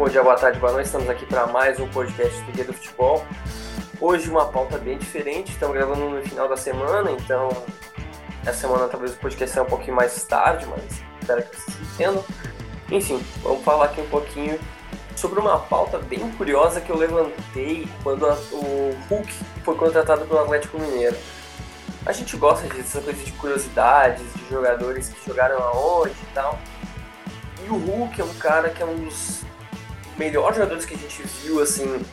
Bom dia, boa tarde, boa noite. Estamos aqui para mais um podcast do Guia do Futebol. Hoje uma pauta bem diferente. Estamos gravando no final da semana, então essa semana talvez o podcast saia um pouquinho mais tarde, mas espero que vocês entendam. Enfim, vamos falar aqui um pouquinho sobre uma pauta bem curiosa que eu levantei quando a, o Hulk foi contratado pelo Atlético Mineiro. A gente gosta dessa coisa de curiosidades, de jogadores que jogaram aonde e tal. E o Hulk é um cara que é um dos melhores jogadores que a gente viu, assim,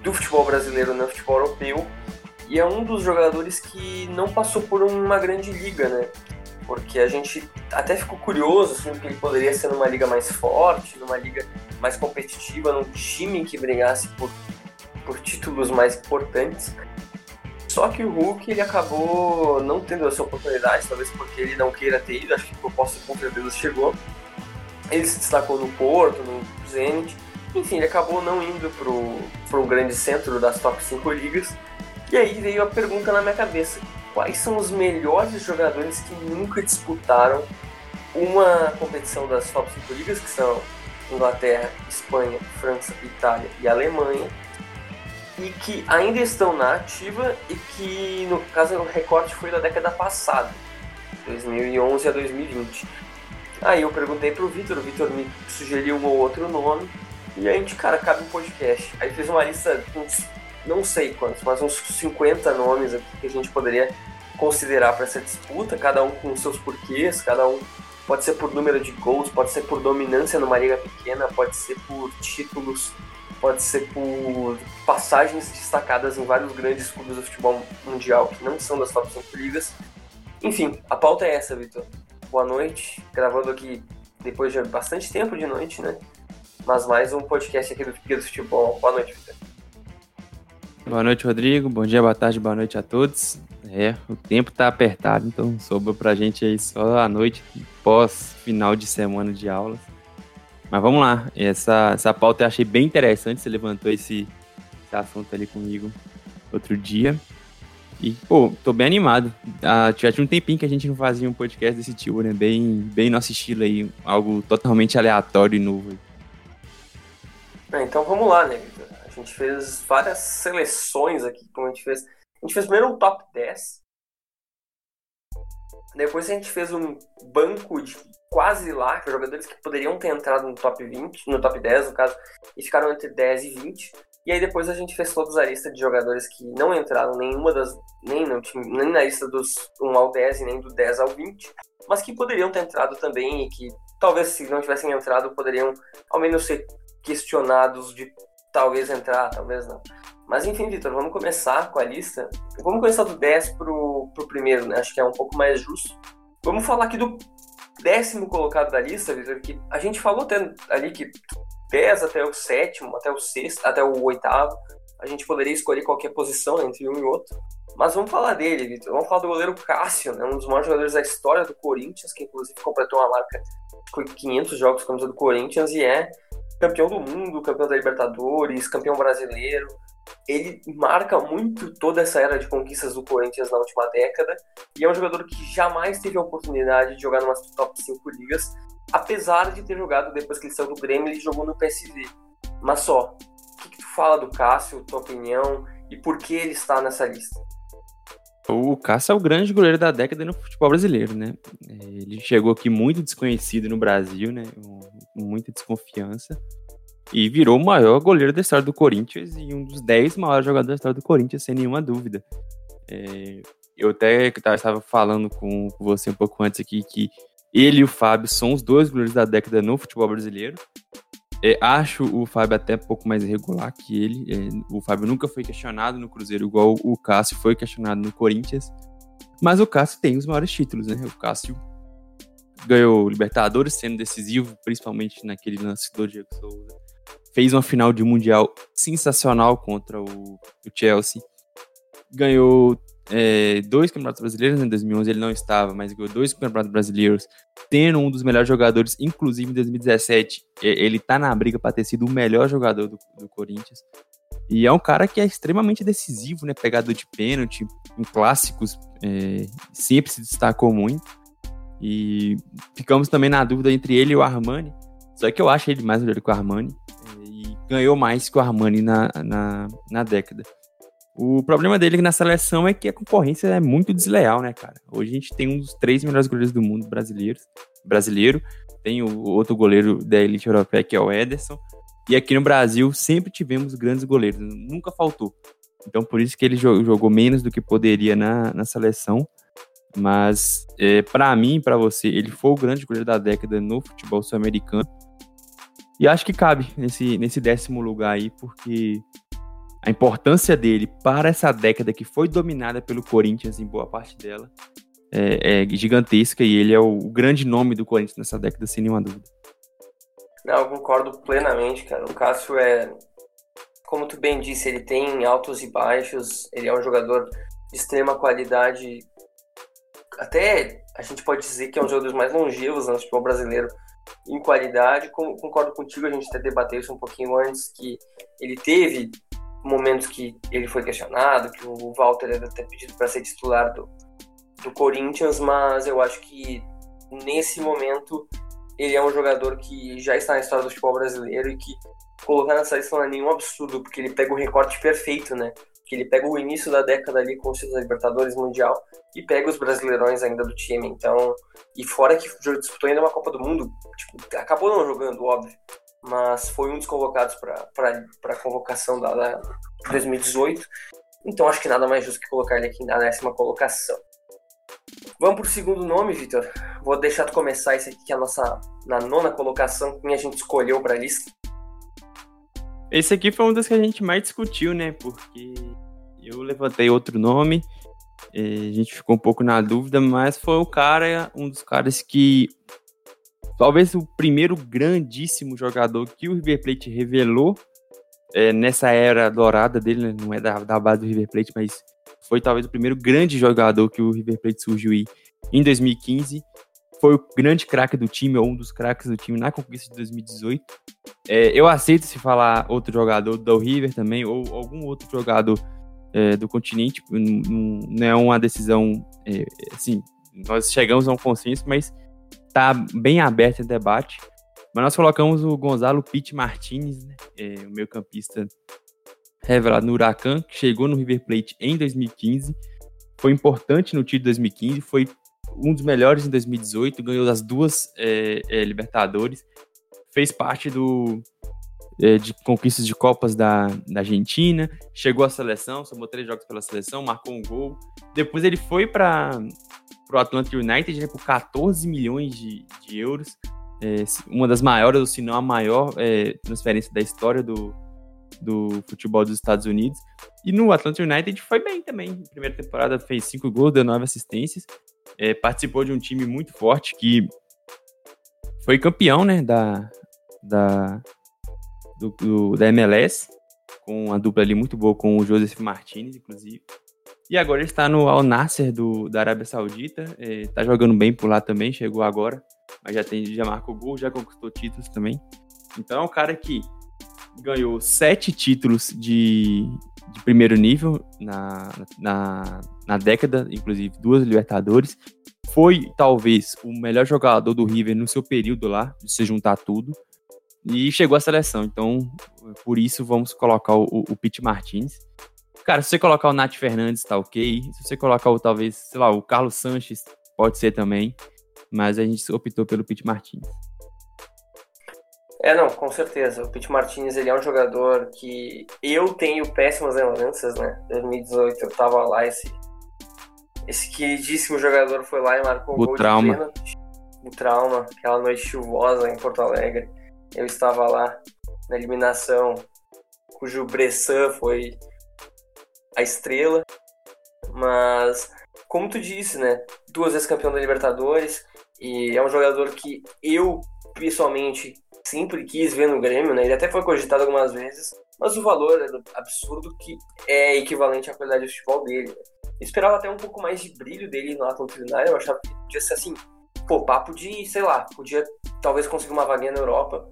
do futebol brasileiro no futebol europeu. E é um dos jogadores que não passou por uma grande liga, né? Porque a gente até ficou curioso, assim, que ele poderia ser numa liga mais forte, numa liga mais competitiva, num time que brigasse por, por títulos mais importantes. Só que o Hulk ele acabou não tendo essa oportunidade, talvez porque ele não queira ter ido, acho que o proposta com certeza chegou. Ele se destacou no Porto, no Zenit, enfim, ele acabou não indo para o grande centro das top 5 ligas. E aí veio a pergunta na minha cabeça: quais são os melhores jogadores que nunca disputaram uma competição das top 5 ligas, que são Inglaterra, Espanha, França, Itália e Alemanha, e que ainda estão na ativa e que, no caso, o recorte foi da década passada, 2011 a 2020. Aí eu perguntei pro Vitor, o Vitor me sugeriu um ou outro nome, e a gente, cara, cabe um podcast. Aí fez uma lista uns, não sei quantos, mas uns 50 nomes aqui que a gente poderia considerar para essa disputa, cada um com seus porquês, cada um pode ser por número de gols, pode ser por dominância numa liga pequena, pode ser por títulos, pode ser por passagens destacadas em vários grandes clubes do futebol mundial que não são das top 5 ligas. Enfim, a pauta é essa, Vitor. Boa noite, gravando aqui depois de bastante tempo de noite, né? Mas mais um podcast aqui do Guia do Futebol. Boa noite, Vitor. Boa noite, Rodrigo. Bom dia, boa tarde, boa noite a todos. É, o tempo tá apertado, então sobrou pra gente aí só a noite pós final de semana de aulas. Mas vamos lá, essa, essa pauta eu achei bem interessante, você levantou esse, esse assunto ali comigo outro dia. E, pô, tô bem animado. Ah, já tinha um tempinho que a gente não fazia um podcast desse tipo, né? Bem, bem nosso estilo aí, algo totalmente aleatório e novo. Então vamos lá, né? A gente fez várias seleções aqui, como a gente fez. A gente fez primeiro um top 10. Depois a gente fez um banco de quase lá, jogadores que poderiam ter entrado no top 20, no top 10, no caso, e ficaram entre 10 e 20. E aí depois a gente fez toda a lista de jogadores que não entraram nenhuma das. nem, no time, nem na lista dos 1 ao 10 e nem do 10 ao 20, mas que poderiam ter entrado também e que talvez se não tivessem entrado poderiam ao menos ser questionados de talvez entrar, talvez não. Mas enfim, Vitor, vamos começar com a lista. Vamos começar do 10 pro, pro primeiro, né? Acho que é um pouco mais justo. Vamos falar aqui do décimo colocado da lista, Vitor, que a gente falou até ali que 10 até o sétimo, até o sexto, até o oitavo, a gente poderia escolher qualquer posição entre um e outro. Mas vamos falar dele, Vitor. Vamos falar do goleiro Cássio, né? um dos maiores jogadores da história do Corinthians, que inclusive completou uma marca com 500 jogos com a camisa do Corinthians e é campeão do mundo, campeão da Libertadores, campeão brasileiro. Ele marca muito toda essa era de conquistas do Corinthians na última década e é um jogador que jamais teve a oportunidade de jogar numa top 5 ligas, apesar de ter jogado depois que ele saiu do Grêmio, ele jogou no PSV. Mas só, o que, que tu fala do Cássio, tua opinião e por que ele está nessa lista? O Cássio é o grande goleiro da década no futebol brasileiro, né? Ele chegou aqui muito desconhecido no Brasil, né? Muita desconfiança. E virou o maior goleiro da história do Corinthians e um dos 10 maiores jogadores da história do Corinthians, sem nenhuma dúvida. É, eu até estava falando com você um pouco antes aqui que ele e o Fábio são os dois goleiros da década no futebol brasileiro. É, acho o Fábio até um pouco mais irregular que ele. É, o Fábio nunca foi questionado no Cruzeiro, igual o Cássio foi questionado no Corinthians. Mas o Cássio tem os maiores títulos, né? O Cássio ganhou Libertadores, sendo decisivo, principalmente naquele lance do Diego Souza. Fez uma final de Mundial sensacional contra o, o Chelsea. Ganhou é, dois campeonatos brasileiros, né? em 2011 ele não estava, mas ganhou dois campeonatos brasileiros, tendo um dos melhores jogadores, inclusive em 2017, é, ele tá na briga para ter sido o melhor jogador do, do, Corinthians. E é um cara que é extremamente decisivo, né? Pegador de pênalti, em clássicos, é, sempre se destacou muito. E ficamos também na dúvida entre ele e o Armani. Só que eu acho ele mais melhor que o Armani. É, e ganhou mais que o Armani na, na, na década. O problema dele na seleção é que a concorrência é muito desleal, né, cara? Hoje a gente tem um dos três melhores goleiros do mundo brasileiros, brasileiro. Tem o outro goleiro da elite europeia, que é o Ederson. E aqui no Brasil sempre tivemos grandes goleiros, nunca faltou. Então por isso que ele jogou menos do que poderia na, na seleção. Mas é, para mim, para você, ele foi o grande goleiro da década no futebol sul-americano. E acho que cabe nesse, nesse décimo lugar aí, porque a importância dele para essa década que foi dominada pelo Corinthians em boa parte dela é, é gigantesca e ele é o, o grande nome do Corinthians nessa década, sem nenhuma dúvida. Não, eu concordo plenamente, cara. O Cássio é, como tu bem disse, ele tem altos e baixos, ele é um jogador de extrema qualidade. Até a gente pode dizer que é um dos jogadores mais longevos no futebol brasileiro em qualidade. Concordo contigo, a gente até debateu isso um pouquinho antes, que ele teve momentos que ele foi questionado, que o Walter era até pedido para ser titular do, do Corinthians, mas eu acho que nesse momento ele é um jogador que já está na história do futebol brasileiro e que colocar na seleção não é nenhum absurdo, porque ele pega o recorte perfeito, né? Que ele pega o início da década ali com os Libertadores Mundial e pega os brasileirões ainda do time. Então, e fora que disputou ainda uma Copa do Mundo, tipo, acabou não jogando, óbvio, mas foi um dos convocados para a convocação da, da 2018. Então, acho que nada mais justo que colocar ele aqui na décima colocação. Vamos para o segundo nome, Vitor. Vou deixar tu começar esse aqui, que é a nossa na nona colocação, quem a gente escolheu para a lista. Esse aqui foi um dos que a gente mais discutiu, né? Porque eu levantei outro nome, a gente ficou um pouco na dúvida, mas foi o cara, um dos caras que talvez o primeiro grandíssimo jogador que o River Plate revelou é, nessa era dourada dele, né? não é da, da base do River Plate, mas foi talvez o primeiro grande jogador que o River Plate surgiu aí em 2015. Foi o grande craque do time, ou um dos craques do time na conquista de 2018. É, eu aceito se falar outro jogador do River também, ou algum outro jogador é, do continente. Não é uma decisão, é, assim, nós chegamos a um consenso, mas está bem aberto o debate. Mas nós colocamos o Gonzalo Pitt Martinez, né, é, o meio campista revelado no Huracan, que chegou no River Plate em 2015, foi importante no título de 2015, foi um dos melhores em 2018, ganhou as duas é, é, Libertadores, fez parte do é, de conquistas de Copas da, da Argentina, chegou à seleção, somou três jogos pela seleção, marcou um gol. Depois ele foi para o Atlanta United né, por 14 milhões de, de euros, é, uma das maiores, ou se não a maior é, transferência da história do, do futebol dos Estados Unidos. E no Atlanta United foi bem também. primeira temporada fez cinco gols, deu nove assistências. É, participou de um time muito forte que foi campeão né, da, da, do, do, da MLS, com uma dupla ali muito boa com o Joseph Martinez, inclusive. E agora ele está no Al Nasser do, da Arábia Saudita, está é, jogando bem por lá também, chegou agora, mas já, tem, já marcou gol, já conquistou títulos também. Então é um cara que ganhou sete títulos de, de primeiro nível na, na, na década, inclusive duas Libertadores. Foi talvez o melhor jogador do River no seu período lá, de se juntar tudo. E chegou à seleção. Então, por isso, vamos colocar o, o Pete Martins. Cara, se você colocar o Nath Fernandes, tá ok. Se você colocar o, talvez, sei lá, o Carlos Sanches, pode ser também. Mas a gente optou pelo Pete Martins. É, não, com certeza. O Pete Martinez, ele é um jogador que eu tenho péssimas lembranças, né? 2018 eu tava lá, esse, esse queridíssimo jogador foi lá e marcou o, o gol trauma. de pênalti. O trauma, aquela noite chuvosa em Porto Alegre. Eu estava lá na eliminação, cujo Bressan foi a estrela. Mas, como tu disse, né? Duas vezes campeão da Libertadores. E é um jogador que eu, pessoalmente, sempre quis ver no Grêmio, né? Ele até foi cogitado algumas vezes, mas o valor é absurdo que é equivalente à qualidade do futebol dele. Eu esperava até um pouco mais de brilho dele no Atlético eu achava que podia ser assim, pô, papo de, sei lá, podia talvez conseguir uma vaguinha na Europa.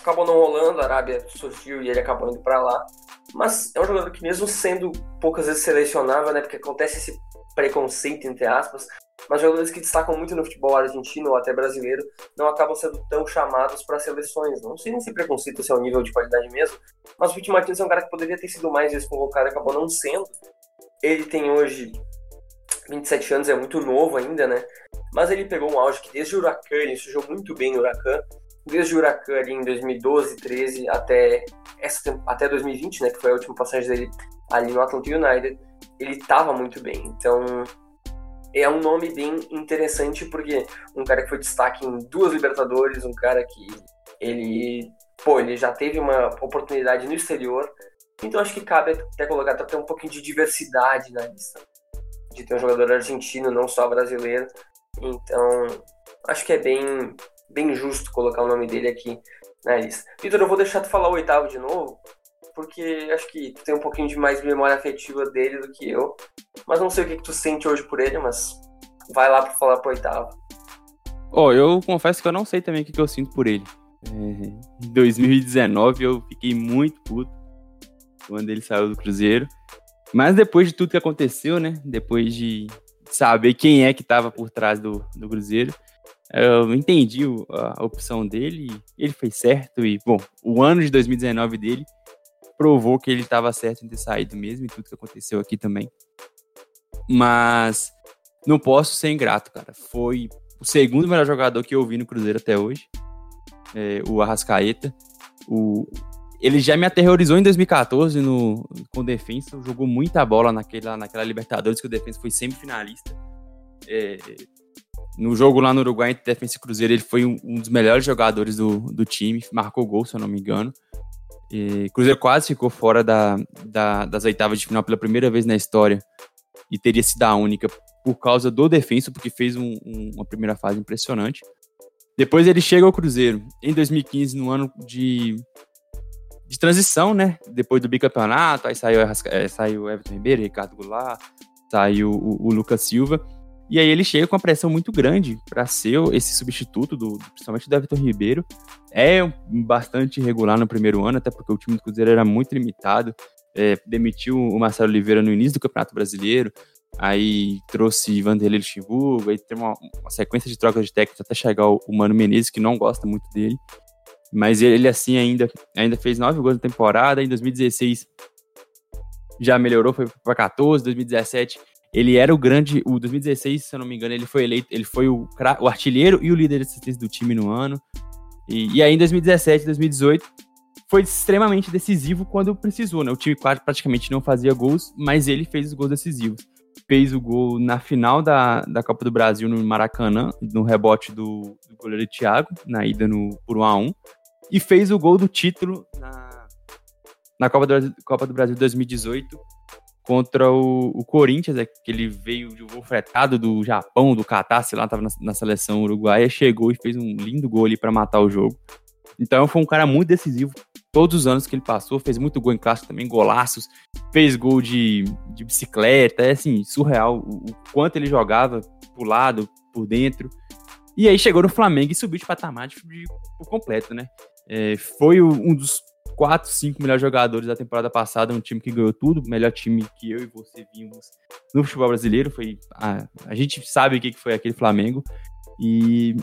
Acabou não rolando, a Arábia surgiu e ele acabou indo para lá. Mas é um jogador que mesmo sendo poucas vezes selecionável, né, porque acontece esse preconceito, entre aspas, mas jogadores que destacam muito no futebol argentino ou até brasileiro não acabam sendo tão chamados para seleções. Não sei nem se preconceito se é o nível de qualidade mesmo, mas o Pete Martins é um cara que poderia ter sido mais vezes convocado acabou não sendo. Ele tem hoje 27 anos, é muito novo ainda, né? Mas ele pegou um auge que desde o Huracan, ele surgiu muito bem no Huracan, desde o Huracan ali em 2012, 13 até, essa, até 2020, né? Que foi a última passagem dele ali no Atlanta United, ele estava muito bem. Então, é um nome bem interessante porque um cara que foi destaque em duas Libertadores, um cara que ele, pô, ele já teve uma oportunidade no exterior. Então acho que cabe até colocar até um pouquinho de diversidade na lista. De ter um jogador argentino, não só brasileiro. Então, acho que é bem, bem justo colocar o nome dele aqui na lista. Vitor, eu vou deixar tu falar o oitavo de novo, porque acho que tu tem um pouquinho de mais memória afetiva dele do que eu. Mas não sei o que, que tu sente hoje por ele, mas vai lá para falar pro oitavo. Ó, oh, eu confesso que eu não sei também o que, que eu sinto por ele. É, em 2019 eu fiquei muito puto quando ele saiu do Cruzeiro. Mas depois de tudo que aconteceu, né? Depois de saber quem é que estava por trás do, do Cruzeiro, eu entendi a opção dele, ele fez certo. E, bom, o ano de 2019 dele provou que ele estava certo em ter saído mesmo e tudo que aconteceu aqui também. Mas não posso ser ingrato, cara. Foi o segundo melhor jogador que eu vi no Cruzeiro até hoje, é, o Arrascaeta. O, ele já me aterrorizou em 2014 no, com o Defensa, jogou muita bola naquela, naquela Libertadores que o Defensa foi semifinalista. É, no jogo lá no Uruguai entre Defensa e Cruzeiro, ele foi um, um dos melhores jogadores do, do time, marcou gol, se eu não me engano. E Cruzeiro quase ficou fora da, da, das oitavas de final pela primeira vez na história e teria sido a única por causa do defenso, porque fez um, um, uma primeira fase impressionante. Depois ele chega ao Cruzeiro em 2015, no ano de, de transição, né? Depois do bicampeonato, aí saiu, é, saiu Everton Ribeiro, Ricardo Goulart, saiu o, o Lucas Silva. E aí ele chega com uma pressão muito grande para ser esse substituto, do, principalmente do Everton Ribeiro. É bastante irregular no primeiro ano, até porque o time do Cruzeiro era muito limitado. É, demitiu o Marcelo Oliveira no início do Campeonato Brasileiro, aí trouxe Vanderlei Luxemburgo, aí tem uma, uma, sequência de trocas de técnicos até chegar o, Mano Menezes, que não gosta muito dele. Mas ele, ele assim ainda, ainda fez nove gols na temporada, em 2016 já melhorou, foi para 14, 2017 ele era o grande. O 2016, se eu não me engano, ele foi eleito. Ele foi o, o artilheiro e o líder de assistência do time no ano. E, e aí, em 2017, 2018, foi extremamente decisivo quando precisou, né? O time praticamente não fazia gols, mas ele fez os gols decisivos. Fez o gol na final da, da Copa do Brasil no Maracanã, no rebote do, do goleiro Thiago, na ida no, por 1x1. E fez o gol do título na, na Copa do, Copa do Brasil 2018, contra o, o Corinthians, é, que ele veio de voo fretado do Japão, do Catar, sei lá, tava na, na, seleção uruguaia, chegou e fez um lindo gol ali para matar o jogo. Então foi um cara muito decisivo todos os anos que ele passou, fez muito gol em clássico também, golaços, fez gol de, de bicicleta, é assim, surreal o, o quanto ele jogava por lado, por dentro. E aí chegou no Flamengo e subiu de patamar de, de, por completo, né? É, foi o, um dos quatro, cinco melhores jogadores da temporada passada, um time que ganhou tudo, melhor time que eu e você vimos no futebol brasileiro. Foi a, a gente sabe o que foi aquele Flamengo e,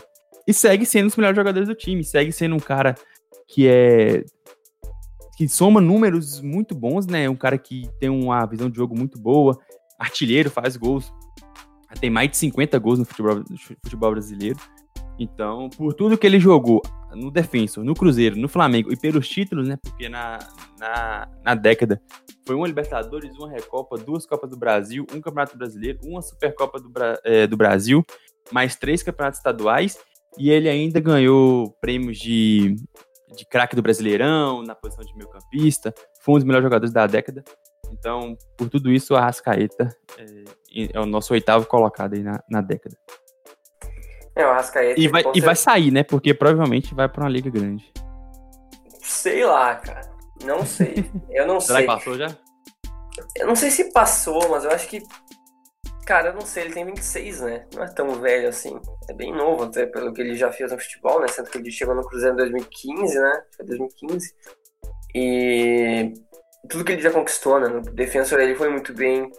e segue sendo dos melhores jogadores do time, segue sendo um cara que é que soma números muito bons, né? Um cara que tem uma visão de jogo muito boa, artilheiro, faz gols, tem mais de 50 gols no futebol, no futebol brasileiro. Então, por tudo que ele jogou no Defensor, no Cruzeiro, no Flamengo e pelos títulos, né? Porque na, na, na década foi uma Libertadores, uma Recopa, duas Copas do Brasil, um Campeonato Brasileiro, uma Supercopa do, é, do Brasil, mais três campeonatos estaduais e ele ainda ganhou prêmios de, de craque do Brasileirão, na posição de meio campista, foi um dos melhores jogadores da década. Então, por tudo isso, a Rascaeta é, é o nosso oitavo colocado aí na, na década. É, o Arrascaeta. E vai, e vai sair, né? Porque provavelmente vai pra uma liga grande. Sei lá, cara. Não sei. Eu não Será sei. Será que passou já? Eu não sei se passou, mas eu acho que. Cara, eu não sei, ele tem 26, né? Não é tão velho assim. É bem novo, até pelo que ele já fez no futebol, né? Sendo que ele chegou no Cruzeiro em 2015, né? Foi 2015. E tudo que ele já conquistou, né? No defensor ele foi muito bem.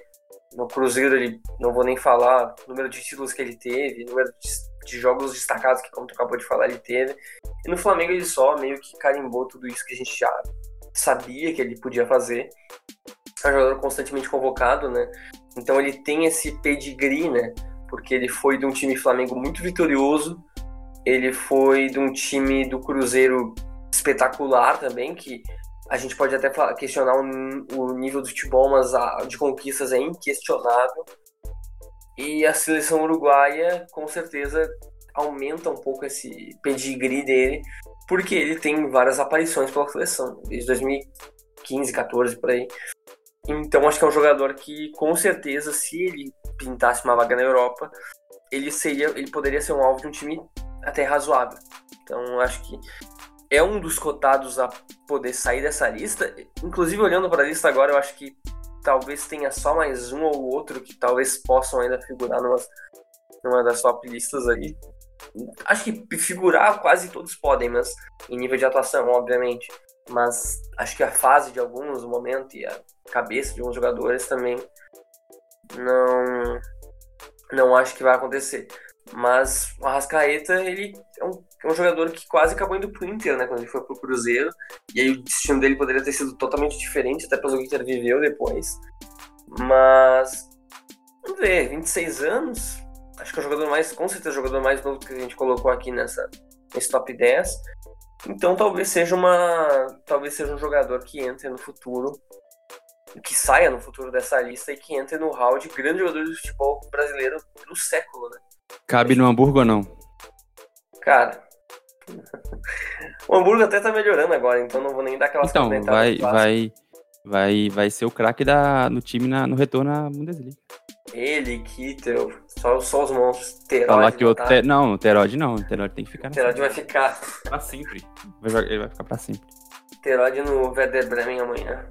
No Cruzeiro, ele não vou nem falar número de títulos que ele teve, número de, de jogos destacados que, como tu acabou de falar, ele teve. E no Flamengo ele só meio que carimbou tudo isso que a gente já sabia que ele podia fazer. É um jogador constantemente convocado, né? Então ele tem esse pedigree, né? Porque ele foi de um time Flamengo muito vitorioso, ele foi de um time do Cruzeiro espetacular também, que a gente pode até questionar o, nível do futebol, mas a de conquistas é inquestionável. E a seleção uruguaia, com certeza, aumenta um pouco esse pedigree dele, porque ele tem várias aparições pela seleção, desde 2015, 14 por aí. Então acho que é um jogador que, com certeza, se ele pintasse uma vaga na Europa, ele seria, ele poderia ser um alvo de um time até razoável. Então acho que é um dos cotados a poder sair dessa lista. Inclusive olhando para a lista agora, eu acho que talvez tenha só mais um ou outro que talvez possam ainda figurar numa, numa das top listas ali. Acho que figurar quase todos podem, mas em nível de atuação, obviamente. Mas acho que a fase de alguns, o momento e a cabeça de alguns jogadores também não não acho que vai acontecer. Mas o Arrascaeta, ele é um, é um, jogador que quase acabou indo pro Inter, né? Quando ele foi pro Cruzeiro. E aí o destino dele poderia ter sido totalmente diferente, até pelo que o Inter viveu depois. Mas, vamos ver, 26 anos. Acho que é o jogador mais, com certeza, o jogador mais novo que a gente colocou aqui nessa, nesse top 10. Então talvez seja uma. Talvez seja um jogador que entre no futuro. Que saia no futuro dessa lista e que entre no hall de grandes jogadores de futebol brasileiro do século, né? Cabe no Hamburgo ou não? Cara. o Hamburgo até tá melhorando agora, então não vou nem dar aquelas Então, vai, vai, vai, vai ser o craque no time na, no retorno à Bundesliga. Ele, Kittel, só, só os monstros. Terode, Falar que o te... Não, o Terode não. O Terode tem que ficar. O Terode vai ficar. Pra sempre. Ele vai ficar pra sempre. Terode no Werder Bremen amanhã.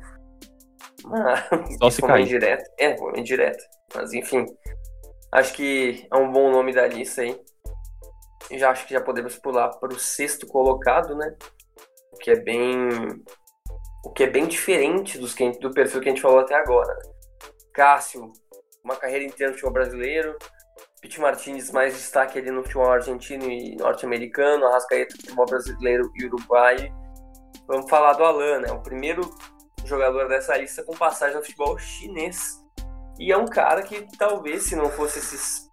Mas, Só se cair. Direto. É, vou direto. Mas enfim. Acho que é um bom nome da lista aí. Já acho que já podemos pular para o sexto colocado, né? O que é bem. O que é bem diferente dos que, do perfil que a gente falou até agora. Cássio, uma carreira inteira no futebol brasileiro. Pete Martinez, mais destaque ali no futebol argentino e norte-americano. Arrascaeta, futebol brasileiro e uruguaio. Vamos falar do Alan, né? O primeiro jogador dessa lista com passagem no futebol chinês. E é um cara que talvez, se não fosse esses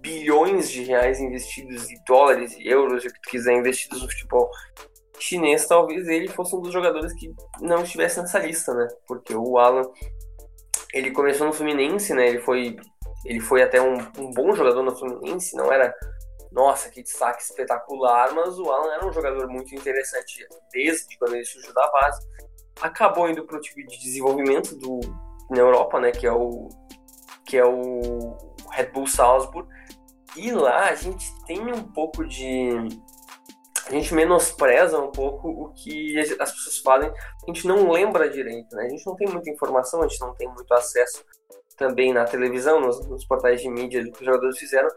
bilhões de reais investidos, em dólares e euros, o que tu quiser, investidos no futebol chinês, talvez ele fosse um dos jogadores que não estivesse nessa lista, né? Porque o Alan ele começou no Fluminense, né? Ele foi, ele foi até um, um bom jogador no Fluminense, não era, nossa, que destaque espetacular, mas o Alan era um jogador muito interessante desde quando ele surgiu da base. Acabou indo para o time de desenvolvimento do, na Europa, né? Que é o, que é o Red Bull Salzburg. E lá a gente tem um pouco de a gente menospreza um pouco o que as pessoas fazem, a gente não lembra direito, né? A gente não tem muita informação, a gente não tem muito acesso também na televisão, nos, nos portais de mídia que os jogadores fizeram.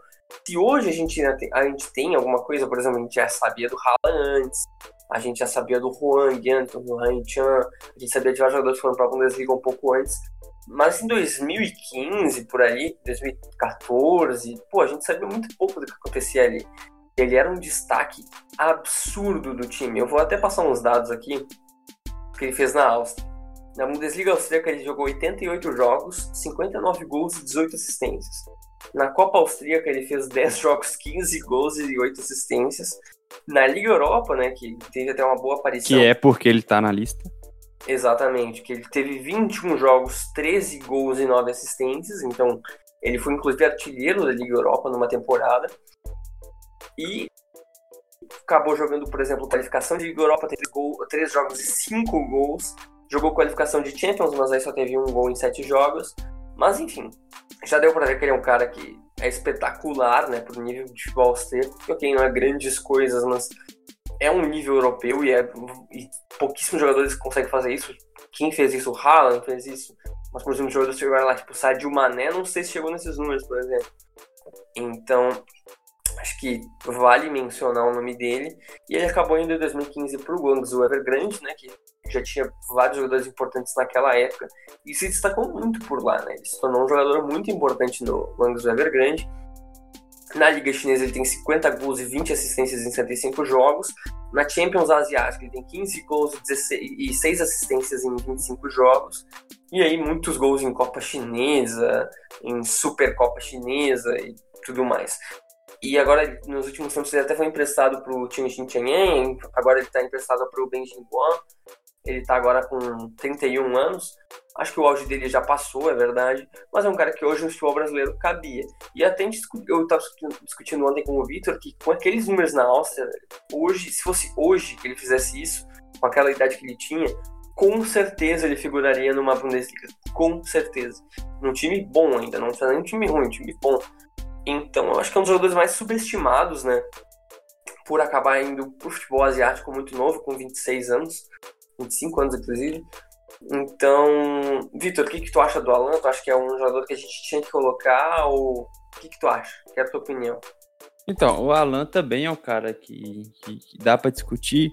Se hoje a gente, a gente tem alguma coisa, por exemplo, a gente já sabia do Haaland antes, a gente já sabia do Juan Guianton, do Han Chan, a gente sabia de vários jogadores que foram para a Bundesliga um pouco antes, mas em 2015, por ali, 2014, pô, a gente sabia muito pouco do que acontecia ali ele era um destaque absurdo do time. Eu vou até passar uns dados aqui que ele fez na Áustria. Na Bundesliga austríaca ele jogou 88 jogos, 59 gols e 18 assistências. Na Copa Austríaca ele fez 10 jogos, 15 gols e 8 assistências. Na Liga Europa, né, que teve até uma boa aparição. Que é porque ele tá na lista. Exatamente, que ele teve 21 jogos, 13 gols e 9 assistências, então ele foi inclusive artilheiro da Liga Europa numa temporada. E acabou jogando, por exemplo, qualificação de Liga Europa, teve gol, três jogos e cinco gols. Jogou qualificação de Champions, mas aí só teve um gol em sete jogos. Mas enfim, já deu pra ver que ele é um cara que é espetacular, né, pro nível de futebol austríaco. Ok, não é grandes coisas, mas é um nível europeu e, é, e pouquíssimos jogadores conseguem fazer isso. Quem fez isso? O Haaland fez isso. Mas, por exemplo, jogadores chegaram lá, tipo, Sadio Mané, não sei se chegou nesses números, por exemplo. Então, Acho que vale mencionar o nome dele. E ele acabou indo em 2015 para o Guangzhou Evergrande, né? Que já tinha vários jogadores importantes naquela época. E se destacou muito por lá, né? Ele se tornou um jogador muito importante no Guangzhou Evergrande. Na Liga Chinesa ele tem 50 gols e 20 assistências em 75 jogos. Na Champions Asiática ele tem 15 gols e 6 assistências em 25 jogos. E aí muitos gols em Copa Chinesa, em Supercopa Chinesa e tudo mais. E agora, nos últimos tempos, ele até foi emprestado para o time Xinjiang, agora ele está emprestado para o Benjin Guan. Ele está agora com 31 anos. Acho que o auge dele já passou, é verdade. Mas é um cara que hoje no futebol brasileiro cabia. E até eu estava discutindo ontem com o Vitor que com aqueles números na Áustria, hoje, se fosse hoje que ele fizesse isso, com aquela idade que ele tinha, com certeza ele figuraria numa Bundesliga. Com certeza. Num time bom ainda, não precisa nem um time ruim, um time bom. Então eu acho que é um dos jogadores mais subestimados, né? Por acabar indo pro futebol asiático muito novo, com 26 anos, 25 anos inclusive. Então, Vitor, o que, que tu acha do Alan? Tu acha que é um jogador que a gente tinha que colocar? Ou o que, que tu acha? Quero a tua opinião. Então, o Alan também é um cara que, que, que dá para discutir,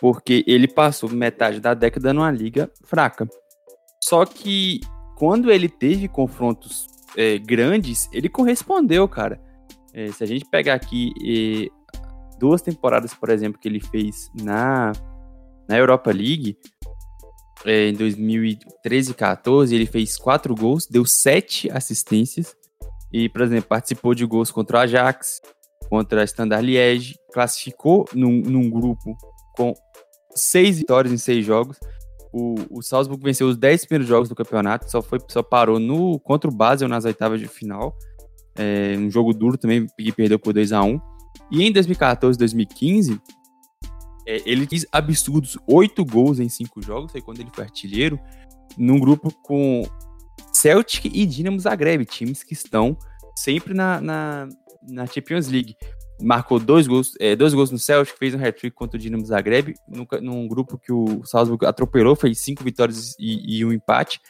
porque ele passou metade da década numa liga fraca. Só que quando ele teve confrontos é, grandes, ele correspondeu, cara. É, se a gente pegar aqui é, duas temporadas, por exemplo, que ele fez na, na Europa League, é, em 2013 e 14, ele fez quatro gols, deu sete assistências. E, por exemplo, participou de gols contra o Ajax, contra a Standard Liège, classificou num, num grupo com seis vitórias em seis jogos. O, o Salzburg venceu os 10 primeiros jogos do campeonato, só, foi, só parou no contra o Basel nas oitavas de final. É, um jogo duro também, que perdeu por 2 a 1 E em 2014, 2015, é, ele fez absurdos 8 gols em 5 jogos, foi quando ele foi artilheiro, num grupo com Celtic e Dinamo Zagreb, times que estão sempre na, na, na Champions League marcou dois gols, é, dois gols no Celtic, fez um hat-trick contra o Dinamo Zagreb, num, num, grupo que o Salzburg atropelou, fez cinco vitórias e, e, um empate.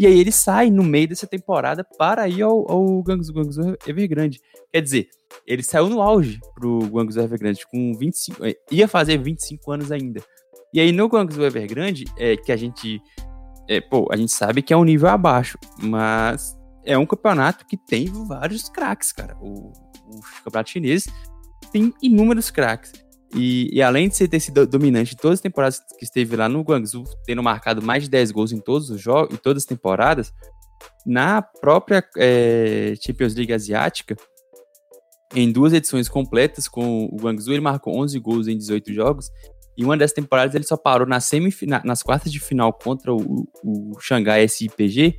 E aí ele sai no meio dessa temporada para ir ao, ao Guangzhou Evergrande. Quer dizer, ele saiu no auge pro Guangzhou Evergrande, com 25, é, ia fazer 25 anos ainda. E aí no Guangzhou Evergrande, é, que a gente, é, pô, a gente sabe que é um nível abaixo, mas é um campeonato que tem vários craques, cara. O, o campeonato chinês tem inúmeros craques. E, e, além de ter sido dominante em todas as temporadas que esteve lá no Guangzhou, tendo marcado mais de 10 gols em todos os jogos, em todas as temporadas, na própria é, Champions League Asiática, em duas edições completas com o Guangzhou, ele marcou 11 gols em 18 jogos. E uma dessas temporadas ele só parou na nas quartas de final contra o, o Xangai SIPG.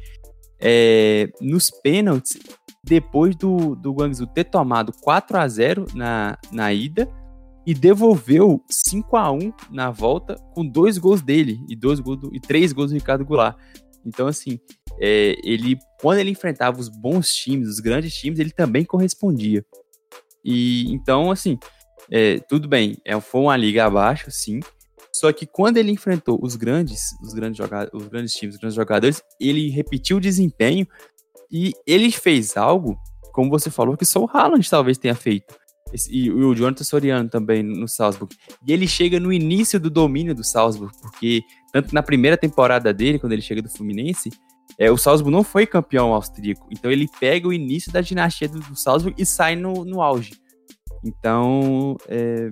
É, nos pênaltis, depois do, do Guangzhou ter tomado 4 a 0 na, na ida e devolveu 5 a 1 na volta com dois gols dele e dois gols do, e três gols do Ricardo Goulart. Então, assim, é, ele quando ele enfrentava os bons times, os grandes times, ele também correspondia. E então, assim, é, tudo bem, é, foi uma liga abaixo, sim. Só que quando ele enfrentou os grandes, os grandes os grandes times, os grandes jogadores, ele repetiu o desempenho e ele fez algo, como você falou, que só o Haaland talvez tenha feito. E o Jonathan Soriano também no Salzburg. E ele chega no início do domínio do Salzburg, porque tanto na primeira temporada dele, quando ele chega do Fluminense, é, o Salzburg não foi campeão austríaco. Então ele pega o início da dinastia do, do Salzburg e sai no, no auge. Então, é,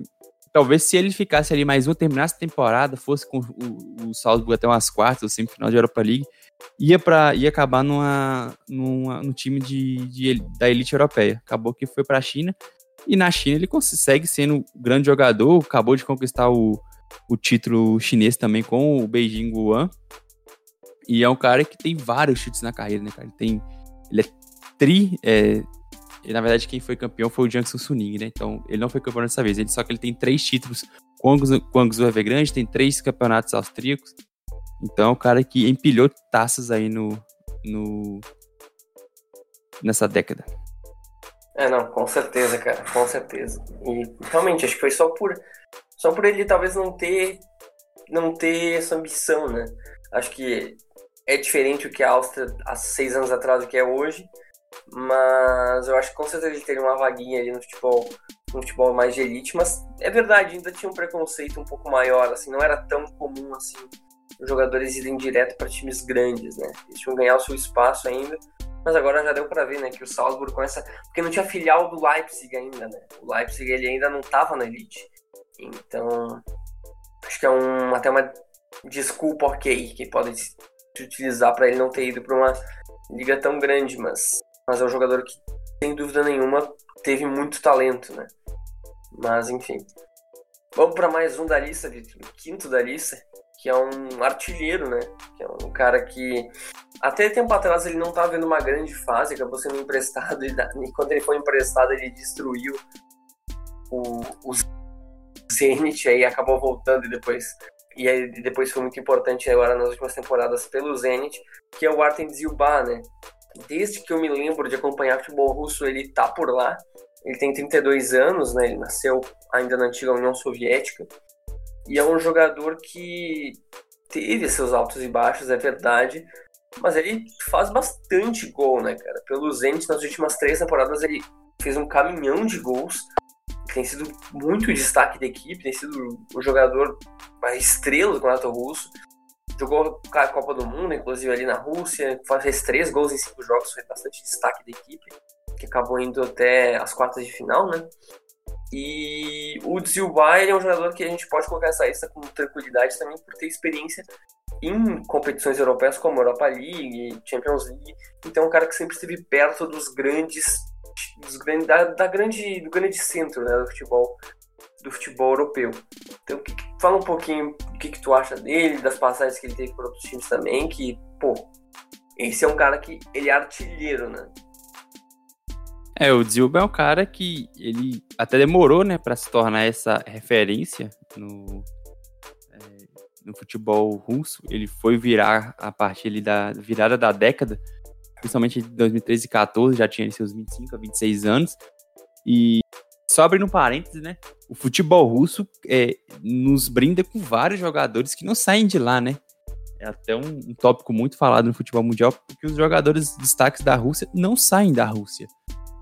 talvez se ele ficasse ali mais um, terminasse a temporada, fosse com o, o Salzburg até umas quartas, ou semifinal de Europa League, ia para ia acabar numa, numa, no time de, de, da elite europeia. Acabou que foi para a China e na China ele consegue sendo um grande jogador, acabou de conquistar o, o título chinês também com o Beijing Guan. E é um cara que tem vários chutes na carreira, né, cara? Ele tem ele é tri, é, na verdade, quem foi campeão foi o Jiangsu Suning, né? Então, ele não foi campeão dessa vez. Ele, só que ele tem três títulos com o Guangzhou Evergrande, tem três campeonatos austríacos. Então, é um cara que empilhou taças aí no, no nessa década. É, não, com certeza, cara, com certeza. E realmente, acho que foi só por só por ele talvez não ter não ter essa ambição, né? Acho que é diferente o que a Áustria há seis anos atrás do que é hoje. Mas eu acho que com certeza ele teria uma vaguinha ali no futebol, no futebol mais de elite, mas é verdade, ainda tinha um preconceito um pouco maior, assim, não era tão comum assim os jogadores irem direto para times grandes, né? Eles tinham ganhar o seu espaço ainda, mas agora já deu para ver, né, que o Salzburg começa, porque não tinha filial do Leipzig ainda, né? O Leipzig ele ainda não estava na elite. Então, acho que é um até uma desculpa ok que pode utilizar para ele não ter ido para uma liga tão grande, mas mas é um jogador que sem dúvida nenhuma teve muito talento, né? Mas enfim. Vamos para mais um da lista, Vitor, quinto da lista, que é um artilheiro, né? Que é um cara que até tempo atrás ele não estava vendo uma grande fase, acabou sendo emprestado e, quando ele foi emprestado ele destruiu o, o Zenit, aí acabou voltando e depois e aí depois foi muito importante agora nas últimas temporadas pelo Zenit, que é o Artem Zilba, né? Desde que eu me lembro de acompanhar futebol russo, ele tá por lá. Ele tem 32 anos, né? Ele nasceu ainda na antiga União Soviética. E é um jogador que teve seus altos e baixos, é verdade, mas ele faz bastante gol, né, cara? Pelo Zenit, nas últimas três temporadas, ele fez um caminhão de gols. Tem sido muito destaque da equipe, tem sido o jogador mais estrela do campeonato russo. Jogou a Copa do Mundo, inclusive ali na Rússia, fez três gols em cinco jogos, foi bastante destaque da equipe, que acabou indo até as quartas de final, né? E o Zilbai é um jogador que a gente pode colocar essa lista com tranquilidade também por ter experiência em competições europeias como Europa League, Champions League. Então, é um cara que sempre esteve perto dos grandes, dos grandes da, da, grande, do grande centro né, do futebol do futebol europeu. Então, que, fala um pouquinho o que, que tu acha dele, das passagens que ele teve por outros times também, que, pô, esse é um cara que ele é artilheiro, né? É, o Zilba é um cara que ele até demorou, né, para se tornar essa referência no, é, no futebol russo. Ele foi virar a partir ali da virada da década, principalmente de 2013 e 14, já tinha seus 25 a 26 anos. E só abrindo um parênteses, né? O futebol russo é, nos brinda com vários jogadores que não saem de lá, né? É até um, um tópico muito falado no futebol mundial, porque os jogadores destaques da Rússia não saem da Rússia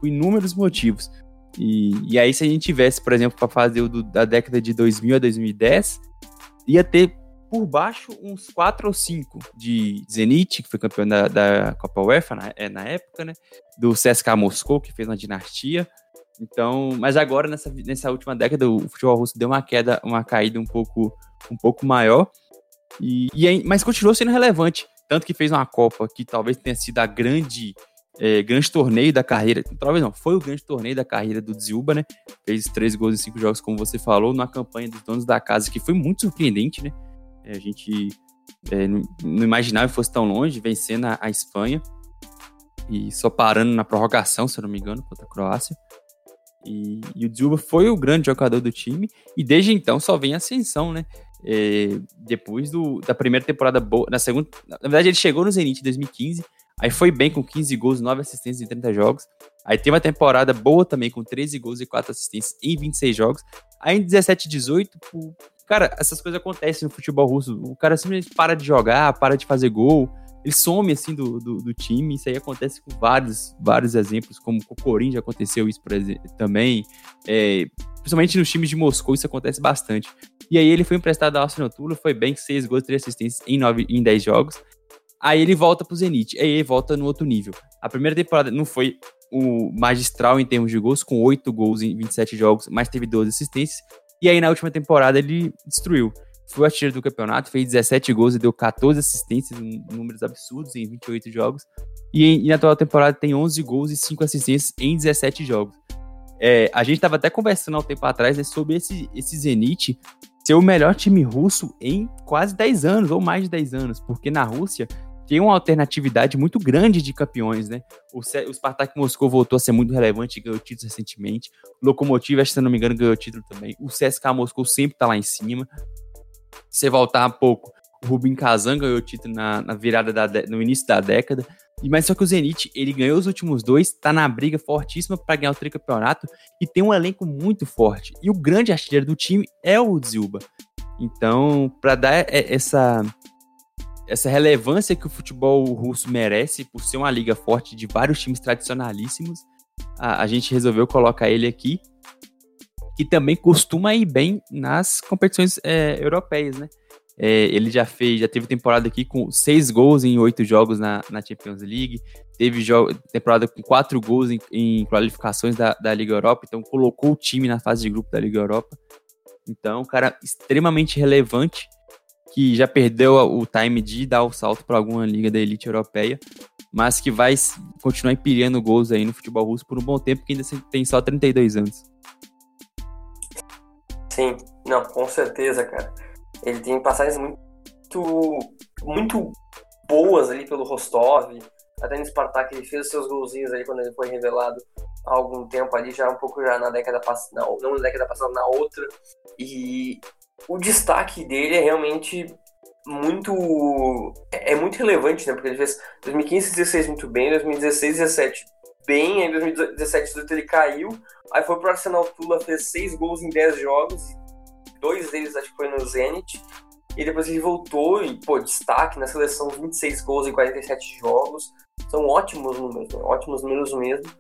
por inúmeros motivos. E, e aí, se a gente tivesse, por exemplo, para fazer o do, da década de 2000 a 2010, ia ter por baixo uns 4 ou 5 de Zenit, que foi campeão da, da Copa UEFA na, é, na, época, né? Do CSKA Moscou, que fez uma dinastia. Então, mas agora nessa, nessa última década o futebol russo deu uma queda, uma caída um pouco, um pouco maior. E, e mas continuou sendo relevante, tanto que fez uma Copa que talvez tenha sido a grande é, grande torneio da carreira, talvez não, foi o grande torneio da carreira do Zilba, né? Fez três gols em cinco jogos, como você falou, numa campanha dos donos da casa, que foi muito surpreendente, né? É, a gente é, não, imaginava que fosse tão longe, vencendo a, a, Espanha e só parando na prorrogação, se eu não me engano, contra a Croácia. E, e o Zilba foi o grande jogador do time e desde então só vem ascensão, né? É, depois do, da primeira temporada boa, na segunda, na verdade ele chegou no Zenit em 2015 Aí foi bem com 15 gols, 9 assistências em 30 jogos. Aí teve uma temporada boa também com 13 gols e 4 assistências em 26 jogos. Aí em 17 18, cara, essas coisas acontecem no futebol russo. O cara simplesmente para de jogar, para de fazer gol. Ele some assim do, do, do time. Isso aí acontece com vários, vários exemplos, como com o Corinthians aconteceu isso exemplo, também. É, principalmente nos times de Moscou, isso acontece bastante. E aí ele foi emprestado ao Arsenal Tula, foi bem, 6 gols, 3 assistências em, 9, em 10 jogos. Aí ele volta pro Zenit. Aí ele volta no outro nível. A primeira temporada não foi o magistral em termos de gols, com 8 gols em 27 jogos, mas teve 12 assistências. E aí na última temporada ele destruiu. Foi o artilheiro do campeonato, fez 17 gols e deu 14 assistências, números absurdos em 28 jogos. E, em, e na atual temporada tem 11 gols e 5 assistências em 17 jogos. É, a gente estava até conversando há um tempo atrás né, sobre esse, esse Zenit ser o melhor time russo em quase 10 anos, ou mais de 10 anos, porque na Rússia tem uma alternatividade muito grande de campeões, né? O, o Spartak Moscou voltou a ser muito relevante e ganhou títulos recentemente. O Lokomotiv, se não me engano, ganhou título também. O CSKA Moscou sempre tá lá em cima. Se você voltar um pouco, o Rubin Kazan ganhou título na, na virada da, no início da década. E mas só que o Zenit, ele ganhou os últimos dois, tá na briga fortíssima para ganhar o tricampeonato e tem um elenco muito forte. E o grande artilheiro do time é o Zilba. Então, para dar essa essa relevância que o futebol russo merece por ser uma liga forte de vários times tradicionalíssimos, a, a gente resolveu colocar ele aqui, que também costuma ir bem nas competições é, europeias, né? É, ele já fez, já teve temporada aqui com seis gols em oito jogos na, na Champions League, teve temporada com quatro gols em, em qualificações da, da Liga Europa, então colocou o time na fase de grupo da Liga Europa. Então, um cara extremamente relevante, que já perdeu o time de dar o salto para alguma liga da elite europeia, mas que vai continuar empilhando gols aí no futebol russo por um bom tempo, que ainda tem só 32 anos. Sim, não, com certeza, cara. Ele tem passagens muito, muito boas ali pelo Rostov, até no Spartak ele fez seus golzinhos aí quando ele foi revelado há algum tempo ali, já um pouco já na década passada, não na década passada, na outra. E o destaque dele é realmente muito é, é muito relevante, né? Porque ele fez 2015 16 muito bem, 2016 17 bem, aí 2017 18 ele caiu, aí foi pro Arsenal Tula, fez 6 gols em 10 jogos, dois deles acho que foi no Zenit, e depois ele voltou e, pô, destaque na seleção, 26 gols em 47 jogos, são ótimos números, né? ótimos números mesmo,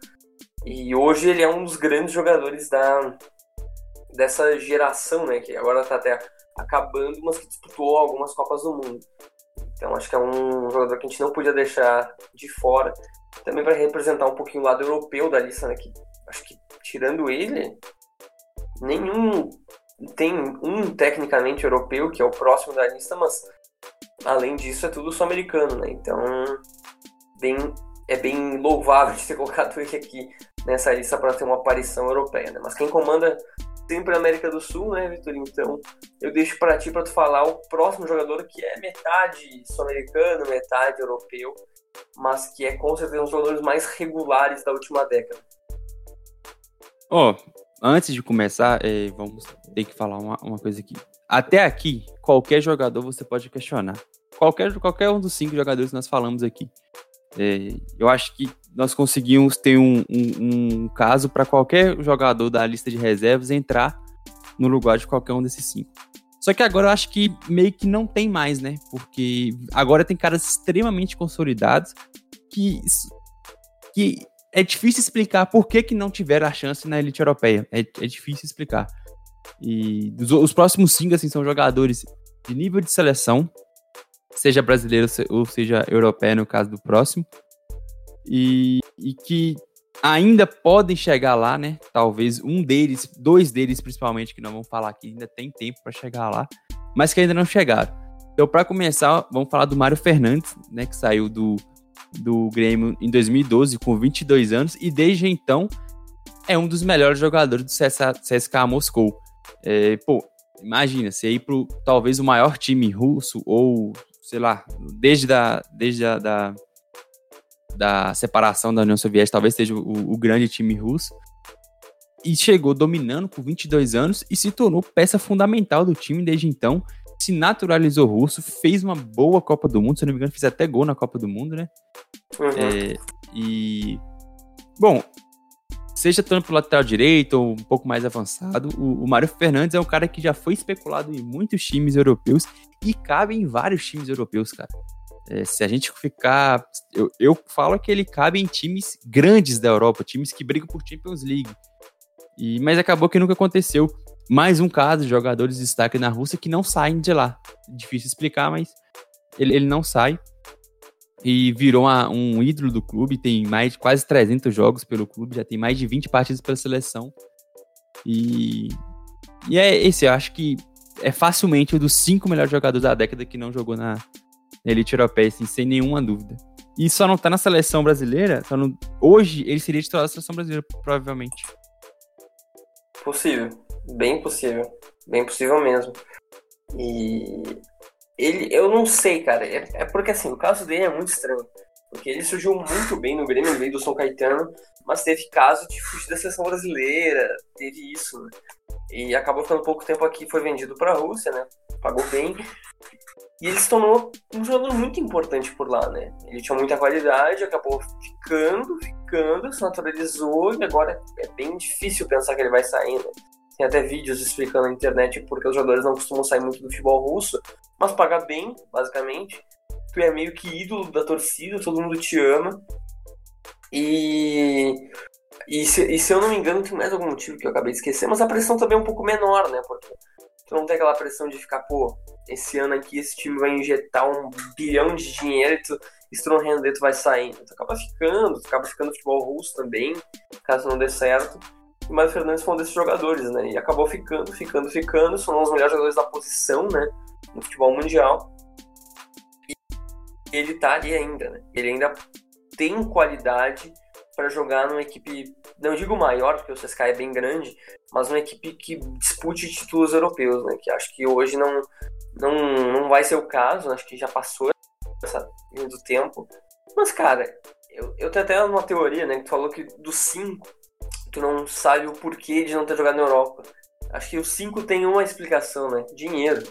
e hoje ele é um dos grandes jogadores da, dessa geração, né? Que agora tá até acabando, mas que disputou algumas Copas do Mundo. Então acho que é um jogador que a gente não podia deixar de fora. Também para representar um pouquinho o lado europeu da lista, né? Que acho que tirando ele, nenhum tem um tecnicamente europeu que é o próximo da lista, mas além disso é tudo sul-americano, né? Então bem é bem louvável de ter colocado ele aqui nessa lista para ter uma aparição europeia, né? Mas quem comanda sempre a América do Sul, né, Vitor? Então eu deixo para ti para tu falar o próximo jogador que é metade sul-americano, metade europeu, mas que é com certeza um dos jogadores mais regulares da última década. Ó, oh, antes de começar, é, vamos ter que falar uma, uma coisa aqui. Até aqui, qualquer jogador você pode questionar. Qualquer, qualquer um dos cinco jogadores que nós falamos aqui. É, eu acho que nós conseguimos ter um, um, um caso para qualquer jogador da lista de reservas entrar no lugar de qualquer um desses cinco. Só que agora eu acho que meio que não tem mais, né? Porque agora tem caras extremamente consolidados que, que é difícil explicar por que, que não tiveram a chance na elite europeia. É, é difícil explicar. E os, os próximos cinco, assim, são jogadores de nível de seleção, seja brasileiro ou seja europeia no caso do próximo, e, e que ainda podem chegar lá, né? Talvez um deles, dois deles principalmente, que não vão falar aqui, ainda tem tempo para chegar lá, mas que ainda não chegaram. Então, para começar, vamos falar do Mário Fernandes, né? Que saiu do, do Grêmio em 2012 com 22 anos e desde então é um dos melhores jogadores do CSKA Moscou. É, pô, imagina, você ir pro talvez o maior time russo ou sei lá, desde, da, desde a da, da separação da União Soviética, talvez seja o, o grande time russo, e chegou dominando por 22 anos e se tornou peça fundamental do time desde então. Se naturalizou russo, fez uma boa Copa do Mundo, se não me engano, fez até gol na Copa do Mundo, né? Uhum. É, e. Bom, seja tanto pro lateral direito ou um pouco mais avançado, o, o Mário Fernandes é um cara que já foi especulado em muitos times europeus e cabe em vários times europeus, cara. É, se a gente ficar. Eu, eu falo que ele cabe em times grandes da Europa, times que brigam por Champions League. E, mas acabou que nunca aconteceu. Mais um caso de jogadores de destaque na Rússia que não saem de lá. Difícil explicar, mas ele, ele não sai e virou uma, um ídolo do clube, tem mais quase 300 jogos pelo clube, já tem mais de 20 partidas pela seleção. E, e é esse, eu acho que é facilmente um dos cinco melhores jogadores da década que não jogou na elite europeia, assim, sem nenhuma dúvida. E só não tá na seleção brasileira, hoje ele seria titular da seleção brasileira, provavelmente. Possível, bem possível, bem possível mesmo. E ele, eu não sei, cara. É, é, porque assim, o caso dele é muito estranho. Porque ele surgiu muito bem no Grêmio, no meio do São Caetano, mas teve caso de fugir da seleção brasileira, teve isso, né? E acabou ficando pouco tempo aqui, foi vendido para a Rússia, né? Pagou bem. E ele se tornou um jogador muito importante por lá, né? Ele tinha muita qualidade, acabou ficando, ficando, se naturalizou e agora é bem difícil pensar que ele vai sair, né? Tem até vídeos explicando na internet porque os jogadores não costumam sair muito do futebol russo, mas paga bem, basicamente. tu é meio que ídolo da torcida, todo mundo te ama. E, e, se, e se eu não me engano, tem mais algum motivo que eu acabei de esquecer, mas a pressão também é um pouco menor, né? Porque tu não tem aquela pressão de ficar, pô, esse ano aqui esse time vai injetar um bilhão de dinheiro e tu, se tu não render, tu vai saindo. Tu acaba ficando, tu acaba ficando futebol russo também, caso não dê certo. E o Fernandes foi um desses jogadores, né? E acabou ficando, ficando, ficando. São um dos melhores jogadores da posição, né? No futebol mundial. E ele tá ali ainda, né? Ele ainda tem qualidade para jogar numa equipe, não digo maior, porque o CSKA é bem grande, mas uma equipe que dispute títulos europeus, né? Que acho que hoje não, não, não vai ser o caso, acho que já passou essa linha do tempo. Mas, cara, eu, eu tenho até uma teoria, né? Que tu falou que dos cinco, tu não sabe o porquê de não ter jogado na Europa. Acho que os cinco tem uma explicação, né? Dinheiro.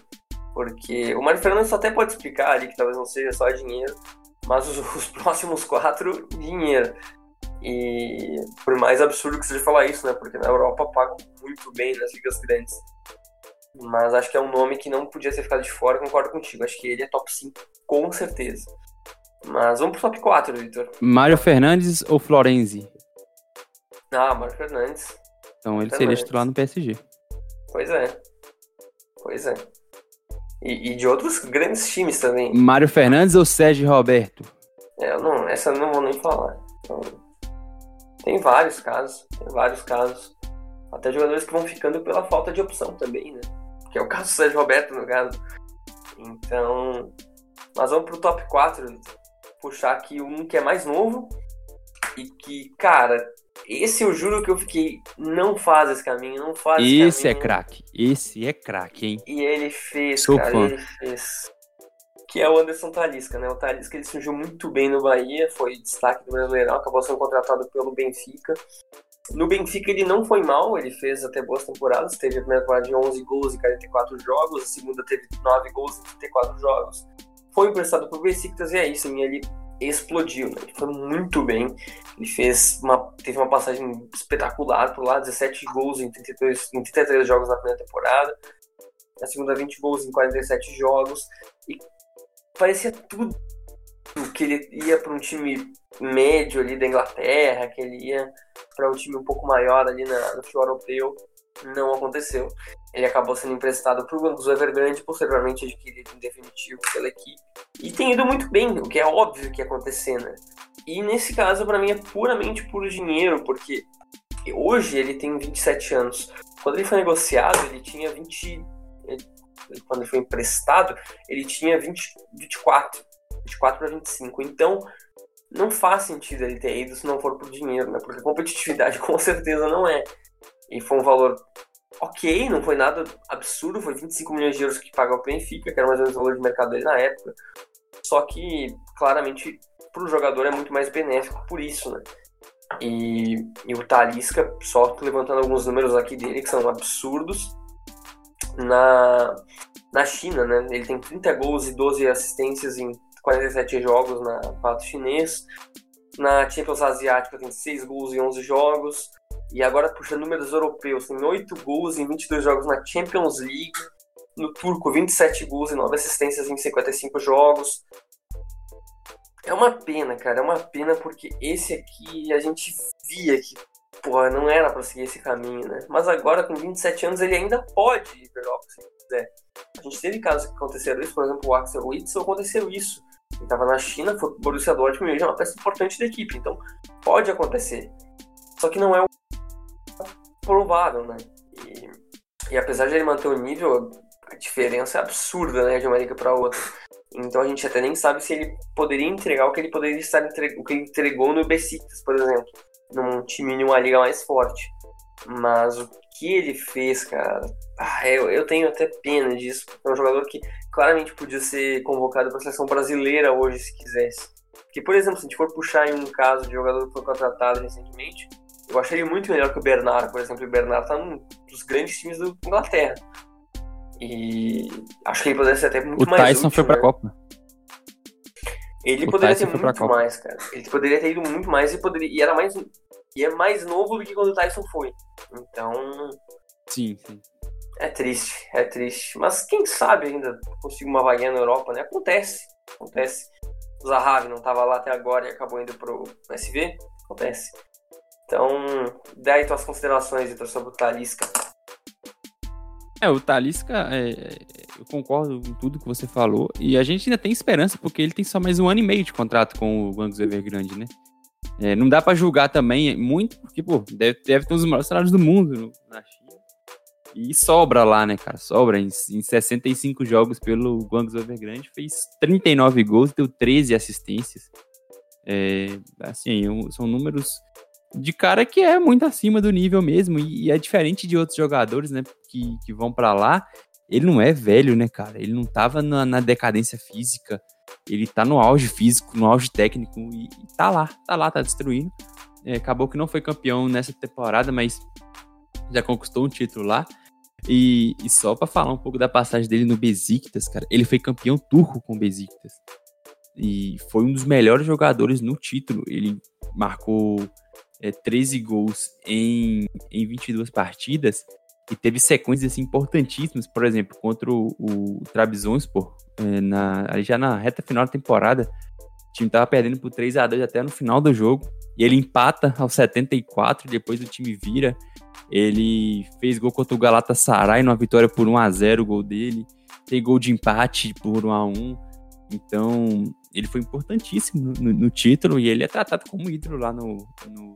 Porque o Mário Fernandes até pode explicar ali que talvez não seja só dinheiro, mas os, os próximos quatro, dinheiro. E por mais absurdo que seja falar isso, né? Porque na Europa pagam muito bem nas ligas grandes. Mas acho que é um nome que não podia ter ficado de fora, concordo contigo. Acho que ele é top 5, com certeza. Mas vamos pro top 4, Vitor. Mário Fernandes ou Florenzi? Ah, Mário Fernandes. Então ele seria titular no PSG. Pois é. Pois é. E, e, de outros grandes times também. Mário Fernandes ou Sérgio Roberto? É, não, essa eu não vou nem falar. Então, tem vários casos. Tem vários casos. Até jogadores que vão ficando pela falta de opção também, né? Que é o caso do Sérgio Roberto, no caso. Então, nós vamos pro top 4, puxar aqui um que é mais novo e que, cara, esse eu juro que eu fiquei, não faz esse caminho, não faz esse, esse é craque, esse é craque, hein? E ele fez, Sou cara, fã. ele fez. Que é o Anderson Talisca, né? O Talisca ele surgiu muito bem no Bahia, foi destaque do Brasileirão, acabou sendo contratado pelo Benfica. No Benfica ele não foi mal, ele fez até boas temporadas, teve a primeira temporada de 11 gols em 44 jogos, a segunda teve 9 gols em 34 jogos. Foi emprestado pro Besiktas e aí sim, ele explodiu, né? Ele foi muito bem, ele fez uma, teve uma passagem espetacular por lá, 17 gols em 32, em 33 jogos na primeira temporada, na segunda 20 gols em 47 jogos, e parecia tudo que ele ia para um time médio ali da Inglaterra, que ele ia para um time um pouco maior ali na, no futebol europeu. Não aconteceu. Ele acabou sendo emprestado para o Banco Evergrande, posteriormente adquirido em definitivo pela equipe. E tem ido muito bem, o que é óbvio que ia acontecer, né? E nesse caso, para mim, é puramente por dinheiro, porque hoje ele tem 27 anos. Quando ele foi negociado, ele tinha 20. Quando ele foi emprestado, ele tinha 20, 24. 24 para 25. Então, não faz sentido ele ter ido se não for por dinheiro, né? Porque competitividade com certeza não é. E foi um valor ok, não foi nada absurdo, foi 25 milhões de euros que paga o Benfica, que era mais ou menos o valor de mercado dele na época. Só que, claramente, para o jogador é muito mais benéfico por isso, né? E, e o Talisca, só levantando alguns números aqui dele que são absurdos, na, na China, né? Ele tem 30 gols e 12 assistências em 47 jogos na pato chinês. Na Champions Asiática tem 6 gols em 11 jogos. E agora puxando números europeus, tem 8 gols em 22 jogos na Champions League. No turco, 27 gols e 9 assistências em 55 jogos. É uma pena, cara, é uma pena porque esse aqui a gente via que, porra, não era pra seguir esse caminho, né? Mas agora, com 27 anos, ele ainda pode ir pra Europa se quiser. A gente teve casos que aconteceram isso, por exemplo, o Axel Witzel aconteceu isso. Ele estava na China, foi pro Borussia Dortmund e hoje é uma peça importante da equipe. Então, pode acontecer. Só que não é o provável, né? E, e apesar de ele manter o nível, a diferença é absurda, né, de uma liga para outra. Então a gente até nem sabe se ele poderia entregar o que ele poderia estar o que ele entregou no Besiktas, por exemplo, num time em uma liga mais forte. Mas o que ele fez, cara, ah, eu, eu tenho até pena disso. É um jogador que claramente podia ser convocado para a seleção brasileira hoje, se quisesse. Porque, por exemplo, se a gente for puxar em um caso de jogador que foi contratado recentemente, eu achei ele muito melhor que o Bernard, por exemplo. O Bernard está num dos grandes times da Inglaterra. E acho que ele poderia ser até muito o mais Tyson útil, foi pra né? Copa. Ele O poderia Tyson ter muito mais, cara. Ele poderia ter ido muito mais e poderia e era mais e é mais novo do que quando o Tyson foi. Então, Sim, sim. é triste, é triste. Mas quem sabe ainda consiga uma vaguinha na Europa, né? Acontece. Acontece. O Zahavi não estava lá até agora e acabou indo pro SV. Acontece. Então, daí tuas considerações então, sobre o Talisca. É, o Talisca, é, eu concordo com tudo que você falou. E a gente ainda tem esperança, porque ele tem só mais um ano e meio de contrato com o Guangzhou Evergrande, né? É, não dá para julgar também muito, porque, pô, deve, deve ter um dos maiores salários do mundo no, na China. E sobra lá, né, cara? Sobra. Em, em 65 jogos pelo Guangzhou Evergrande, fez 39 gols, deu 13 assistências. É, assim, são números de cara que é muito acima do nível mesmo. E, é diferente de outros jogadores, né, que, que vão para lá. Ele não é velho, né, cara? Ele não tava na, na decadência física ele tá no auge físico, no auge técnico e, e tá lá, tá lá, tá destruindo. É, acabou que não foi campeão nessa temporada, mas já conquistou um título lá. E, e só para falar um pouco da passagem dele no Besiktas, cara, ele foi campeão turco com o Besiktas. E foi um dos melhores jogadores no título. Ele marcou é, 13 gols em, em 22 partidas e teve sequências assim, importantíssimas, por exemplo, contra o, o Trabzonspor, é, na, já na reta final da temporada, o time tava perdendo por 3 a 2 até no final do jogo, e ele empata aos 74, depois o time vira, ele fez gol contra o Galatasaray numa vitória por 1 a 0 o gol dele, tem gol de empate por 1 a 1 então ele foi importantíssimo no, no título, e ele é tratado como ídolo lá no, no,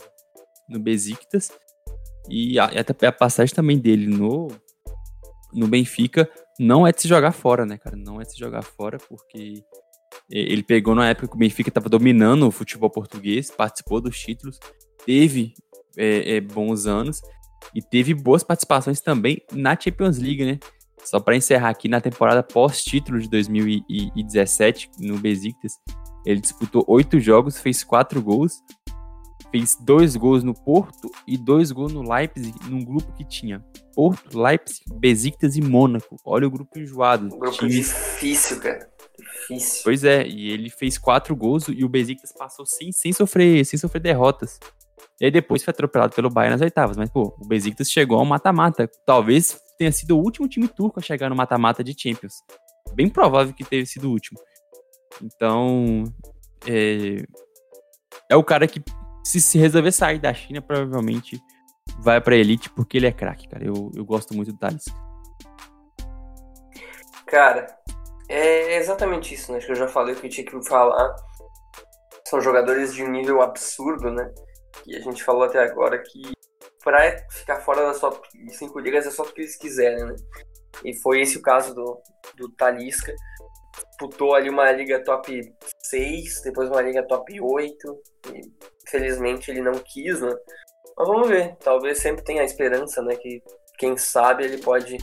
no Besiktas, e a, até a passagem também dele no, no Benfica não é de se jogar fora, né, cara? Não é de se jogar fora, porque ele pegou na época que o Benfica estava dominando o futebol português, participou dos títulos, teve é, é, bons anos e teve boas participações também na Champions League, né? Só para encerrar aqui na temporada pós-título de 2017 no Besiktas, ele disputou oito jogos, fez quatro gols, fez dois gols no Porto e dois gols no Leipzig, num grupo que tinha Porto, Leipzig, Besiktas e Mônaco. Olha o grupo enjoado. Um grupo time... difícil, cara. Difícil. Pois é, e ele fez quatro gols e o Besiktas passou sem, sem, sofrer, sem sofrer derrotas. E aí depois foi atropelado pelo Bayern nas oitavas. Mas, pô, o Besiktas chegou ao mata-mata. Talvez tenha sido o último time turco a chegar no mata-mata de Champions. Bem provável que tenha sido o último. Então, é, é o cara que se, se resolver sair da China, provavelmente vai pra Elite, porque ele é craque, cara. Eu, eu gosto muito do Talisca. Cara, é exatamente isso, né? Acho que eu já falei o que eu tinha que falar. São jogadores de um nível absurdo, né? E a gente falou até agora que pra ficar fora das top 5 ligas é só o que eles quiserem, né? E foi esse o caso do, do Talisca. Disputou ali uma liga top 6, depois uma liga top 8. E infelizmente ele não quis, né? Mas vamos ver. Talvez sempre tenha a esperança, né? Que quem sabe ele pode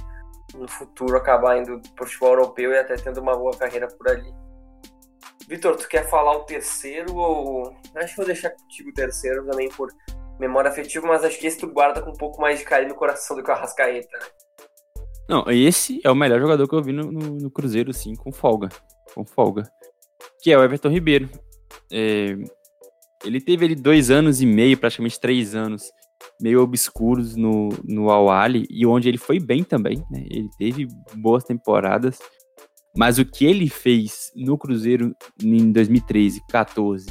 no futuro acabar indo pro futebol europeu e até tendo uma boa carreira por ali. Vitor, tu quer falar o terceiro ou. Acho que vou deixar contigo o terceiro também por memória afetiva, mas acho que esse tu guarda com um pouco mais de carinho no coração do que o Arrascaeta, né? Não, esse é o melhor jogador que eu vi no, no, no Cruzeiro, sim, com folga. Com folga. Que é o Everton Ribeiro. É, ele teve ali dois anos e meio, praticamente três anos, meio obscuros no, no Al-Ali, e onde ele foi bem também, né? Ele teve boas temporadas, mas o que ele fez no Cruzeiro em 2013, 14,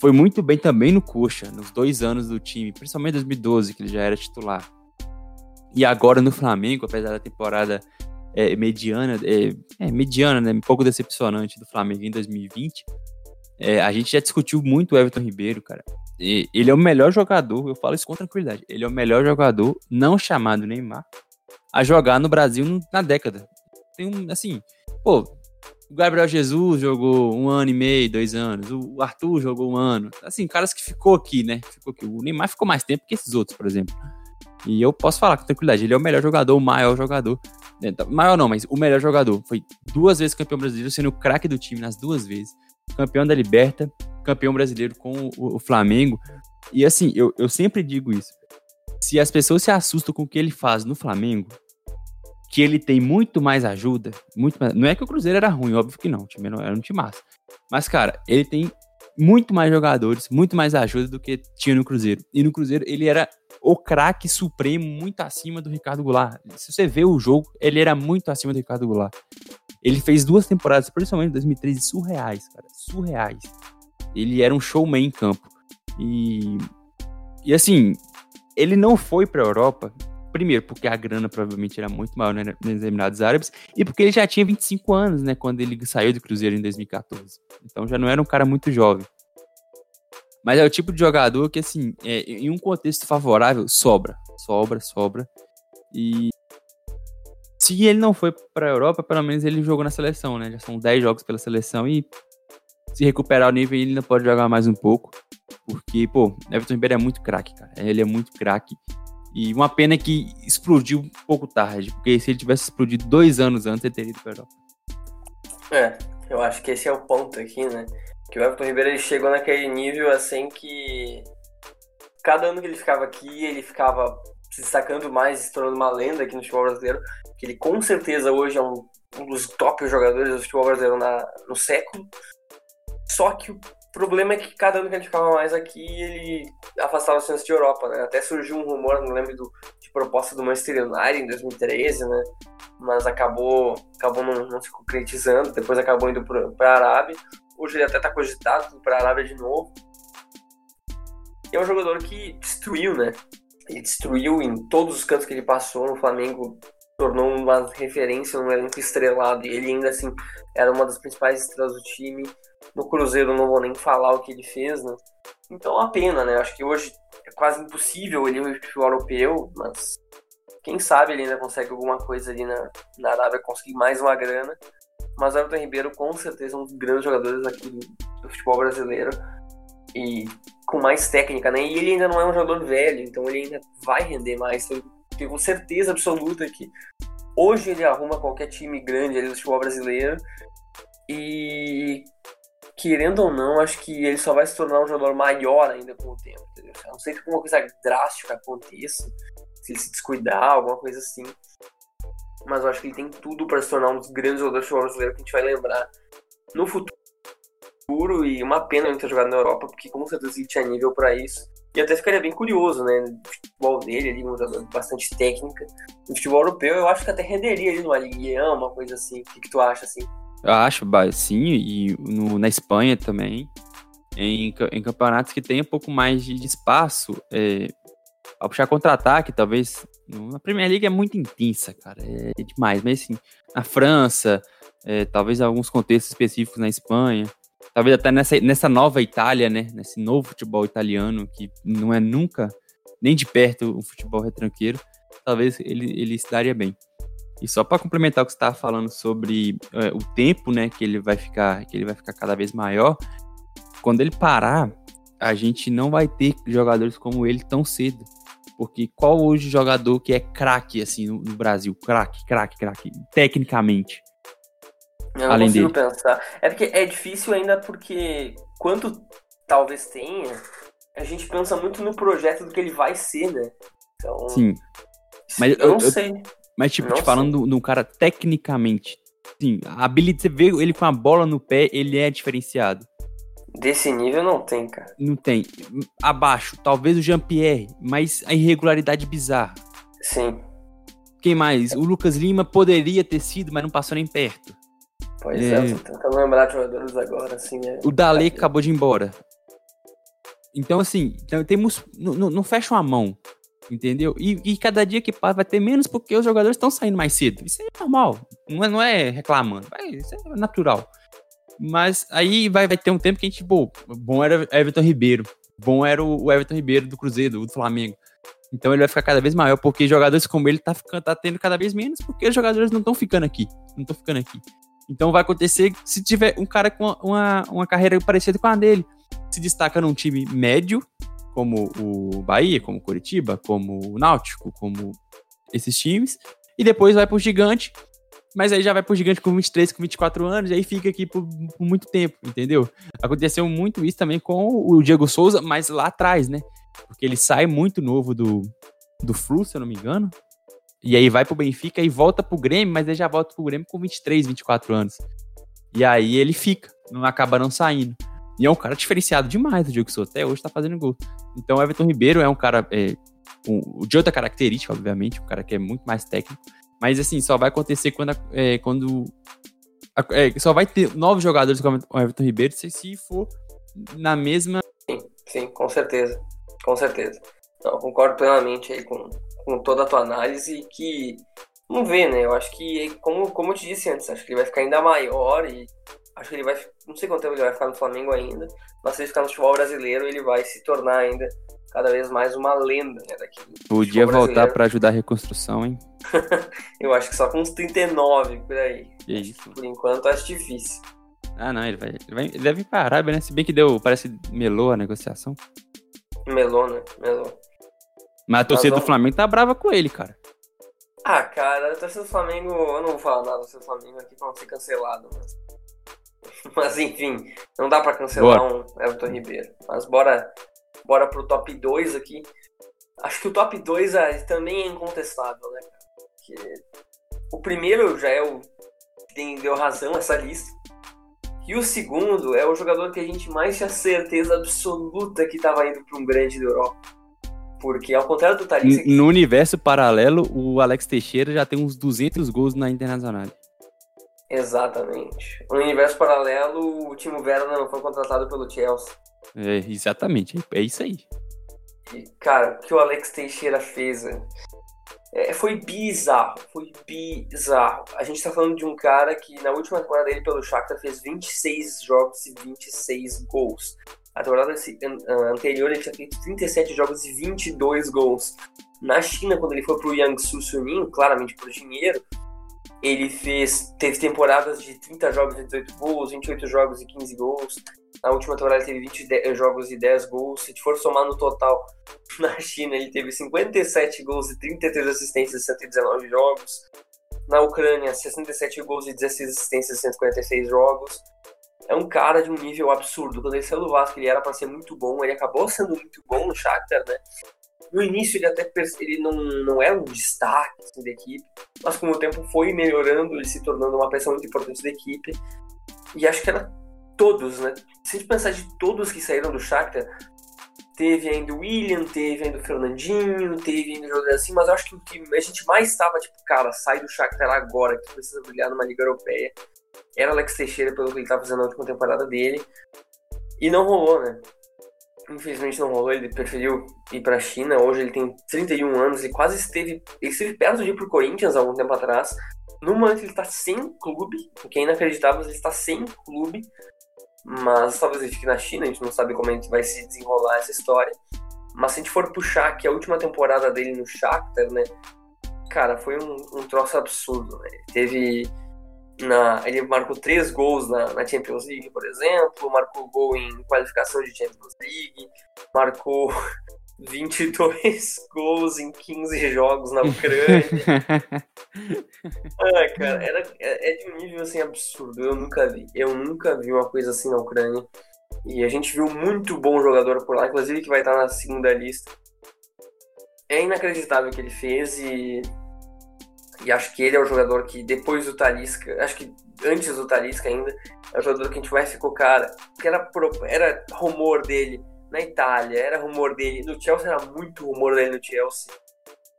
foi muito bem também no Coxa, nos dois anos do time, principalmente em 2012, que ele já era titular. E agora no Flamengo, apesar da temporada é, mediana, é, é, mediana, né? Um pouco decepcionante do Flamengo em 2020. É, a gente já discutiu muito o Everton Ribeiro, cara. E, ele é o melhor jogador, eu falo isso com tranquilidade. Ele é o melhor jogador, não chamado Neymar, a jogar no Brasil na década. Tem um, assim, pô, o Gabriel Jesus jogou um ano e meio, dois anos. O Arthur jogou um ano. Assim, caras que ficou aqui, né? Ficou aqui. O Neymar ficou mais tempo que esses outros, por exemplo. E eu posso falar com tranquilidade, ele é o melhor jogador, o maior jogador. É, tá, maior não, mas o melhor jogador. Foi duas vezes campeão brasileiro, sendo o craque do time nas duas vezes. Campeão da Liberta, campeão brasileiro com o, Flamengo. E assim, eu, eu sempre digo isso. Se as pessoas se assustam com o que ele faz no Flamengo, que ele tem muito mais ajuda, muito mais, não é que o Cruzeiro era ruim, óbvio que não, o time era um time massa. Mas, cara, ele tem muito mais jogadores, muito mais ajuda do que tinha no Cruzeiro. E no Cruzeiro ele era o craque supremo, muito acima do Ricardo Goulart. Se você vê o jogo, ele era muito acima do Ricardo Goulart. Ele fez duas temporadas, principalmente em 2013, surreais, cara. Surreais. Ele era um showman em campo. E, e assim, ele não foi pra Europa, primeiro, porque a grana provavelmente era muito maior né, nos Emirados Árabes, e porque ele já tinha 25 anos, né, quando ele saiu do Cruzeiro em 2014. Então já não era um cara muito jovem. Mas é o tipo de jogador que, assim, é, em um contexto favorável, sobra. Sobra, sobra. E se ele não foi para a Europa, pelo menos ele jogou na seleção, né? Já são 10 jogos pela seleção e se recuperar o nível, ele ainda pode jogar mais um pouco. Porque, pô, Everton Ribeiro é muito craque, cara. Ele é muito craque. E uma pena que explodiu um pouco tarde, porque se ele tivesse explodido dois anos antes, ele teria ido para Europa. É, eu acho que esse é o ponto aqui, né? Que o Everton Ribeiro ele chegou naquele nível assim que cada ano que ele ficava aqui, ele ficava se destacando mais, se tornando uma lenda aqui no futebol brasileiro, que ele com certeza hoje é um, um dos top jogadores do futebol brasileiro na, no século. Só que o problema é que cada ano que ele ficava mais aqui, ele afastava as chances de Europa, né? Até surgiu um rumor, não lembro do, de proposta do Manchester United em 2013, né? Mas acabou, acabou não, não se concretizando, depois acabou indo para a Arábia. Hoje ele até está cogitado para a Arábia de novo. E é um jogador que destruiu, né? Ele destruiu em todos os cantos que ele passou no Flamengo, tornou uma referência no elenco estrelado. E ele ainda assim era uma das principais estrelas do time. No Cruzeiro não vou nem falar o que ele fez, né? Então é uma pena, né? Acho que hoje é quase impossível ele ir pro europeu, mas quem sabe ele ainda consegue alguma coisa ali na, na Arábia, conseguir mais uma grana. Mas o Everton Ribeiro, com certeza, é um dos grandes jogadores aqui do, do futebol brasileiro. E com mais técnica, né? E ele ainda não é um jogador velho, então ele ainda vai render mais. Tenho certeza absoluta que hoje ele arruma qualquer time grande ali do futebol brasileiro. E querendo ou não, acho que ele só vai se tornar um jogador maior ainda com o tempo, entendeu? A não sei que alguma coisa drástica aconteça, se ele se descuidar, alguma coisa assim mas eu acho que ele tem tudo para se tornar um dos grandes jogadores futebol brasileiro que a gente vai lembrar no futuro. E uma pena ele ter jogado na Europa, porque com certeza ele tinha nível para isso. E até ficaria bem curioso, né? O futebol dele, ali, um jogador bastante técnica. No futebol europeu, eu acho que até renderia ali no Ligue uma coisa assim. O que, que tu acha, assim? Eu acho, sim, e no, na Espanha também. Em, em campeonatos que tem um pouco mais de espaço, é, ao puxar contra-ataque, talvez. Na Premier League é muito intensa, cara. É demais. Mas assim, na França, é, talvez alguns contextos específicos na Espanha. Talvez até nessa, nessa nova Itália, né? Nesse novo futebol italiano, que não é nunca, nem de perto, um futebol retranqueiro. Talvez ele, ele se daria bem. E só para complementar o que você estava falando sobre é, o tempo, né, que ele vai ficar, que ele vai ficar cada vez maior, quando ele parar, a gente não vai ter jogadores como ele tão cedo. Porque qual hoje jogador que é craque, assim, no, no Brasil? Craque, craque, craque, tecnicamente. Eu não Além consigo dele. pensar. É porque é difícil ainda porque quanto talvez tenha, a gente pensa muito no projeto do que ele vai ser, né? Então, Sim. Mas eu, eu não sei. Mas, tipo, te falando no cara tecnicamente, sim, a habilidade, você vê ele com a bola no pé, ele é diferenciado. Desse nível não tem, cara. Não tem. Abaixo, talvez o Jean-Pierre, mas a irregularidade bizarra. Sim. Quem mais? O Lucas Lima poderia ter sido, mas não passou nem perto. Pois é, é tô tentando lembrar de jogadores agora, assim, né? O Dale acabou de ir embora. Então, assim, temos. Não, não fecham a mão. Entendeu? E, e, cada dia que passa vai ter menos porque os jogadores estão saindo mais cedo. Isso é normal. Não é, não é reclamando. isso é natural. Mas aí vai, vai ter um tempo que a gente, pô, bom era Everton Ribeiro. Bom era o Everton Ribeiro do Cruzeiro, do Flamengo. Então ele vai ficar cada vez maior, porque jogadores como ele tá, ficando, tá tendo cada vez menos, porque os jogadores não estão ficando aqui. Não estão ficando aqui. Então vai acontecer se tiver um cara com uma, uma carreira parecida com a dele. Se destaca num time médio, como o Bahia, como o Curitiba, como o Náutico, como esses times, e depois vai pro gigante mas aí já vai pro gigante com 23, com 24 anos, e aí fica aqui por, por, muito tempo, entendeu? Aconteceu muito isso também com o Diego Souza, mas lá atrás, né? Porque ele sai muito novo do, do Flu, se eu não me engano, e aí vai pro Benfica e volta pro Grêmio, mas ele já volta pro Grêmio com 23, 24 anos. E aí ele fica, não acaba não saindo. E é um cara diferenciado demais, o Diego Souza, até hoje tá fazendo gol. Então o Everton Ribeiro é um cara é, um, de outra característica, obviamente, um cara que é muito mais técnico, mas assim, só vai acontecer quando, é, quando É, só vai ter novos jogadores como o Everton Ribeiro se, se for na mesma. Sim, sim, com certeza. Com certeza. Não, concordo plenamente aí com, com toda a tua análise que. Vamos ver, né? Eu acho que, como, como eu te disse antes, acho que ele vai ficar ainda maior e acho que ele vai. Não sei quanto tempo ele vai ficar no Flamengo ainda, mas se ele ficar no futebol brasileiro, ele vai se tornar ainda cada vez mais uma lenda né, daqui. Podia voltar para ajudar a reconstrução, hein? eu acho que só com uns 39 por aí. Que isso. Por enquanto acho difícil. Ah, não, ele vai, ele vai. Ele deve ir pra Arábia, né? Se bem que deu. Parece melou a negociação. Melou, né? Melou. Mas a torcida do Flamengo tá brava com ele, cara. Ah, cara, a torcida do Flamengo. Eu não vou falar nada da torcida do Flamengo aqui pra não ser cancelado, mas. Mas enfim, não dá pra cancelar bora. um Everton Ribeiro. Mas bora, bora pro top 2 aqui. Acho que o top 2 é, também é incontestável, né? Porque o primeiro já é o que deu razão essa lista. E o segundo é o jogador que a gente mais tinha certeza absoluta que estava indo para um grande da Europa. Porque, ao contrário do Thalys... No universo paralelo, o Alex Teixeira já tem uns 200 gols na Internacional. Exatamente. No universo paralelo, o Timo Werner não foi contratado pelo Chelsea. É, exatamente. É isso aí. E, cara, o que o Alex Teixeira fez, é, foi bizarro, foi bizarro. A gente tá falando de um cara que na última temporada dele pelo Shakhtar fez 26 jogos e 26 gols. A temporada anterior ele tinha feito 37 jogos e 22 gols. Na China, quando ele foi pro Jiangsu Suning, claramente por dinheiro, ele fez teve temporadas de 30 jogos e 18 gols, 28 jogos e 15 gols. Na última temporada ele teve 20 jogos e 10 gols. Se for somar no total, na China ele teve 57 gols e 33 assistências em 119 jogos. Na Ucrânia, 67 gols e 16 assistências em 146 jogos. É um cara de um nível absurdo. Quando ele saiu do Vasco, ele era para ser muito bom. Ele acabou sendo muito bom no Shakhtar, né? No início ele até ele não, não era um destaque assim, da equipe, mas com o tempo foi melhorando, ele se tornando uma peça muito importante da equipe. E acho que era todos, né? Se a gente pensar de todos que saíram do Shakhtar, teve ainda o William, teve ainda o Fernandinho, teve ainda o assim, mas eu acho que o que a gente mais estava, tipo, cara, sai do Shakhtar agora, que precisa brilhar numa liga europeia, era Alex Teixeira, pelo que ele estava fazendo na última temporada dele, e não rolou, né? Infelizmente não rolou, ele preferiu ir para a China, hoje ele tem 31 anos, ele quase esteve, ele esteve perto de ir pro Corinthians há algum tempo atrás, no momento ele está sem clube, o que é inacreditável, ele está sem clube, mas talvez ele fique na China, a gente não sabe como a gente vai se desenrolar essa história. Mas se a gente for puxar que a última temporada dele no Shakhtar, né? Cara, foi um, um troço absurdo, né? Ele teve. Na, ele marcou três gols na, na Champions League, por exemplo, marcou gol em qualificação de Champions League, marcou 22 gols em 15 jogos na Ucrânia. ah, cara, era, é, é de um nível assim absurdo. Eu nunca vi. Eu nunca vi uma coisa assim na Ucrânia. E a gente viu muito bom jogador por lá, inclusive que vai estar na segunda lista. É inacreditável o que ele fez e. E acho que ele é o jogador que, depois do Talisca, acho que antes do Talisca ainda, é o jogador que a gente mais ficou, cara. Porque era, era rumor dele na Itália, era rumor dele. No Chelsea era muito rumor dele no Chelsea.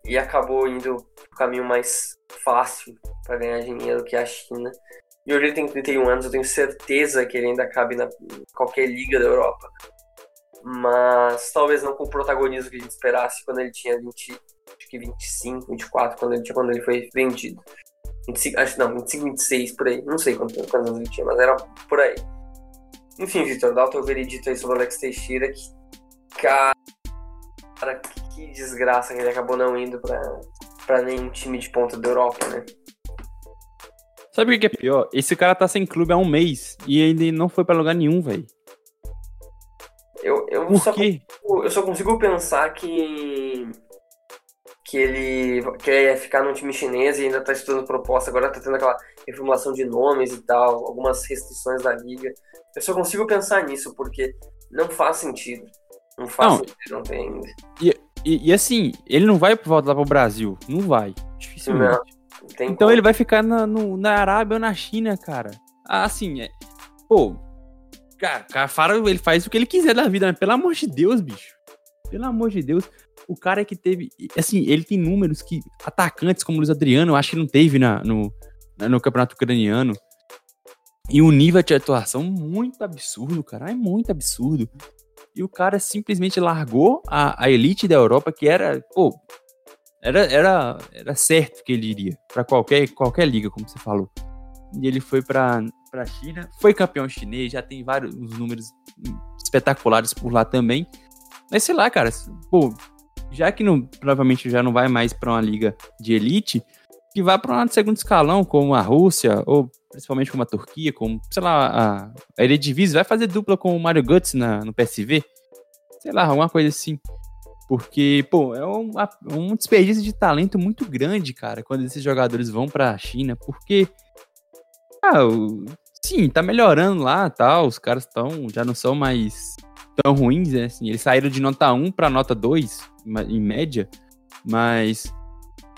E acabou indo pro caminho mais fácil para ganhar dinheiro que a China. E hoje ele tem 31 anos, eu tenho certeza que ele ainda cabe na qualquer liga da Europa. Mas talvez não com o protagonismo que a gente esperasse quando ele tinha 20, acho que 25, 24, quando ele, quando ele foi vendido. 25, acho não, 25, 26 por aí. Não sei quantos, quantos anos ele tinha, mas era por aí. Enfim, Vitor, dá o teu veredito aí sobre o Alex Teixeira, que cara, que desgraça que ele acabou não indo pra, pra nenhum time de ponta da Europa, né? Sabe o que é pior? Esse cara tá sem clube há um mês e ele não foi pra lugar nenhum, velho. Eu, eu, Por só quê? Consigo, eu só consigo pensar que que ele quer ficar num time chinês e ainda tá estudando proposta, agora tá tendo aquela reformulação de nomes e tal, algumas restrições da liga. Eu só consigo pensar nisso, porque não faz sentido. Não faz Não. sentido, não tem. E, e, e assim, ele não vai voltar pro Brasil. Não vai. Dificilmente. Não, não Então como. ele vai ficar na, no- na Arábia ou na China, cara. Ah, Assim, é. Pô. Cara, cara, ele faz o que ele quiser da vida, mas pelo amor de Deus, bicho. Pelo amor de Deus. O cara que teve. Assim, ele tem números que atacantes como o Luiz Adriano, eu acho que não teve na, no, na- no campeonato ucraniano. E um nível de atuação muito absurdo, cara. É muito absurdo. E o cara simplesmente largou a, a elite da Europa, que era, pô, era, era, era certo que ele iria para qualquer, qualquer liga, como você falou. E ele foi para a China, foi campeão chinês, já tem vários números espetaculares por lá também. Mas sei lá, cara, pô, já que não, provavelmente já não vai mais para uma liga de elite, que vá para um segundo escalão, como a Rússia, ou principalmente como a Turquia, como, sei lá, a, a Eredivisie, vai fazer dupla com o Mario Guts na, no PSV, sei lá, alguma coisa assim. Porque, pô, é um, um desperdício de talento muito grande, cara, quando esses jogadores vão pra China, porque, ah, sim, tá melhorando lá, tal, os caras estão, já não são mais tão ruins, né, assim, eles saíram de nota 1 pra nota 2, em média, mas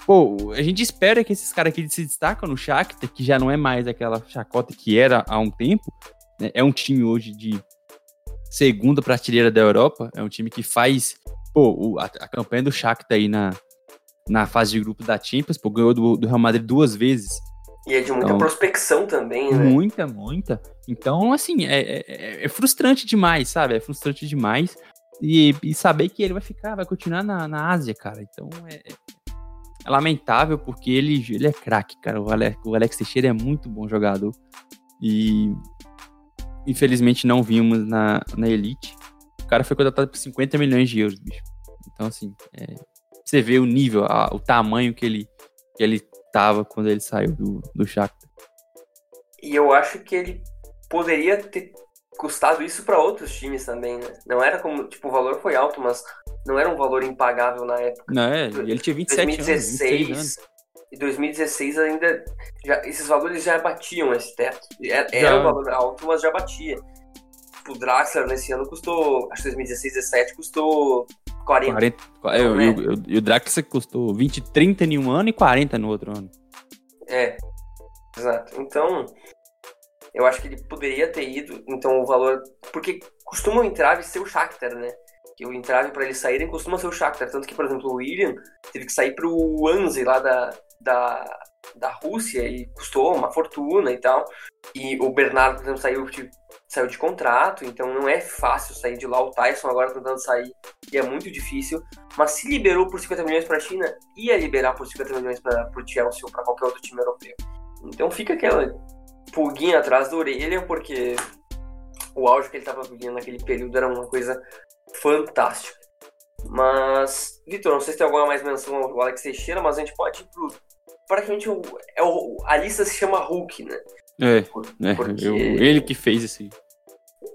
Pô, a gente espera que esses caras aqui se destacam no Shakhtar, que já não é mais aquela chacota que era há um tempo. Né? É um time hoje de segunda prateleira da Europa. É um time que faz. Pô, a, a campanha do Shakhtar aí na, na fase de grupo da Champions, pô, ganhou do, do Real Madrid duas vezes. E é de muita então, prospecção também, né? Muita, muita. Então, assim, é, é, é, frustrante demais, sabe? É frustrante demais. E, e, saber que ele vai ficar, vai continuar na, na Ásia, cara. Então, é, é lamentável porque ele, ele é craque, cara. O Alex, o Alex Teixeira é muito bom jogador. E infelizmente não vimos na, na Elite. O cara foi contratado por 50 milhões de euros, bicho. Então, assim, é, você vê o nível, a, o tamanho que ele, que ele tava quando ele saiu do, do Shakhtar. E eu acho que ele poderia ter custado isso para outros times também, né? Não era como, tipo, o valor foi alto, mas não era um valor impagável na época. Não, é, ele tinha 27 2016, anos, anos. E 2016 ainda, já, esses valores já batiam esse teto. Era, era um valor alto, mas já batia. O Draxler nesse ano custou, acho que 2016, 17 custou 40. 40 então, né? e, o, o Draxler custou 20, 30 em um ano e 40 no outro ano. É, exato. Então, eu acho que ele poderia ter ido, então o valor. Porque costumam entrar e ser o Shakhtar, né? que o entrave para eles saírem costuma ser o Shakhtar. Tanto que, por exemplo, o William teve que sair para o Anze lá da, da, da Rússia e custou uma fortuna e tal. E o Bernardo, por exemplo, saiu de, saiu de contrato, então não é fácil sair de lá. O Tyson agora tentando sair e é muito difícil. Mas se liberou por 50 milhões para a China, ia liberar por 50 milhões para o Chelsea ou para qualquer outro time europeu. Então fica aquela pulguinha atrás da orelha, porque o auge que ele estava vivendo naquele período era uma coisa fantástica. Mas, Vitor, não sei se tem alguma mais menção ao Alex Teixeira, mas a gente pode ir pro. Praticamente é o, a lista se chama Hulk, né? É, é eu, ele que fez esse,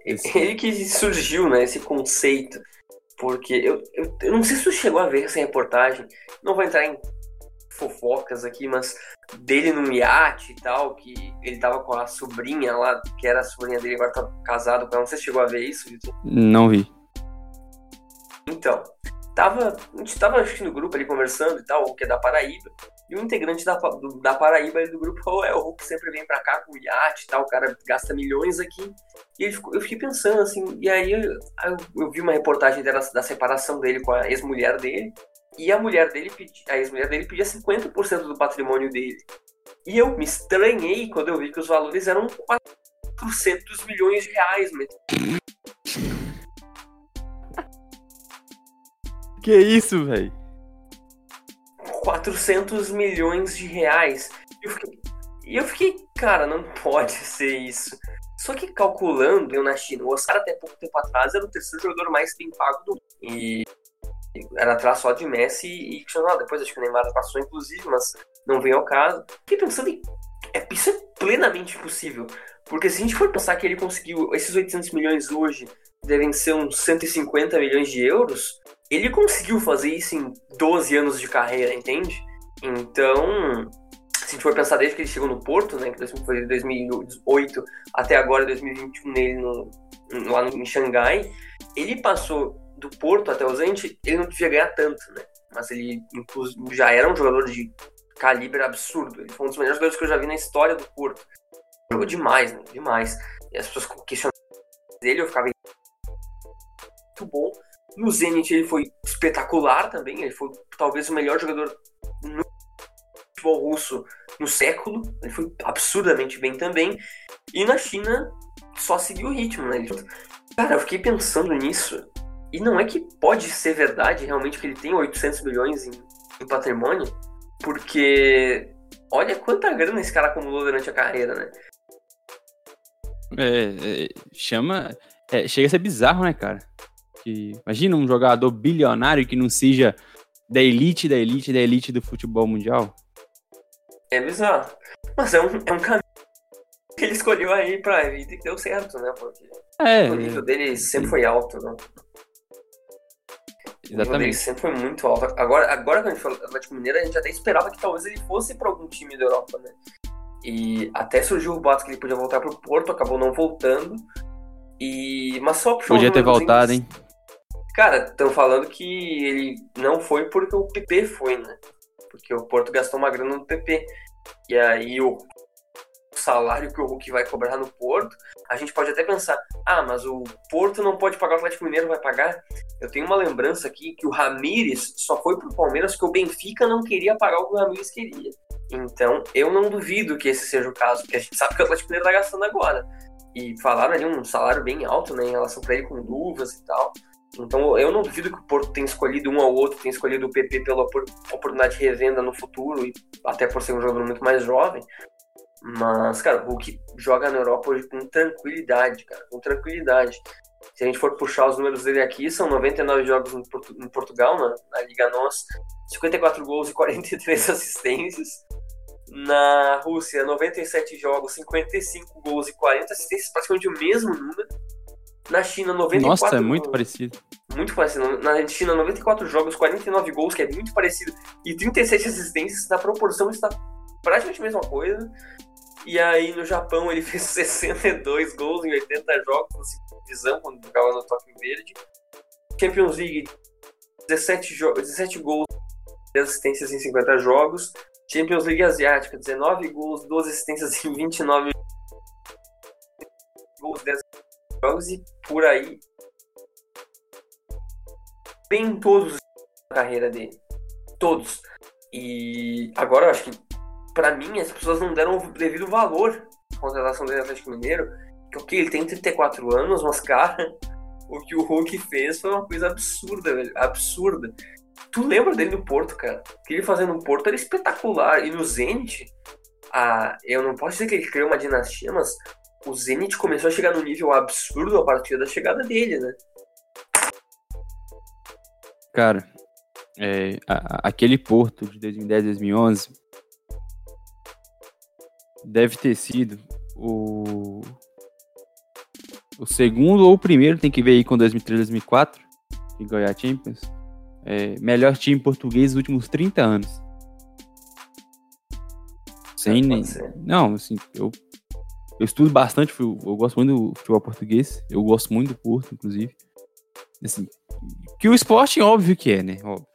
esse. Ele que surgiu, né? Esse conceito. Porque eu, eu, eu não sei se você chegou a ver essa reportagem. Não vou entrar em fofocas aqui, mas dele no iate e tal, que ele tava com a sobrinha lá, que era a sobrinha dele, agora tá casado com ela. Não sei se chegou a ver isso, Vitor? Não vi. Então, tava, a gente tava assistindo o grupo ali conversando e tal, o que é da Paraíba, e um integrante da, do, da Paraíba do grupo falou, é, o Hulk sempre vem pra cá com o iate e tal, o cara gasta milhões aqui, e ele eu fiquei pensando assim, e aí eu, eu, eu vi uma reportagem dela, da separação dele com a ex-mulher dele, e a mulher dele, a ex-mulher dele pedia 50% do patrimônio dele. E eu me estranhei quando eu vi que os valores eram 400 milhões de reais, mas... Que isso, velho? 400 milhões de reais. E eu, fiquei, eu fiquei, cara, não pode ser isso. Só que calculando, eu na China, o Oscar até pouco tempo atrás era o terceiro jogador mais bem pago do mundo. E era atrás só de Messi e Cristiano. Depois acho que o Neymar passou, inclusive, mas não veio ao caso. Fiquei pensando. É, isso é plenamente possível. Porque se a gente for pensar que ele conseguiu esses 800 milhões hoje, devem ser uns 150 milhões de euros, ele conseguiu fazer isso em 12 anos de carreira, entende? Então, se a gente for pensar desde que ele chegou no Porto, né, que foi de 2008 até agora, 2021, nele no, lá em Xangai, ele passou do Porto até o Zenit, ele não devia ganhar tanto, né? Mas ele já era um jogador de calibre absurdo. Ele foi um dos melhores jogadores que eu já vi na história do Porto. Jogou demais, né? Demais. E as pessoas questionavam ele, eu ficava muito bom. No Zenit ele foi espetacular também, ele foi talvez o melhor jogador no futebol russo no século, ele foi absurdamente bem também, e na China só seguiu o ritmo, né? Cara, eu fiquei pensando nisso, e não é que pode ser verdade realmente que ele tem 800 milhões em, em patrimônio, porque olha quanta grana esse cara acumulou durante a carreira, né? É, é, chama. É, chega a ser bizarro, né, cara? Que, imagina um jogador bilionário que não seja da elite, da elite, da elite do futebol mundial. É bizarro. Mas é um, é um caminho que ele escolheu aí pra vida e que deu certo, né? Porque é, o nível dele sempre foi alto, né? Exatamente. O nível sempre foi muito alto. Agora, agora que a gente falou do Atlético Mineiro, a gente até esperava que talvez ele fosse para algum time da Europa, né? E até surgiu o boato que ele podia voltar pro Porto, acabou não voltando. E mas só puxou Podia ter voltado, hein? Cara, estão falando que ele não foi porque o PP foi, né? Porque o Porto gastou uma grana no PP. E aí o salário que o Hulk vai cobrar no Porto, a gente pode até pensar, ah, mas o Porto não pode pagar, o Atlético Mineiro vai pagar. Eu tenho uma lembrança aqui que o Ramires só foi pro Palmeiras porque o Benfica não queria pagar o que o Ramires queria. Então, eu não duvido que esse seja o caso, porque a gente sabe que o Atlético Mineiro tá gastando agora. E falaram ali um salário bem alto, né, em relação para ele com luvas e tal. Então, eu não duvido que o Porto tenha escolhido um ou outro, tenha escolhido o PP pela oportunidade de revenda no futuro, e até por ser um jogador muito mais jovem. Mas, cara, o Hulk joga na Europa hoje com tranquilidade, cara, com tranquilidade. Se a gente for puxar os números dele aqui, são 99 jogos em, Portu em Portugal, na, na Liga NOS, 54 gols e 43 assistências. Na Rússia, 97 jogos, 55 gols e 40 assistências, praticamente o mesmo número. Na China, 94 Nossa, é muito parecido. Muito parecido. Na China, 94 jogos, 49 gols, que é muito parecido, e 37 assistências, na proporção está praticamente a mesma coisa. E aí no Japão ele fez 62 gols em 80 jogos na segunda divisão, quando jogava no Tóquio Verde. Champions League, 17, 17 gols, 10 assistências em 50 jogos. Champions League Asiática, 19 gols, 12 assistências em 29 gols, 10 e por aí. Bem todos a carreira dele. Todos. E agora eu acho que para mim, as pessoas não deram o devido valor à contratação dele Atlético Mineiro. Que ok, ele tem 34 anos, mas cara, o que o Hulk fez foi uma coisa absurda, velho. Absurda. Tu lembra dele no Porto, cara? O que ele fazia no Porto era espetacular. E no Zenit, a, eu não posso dizer que ele criou uma dinastia, mas o Zenit começou a chegar no nível absurdo a partir da chegada dele, né? Cara, é, a, aquele Porto de 2010, 2011 deve ter sido o, o segundo ou o primeiro, tem que ver aí com 2003, 2004, que ganhou a Champions. É, melhor time português dos últimos 30 anos. Sem nem. Não, assim, eu, eu estudo bastante, eu gosto muito do futebol português, eu gosto muito do Porto, inclusive. Assim, que o esporte, óbvio que é, né? Óbvio.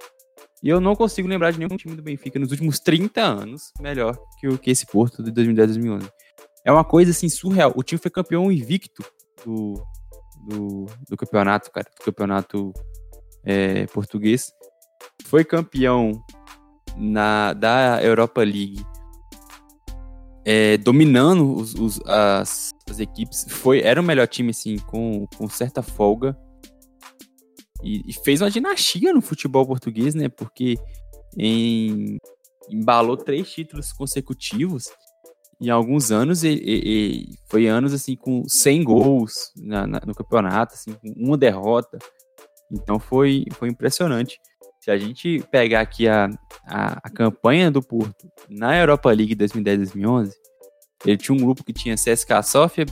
E eu não consigo lembrar de nenhum time do Benfica nos últimos 30 anos melhor que, o, que esse Porto de 2010 2011. É uma coisa assim surreal. O time foi campeão invicto do, do, do campeonato, cara, do campeonato é, português. Foi campeão na, da Europa League, é, dominando os, os, as, as, equipes. Foi, era o melhor time, assim, com, com certa folga. E, e, fez uma dinastia no futebol português, né? Porque em, embalou três títulos consecutivos em alguns anos e, e, e, foi anos assim com 100 gols na, na, no campeonato, assim, com uma derrota. Então foi, foi impressionante. Se a gente pegar aqui a, a, a campanha do Porto na Europa League 2010-2011, ele tinha um grupo que tinha CSKA Sofia,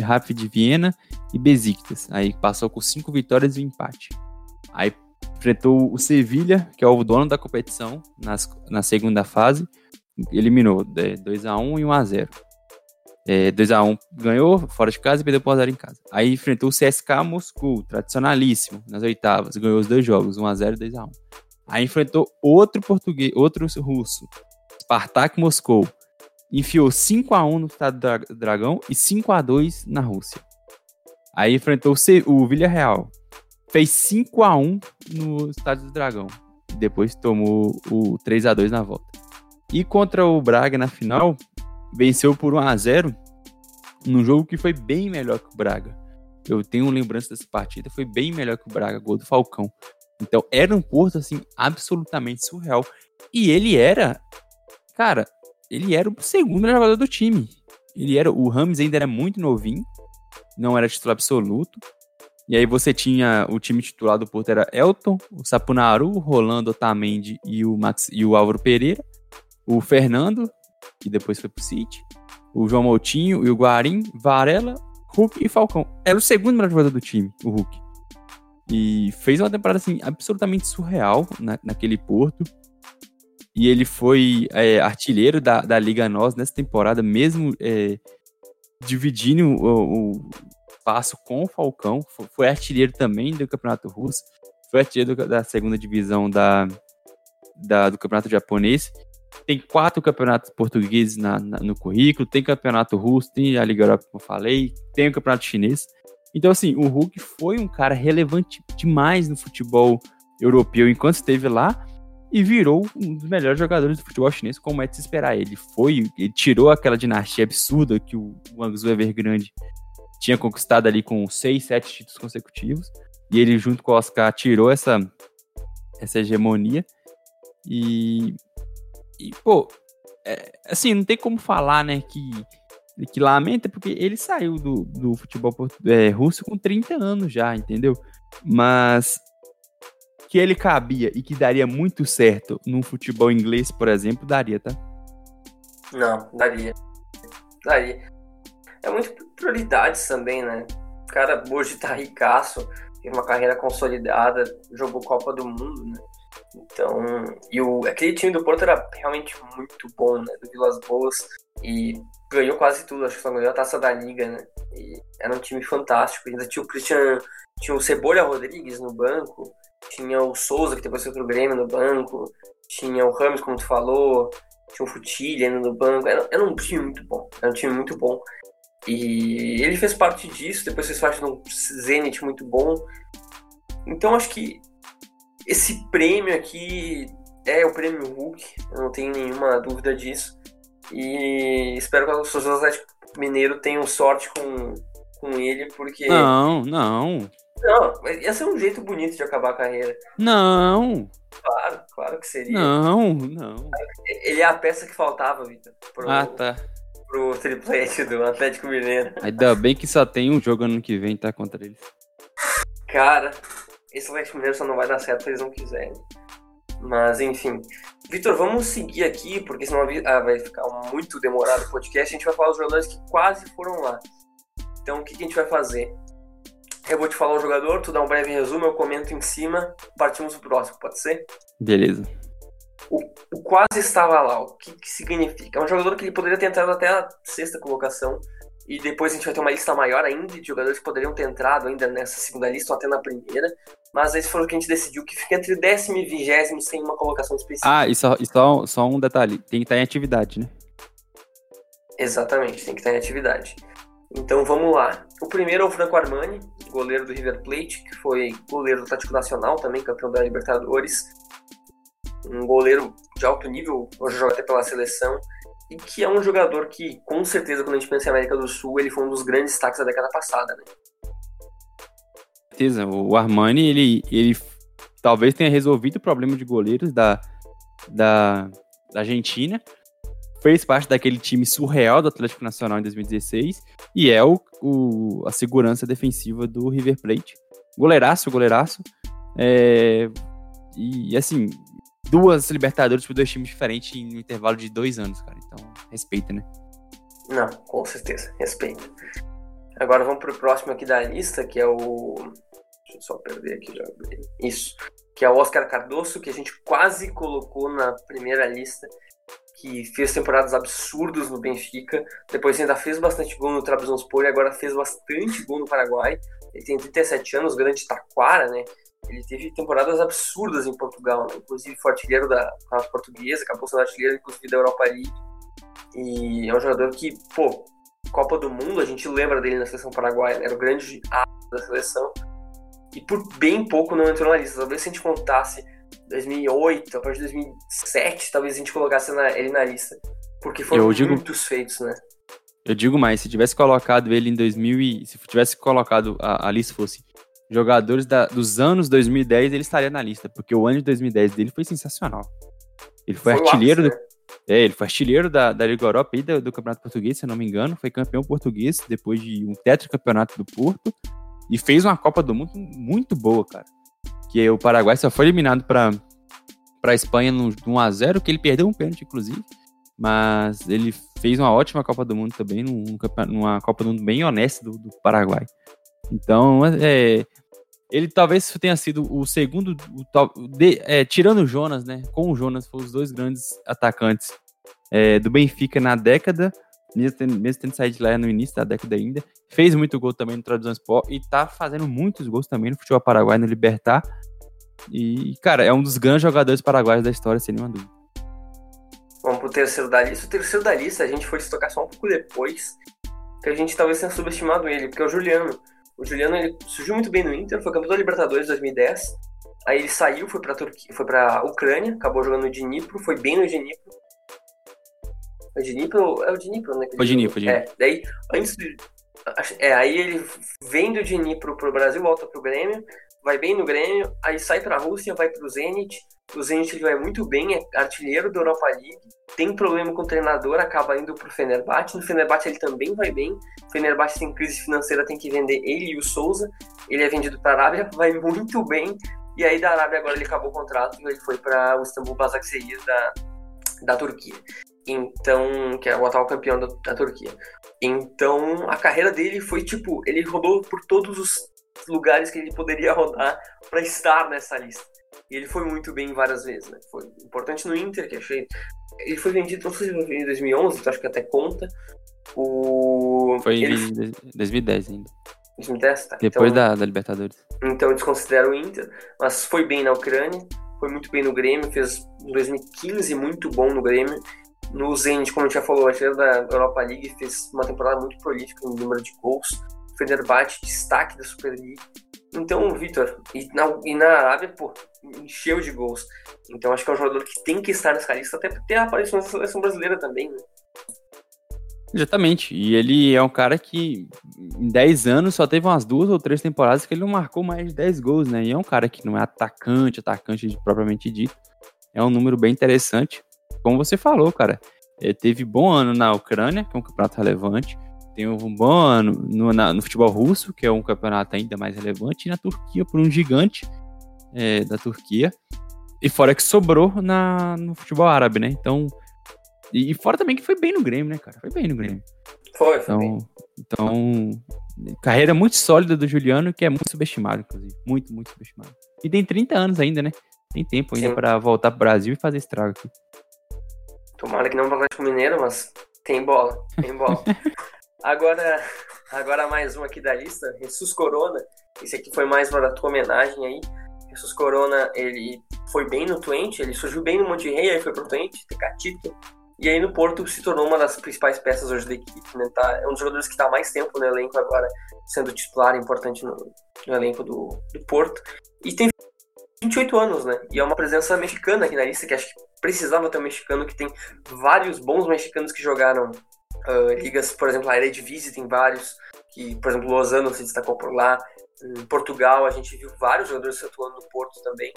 Rapid Viena e Besiktas. Aí passou com cinco vitórias e um empate. Aí enfrentou o Sevilha, que é o dono da competição, nas, na segunda fase. Eliminou 2x1 e 1x0. É, 2x1 ganhou fora de casa e perdeu por 0 em casa. Aí enfrentou o CSK Moscou, tradicionalíssimo, nas oitavas. Ganhou os dois jogos, 1x0 e 2x1. Aí enfrentou outro português, outro russo, Spartak Moscou enfiou 5 a 1 no estado do Dragão e 5 a 2 na Rússia. Aí enfrentou o Villarreal. Fez 5 a 1 no estádio do Dragão. Depois tomou o 3 a 2 na volta. E contra o Braga na final, venceu por 1 a 0 num jogo que foi bem melhor que o Braga. Eu tenho lembrança dessa partida, foi bem melhor que o Braga, gol do Falcão. Então era um Porto assim absolutamente surreal. E ele era, cara, ele era o segundo jogador do time. Ele era, o Rames ainda era muito novinho, não era titular absoluto. E aí você tinha o time titular do Porto era Elton, o Sapunaru, o Rolando Otamendi e o Max e o Álvaro Pereira, o Fernando, que depois foi pro City, o João Moutinho e o Guarim, Varela, Hulk e Falcão. Era o segundo melhor jogador do time, o Hulk. E fez uma temporada assim absolutamente surreal na, naquele Porto. E ele foi é, artilheiro da, da Liga Nós nessa temporada, mesmo é, dividindo o, o espaço com o Falcão. Foi, foi, artilheiro também do Campeonato Russo. Foi artilheiro da segunda divisão da, da, do Campeonato Japonês. Tem quatro campeonatos portugueses na, na, no currículo. Tem campeonato russo, tem a Liga Europa, como eu falei. Tem o campeonato chinês. Então, assim, o Hulk foi um cara relevante demais no futebol europeu enquanto esteve lá e virou um dos melhores jogadores do futebol chinês, como é de se esperar. Ele foi, ele tirou aquela dinastia absurda que o Guangzhou Evergrande tinha conquistado ali com seis, sete títulos consecutivos, e ele junto com o Oscar tirou essa essa hegemonia e, e pô, é, assim, não tem como falar, né, que que lamenta porque ele saiu do, do futebol é, russo com 30 anos já, entendeu? Mas que ele cabia e que daria muito certo num futebol inglês, por exemplo, daria, tá? Não, daria. Daria. É muito prioridades também, né? O cara hoje tá ricaço, tem uma carreira consolidada, jogou Copa do Mundo, né? Então, e o, aquele time do Porto era realmente muito bom, né? Do Vilas Boas. E ganhou quase tudo, acho que só ganhou a taça da Liga, né? E era um time fantástico. Ainda tinha o Christian, tinha o Cebola Rodrigues no banco, tinha o Souza, que depois foi pro Grêmio no banco, tinha o Ramos, como tu falou, tinha o Futilha no banco. Era, era, um time muito bom. Era um time muito bom. E ele fez parte disso, depois fez parte de um Zenit muito bom. Então acho que esse prêmio aqui é o prêmio Hulk, eu não tenho nenhuma dúvida disso. E espero que os Atlético Mineiro tenham sorte com, com ele, porque. Não, não. Não, ia ser um jeito bonito de acabar a carreira. Não. Claro, claro que seria. Não, não. Ele é a peça que faltava, Vitor. Pro, ah, tá. Pro triplete do Atlético Mineiro. Ainda bem que só tem um jogo ano que vem, tá? Contra eles. Cara, esse Atlético Mineiro só não vai dar certo se eles não quiserem. Mas, enfim. Vitor, vamos seguir aqui, porque senão ah, vai ficar muito demorado o podcast. A gente vai falar dos jogadores que quase foram lá. Então, o que, que a gente vai fazer? Eu vou te falar o jogador, tu dá um breve resumo, eu comento em cima, partimos pro próximo, pode ser? Beleza. O, o quase estava lá, o que, que significa? É um jogador que ele poderia ter entrado até a sexta colocação, e depois a gente vai ter uma lista maior ainda de jogadores que poderiam ter entrado ainda nessa segunda lista ou até na primeira. Mas esse foi o que a gente decidiu, que fica entre décimo e vigésimo sem uma colocação específica. Ah, e só, e só, só um detalhe, tem que estar em atividade, né? Exatamente, tem que estar em atividade. Então vamos lá. O primeiro é o Franco Armani, goleiro do River Plate, que foi goleiro do Tático Nacional, também campeão da Libertadores. Um goleiro de alto nível, hoje joga até pela seleção e que é um jogador que, com certeza, quando a gente pensa em América do Sul, ele foi um dos grandes destaques da década passada, né? certeza. O Armani, ele, ele talvez tenha resolvido o problema de goleiros da, da, da Argentina. Fez parte daquele time surreal do Atlético Nacional em 2016 e é o, o a segurança defensiva do River Plate. Goleiraço, goleiraço. É, e assim, duas Libertadores por dois times diferentes em um intervalo de dois anos, cara. Então, respeita, né? Não, com certeza, respeita. Agora vamos pro próximo aqui da lista, que é o. Deixa eu só perder aqui já. Isso. Que é o Oscar Cardoso, que a gente quase colocou na primeira lista, que fez temporadas absurdas no Benfica. Depois ainda fez bastante gol no Trabzonspor e agora fez bastante gol no Paraguai. Ele tem 37 anos, grande taquara, né? Ele teve temporadas absurdas em Portugal, né? inclusive foi artilheiro da Campeonato Portuguesa, acabou sendo artilheiro inclusive da Europa League. E é um jogador que, pô, Copa do Mundo, a gente lembra dele na seleção paraguaia, né? era o grande astro da seleção. E por bem pouco não entrou na lista. Talvez se a gente contasse 2008, a partir de 2007, talvez a gente colocasse na, ele na lista. Porque foram digo, muitos feitos, né? Eu digo mais, se tivesse colocado ele em 2000 e, se tivesse colocado a, a lista fosse jogadores da, dos anos 2010, ele estaria na lista, porque o ano de 2010 dele foi sensacional. Ele foi, foi artilheiro ápice, do? É, ele foi artilheiro da, da Liga Europa e do, do, Campeonato Português, se eu não me engano. Foi campeão português depois de um tetracampeonato do Porto. E fez uma Copa do Mundo muito boa, cara. Que o Paraguai só foi eliminado para a Espanha no 1x0, que ele perdeu um pênalti, inclusive. Mas ele fez uma ótima Copa do Mundo também, num, numa Copa do Mundo bem honesta do, do Paraguai. Então, é, ele talvez tenha sido o segundo, o, de, é, tirando o Jonas, né? Com o Jonas, foram os dois grandes atacantes é, do Benfica na década, mesmo tendo, mesmo tendo saído lá no início da década ainda. Fez muito gol também no Trabzonspor e tá fazendo muitos gols também no futebol paraguai, no Libertar. E, cara, é um dos grandes jogadores paraguaios da história, sem nenhuma dúvida. Vamos pro terceiro da lista. O terceiro da lista, a gente foi se tocar só um pouco depois, que a gente talvez tenha subestimado ele, porque é o Juliano. O Juliano ele surgiu muito bem no Inter, foi campeão da Libertadores 2010. Aí ele saiu, foi para Turquia, foi para Ucrânia, acabou jogando no Dnipro, foi bem no Dnipro. O Dnipro, é o Dnipro, né? O Dnipro, É, daí antes de, é, aí ele vem do Dnipro pro Brasil, volta pro Grêmio, vai bem no Grêmio, aí sai pra Rússia, vai pro Zenit. O Zenit ele vai muito bem, é artilheiro da Europa League tem problema com o treinador, acaba indo pro Fenerbahçe. No Fenerbahçe ele também vai bem. O Fenerbahçe tem crise financeira, tem que vender ele e o Souza. Ele é vendido para a Arábia, vai muito bem. E aí da Arábia agora ele acabou o contrato e ele foi para o Istanbul Basaksehir da, da Turquia. Então, que é o atual campeão da, da Turquia. Então, a carreira dele foi tipo, ele rodou por todos os lugares que ele poderia rodar para estar nessa lista. E ele foi muito bem várias vezes, né? Foi importante no Inter, que achei ele foi vendido, não sei se foi em 2011, então acho que até conta. O... Foi ele... em 2010 ainda. 2010, tá. Depois então, da, da Libertadores. Então eles consideram o Inter, mas foi bem na Ucrânia, foi muito bem no Grêmio, fez em 2015 muito bom no Grêmio. No Zenit, como a gente já falou, artilheiro da Europa League, fez uma temporada muito prolífica no número de gols. Fenerbahçe, destaque da Super League. Então, Vitor, e na, e na Arábia, pô, encheu de gols. Então acho que é um jogador que tem que estar nessa lista, até ter a aparição na seleção brasileira também, né? Exatamente. E ele é um cara que em 10 anos só teve umas duas ou três temporadas que ele não marcou mais de 10 gols, né? E é um cara que não é atacante, atacante propriamente dito. É um número bem interessante. Como você falou, cara, ele teve bom ano na Ucrânia, que é um campeonato relevante tem um bom ano no, na, no futebol russo, que é um campeonato ainda mais relevante, e na Turquia, por um gigante é, da Turquia. E fora que sobrou na, no futebol árabe, né? Então. E, e, fora também que foi bem no Grêmio, né, cara? Foi bem no Grêmio. Foi, foi. Então, bem. então carreira muito sólida do Juliano, que é muito subestimado, inclusive. Muito, muito subestimado. E tem 30 anos ainda, né? Tem tempo ainda para voltar pro Brasil e fazer estrago aqui. Tomara que não vá com o Mineiro, mas tem bola, tem bola. Agora, agora mais um aqui da lista, Jesus Corona. Esse aqui foi mais uma da tua homenagem aí. Jesus Corona, ele foi bem no Twente, ele surgiu bem no Monte Rei, aí foi pro Twente, Tecatito. E aí no Porto se tornou uma das principais peças hoje da equipe, né? Tá, é um dos jogadores que está mais tempo no elenco agora, sendo titular importante no, no elenco do, do Porto. E tem 28 anos, né? E é uma presença mexicana aqui na lista, que acho que precisava ter um mexicano, que tem vários bons mexicanos que jogaram uh, ligas, por exemplo, a Eredivisie tem vários, que, por exemplo, Lozano se destacou por lá. Em Portugal, a gente viu vários jogadores atuando no Porto também.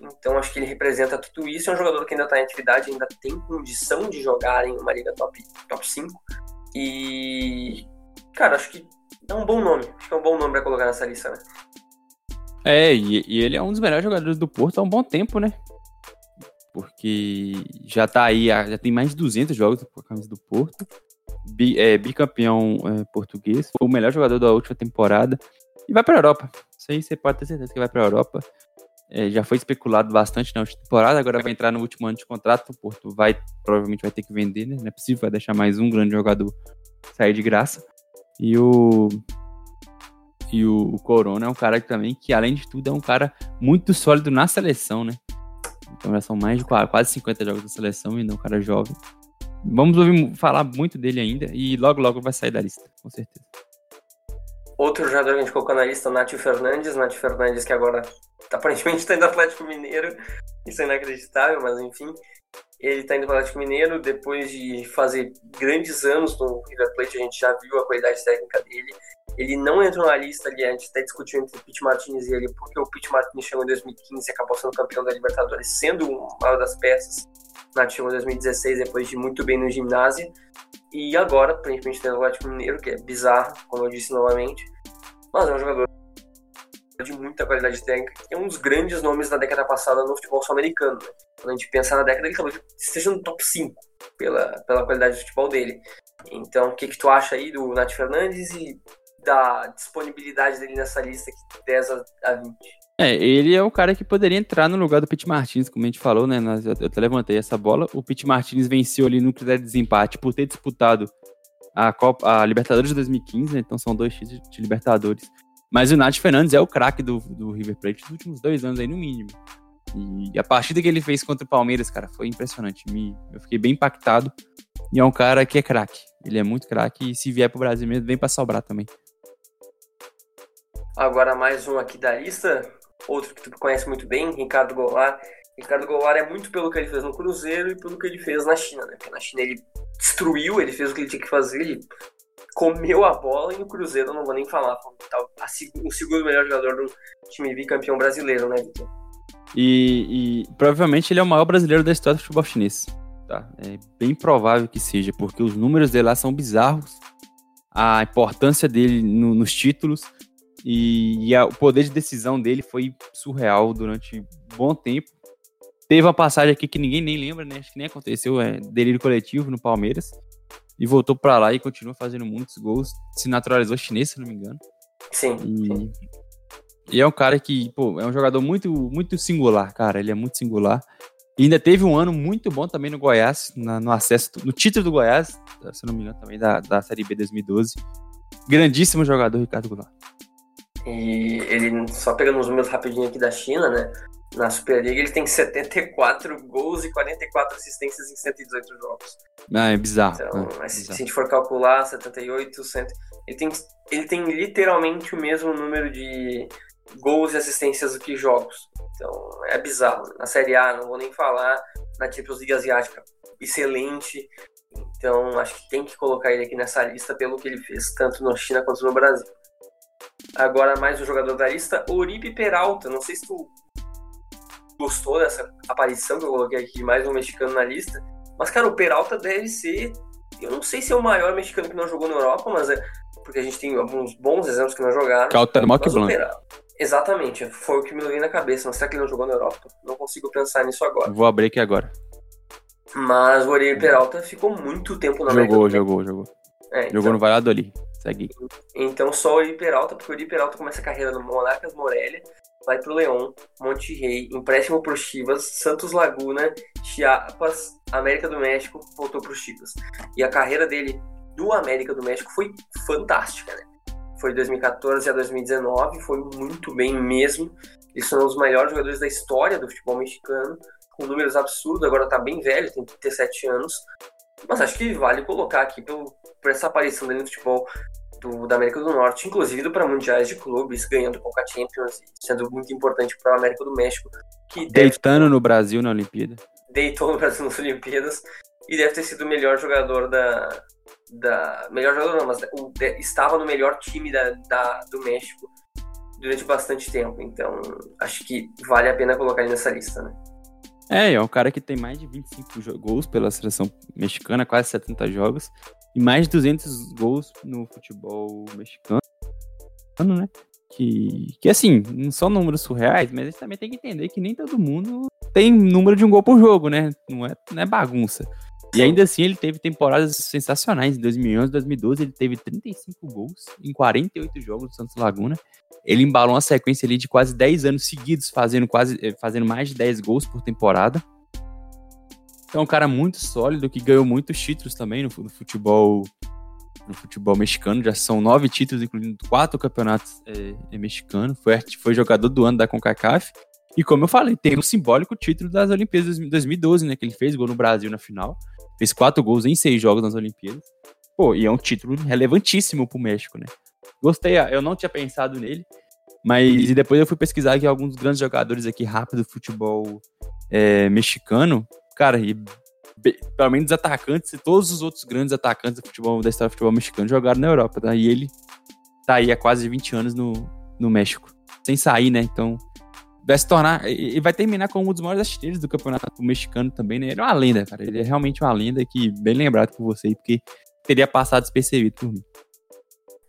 Então, acho que ele representa tudo isso. É um jogador que ainda está em atividade, ainda tem condição de jogar em uma liga top, top 5. E, cara, acho que é um bom nome. Acho que é um bom nome para colocar nessa lista, né? É, e, e, ele é um dos melhores jogadores do Porto há um bom tempo, né? Porque já tá aí, já tem mais de 200 jogos com a camisa do Porto bi, é, bicampeão é, português, foi o melhor jogador da última temporada e vai para a Europa. Isso aí você pode ter certeza que vai para a Europa. É, já foi especulado bastante na última temporada, agora vai entrar no último ano de contrato. O Porto vai, provavelmente vai ter que vender, né? Não é possível, vai deixar mais um grande jogador sair de graça. E o. E o, o Corona é um cara que também, que além de tudo, é um cara muito sólido na seleção, né? Então já são mais de quase 50 jogos da seleção e não um cara jovem. Vamos ouvir falar muito dele ainda e logo, logo vai sair da lista, com certeza. Outro jogador que a gente colocou na lista, Nath Fernandes. Nath Fernandes, que agora aparentemente está indo no Atlético Mineiro, isso é inacreditável, mas enfim. Ele está indo para Atlético Mineiro depois de fazer grandes anos no River Plate, a gente já viu a qualidade técnica dele. Ele não entrou na lista ali, a gente até discutiu entre o Pete Martinez e ele, porque o Pete Martinez chegou em 2015 e acabou sendo campeão da Libertadores, sendo uma das peças na time em 2016, depois de muito bem no ginásio. E agora, tem o Atlético Mineiro, que é bizarro, como eu disse novamente. Mas é um jogador de muita qualidade técnica, que é um dos grandes nomes da década passada no futebol sul-americano. Né? Quando a gente pensa na década, ele talvez esteja no top 5 pela, pela qualidade de futebol dele. Então, o que, que tu acha aí do Nath Fernandes e da disponibilidade dele nessa lista aqui, 10 a 20? É, ele é o cara que poderia entrar no lugar do Pete Martins, como a gente falou, né? Eu até levantei essa bola. O Pete Martins venceu ali no critério de desempate por ter disputado a, Copa, a Libertadores de 2015, né? então são dois títulos de Libertadores. Mas o Nath Fernandes é o craque do, do River Plate dos últimos dois anos aí, no mínimo. E a partida que ele fez contra o Palmeiras, cara, foi impressionante. Me, eu fiquei bem impactado. E é um cara que é craque. Ele é muito craque. E se vier pro Brasil mesmo, vem pra sobrar também. Agora mais um aqui da lista outro que tu conhece muito bem, Ricardo Goulart. Ricardo Goulart é muito pelo que ele fez no Cruzeiro e pelo que ele fez na China, né? Porque na China ele destruiu, ele fez o que ele tinha que fazer, ele comeu a bola e no Cruzeiro eu não vou nem falar. o segundo melhor jogador do time bicampeão brasileiro, né, Vitor? E, e, provavelmente ele é o maior brasileiro da história do futebol chinês. Tá? É bem provável que seja, porque os números dele lá são bizarros. A importância dele no, nos títulos e, e a, o poder de decisão dele foi surreal durante um bom tempo. Teve uma passagem aqui que ninguém nem lembra, né? Acho que nem aconteceu, é delírio coletivo no Palmeiras. E voltou para lá e continua fazendo muitos gols. Se naturalizou chinês, se não me engano. Sim. E, sim. e é um cara que, pô, é um jogador muito, muito singular, cara. Ele é muito singular. E ainda teve um ano muito bom também no Goiás, na, no acesso, no título do Goiás, se não me engano, também da, da Série B 2012. Grandíssimo jogador, Ricardo Goulart. E ele, só pegando os números rapidinho aqui da China, né? Na Superliga ele tem 74 gols e 44 assistências em 118 jogos. Ah, é bizarro. Então, é, bizarro. se a gente for calcular, 78, 100, ele tem, ele tem literalmente o mesmo número de gols e assistências do que jogos. Então, é bizarro. Na Série A, não vou nem falar. Na Champions League Asiática, excelente. Então, acho que tem que colocar ele aqui nessa lista pelo que ele fez, tanto na China quanto no Brasil. Agora mais um jogador da lista, Oribe Peralta. Não sei se tu gostou dessa aparição que eu coloquei aqui de mais um mexicano na lista. Mas, cara, o Peralta deve ser. Eu não sei se é o maior mexicano que não jogou na Europa, mas é. Porque a gente tem alguns bons exemplos que não jogaram. Cautemoc Blanc. Exatamente, foi o que me veio na cabeça. Mas será que ele não jogou na Europa? Não consigo pensar nisso agora. Vou abrir aqui agora. Mas o Oribe Peralta ficou muito tempo na Jogou, jogou, jogou. É, jogou então... no Valladolid. Segue. Então só o Peralta, porque o Uri Peralta começa a carreira no Monarcas Morelia, vai pro Leão, Monte Rei, empréstimo pro Chivas, Santos Laguna, Chiapas, América do México, voltou pro Chivas. E a carreira dele do América do México foi fantástica, né? Foi de 2014 a 2019, foi muito bem mesmo. Eles são os melhores jogadores da história do futebol mexicano, com números absurdos, agora tá bem velho, tem 37 anos. Mas acho que vale colocar aqui pelo, por essa aparição dele no futebol do, da América do Norte, inclusive para mundiais de clubes, ganhando Coca Champions, sendo muito importante para a América do México. Que Deitando deve... no Brasil na Olimpíada. Deitou no Brasil nas Olimpíadas e deve ter sido o melhor jogador da. da melhor jogador não, mas o, de, estava no melhor time da, da, do México durante bastante tempo. Então acho que vale a pena colocar ele nessa lista, né? É, é um cara que tem mais de 25 gols pela seleção mexicana, quase 70 jogos, e mais de 200 gols no futebol mexicano, né? Que, que assim, não são números surreais, mas a gente também tem que entender que nem todo mundo tem número de um gol por jogo, né? Não é, não é bagunça. E ainda assim, ele teve temporadas sensacionais. Em 2011, 2012, ele teve 35 gols em 48 jogos do Santos Laguna. Ele embalou uma sequência ali de quase 10 anos seguidos, fazendo, quase, eh, fazendo mais de 10 gols por temporada. Então, é um cara muito sólido, que ganhou muitos títulos também no, no futebol no futebol mexicano. Já são nove títulos, incluindo quatro campeonatos é, é mexicano. Foi, foi jogador do ano da CONCACAF. E como eu falei, tem um simbólico título das Olimpíadas de 2012, né? Que ele fez gol no Brasil na final. Fez quatro gols em seis jogos nas Olimpíadas. Pô, e é um título relevantíssimo pro México, né? Gostei, eu não tinha pensado nele, Mas e depois eu fui pesquisar aqui alguns grandes jogadores aqui rápido do futebol é, mexicano. Cara, e pelo menos atacantes, e todos os outros grandes atacantes do futebol da história do futebol mexicano jogaram na Europa, tá? E ele tá aí há quase 20 anos no, no México. Sem sair, né? Então, vai se tornar. E vai terminar como um dos maiores artilheiros do campeonato mexicano também, né? Ele é uma lenda, cara. Ele é realmente uma lenda que, bem lembrado por você, porque teria passado despercebido por mim.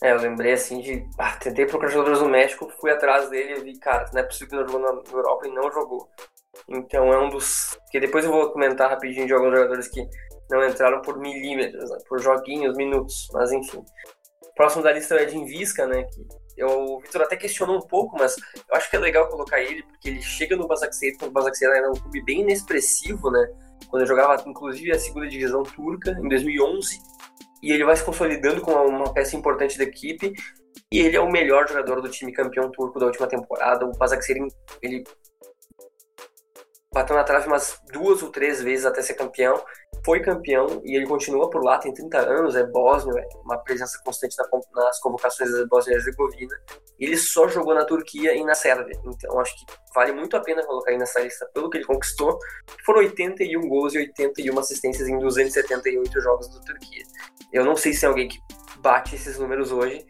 É, eu lembrei assim de. Ah, tentei procurar jogadores no México, fui atrás dele e vi, cara, não é possível que ele jogou na Europa e não jogou. Então é um dos. Que depois eu vou comentar rapidinho de alguns jogadores que não entraram por milímetros, né? por joguinhos, minutos, mas enfim. Próximo da lista é o Edin Visca, né? Que eu, o Vitor até questionou um pouco, mas eu acho que é legal colocar ele, porque ele chega no Basaksehir, quando o Basaksehir era um clube bem inexpressivo, né? Quando eu jogava, inclusive, a segunda divisão turca, em 2011, e ele vai se consolidando como uma peça importante da equipe, e ele é o melhor jogador do time campeão turco da última temporada. O Basaksehir, ele bateu na trave umas duas ou três vezes até ser campeão, foi campeão e ele continua por lá, tem 30 anos, é bósnio, é uma presença constante nas convocações da Bósnia e Herzegovina. Ele só jogou na Turquia e na Sérvia, então acho que vale muito a pena colocar aí nessa lista pelo que ele conquistou. Foram 81 gols e 81 assistências em 278 jogos da Turquia. Eu não sei se é alguém que bate esses números hoje,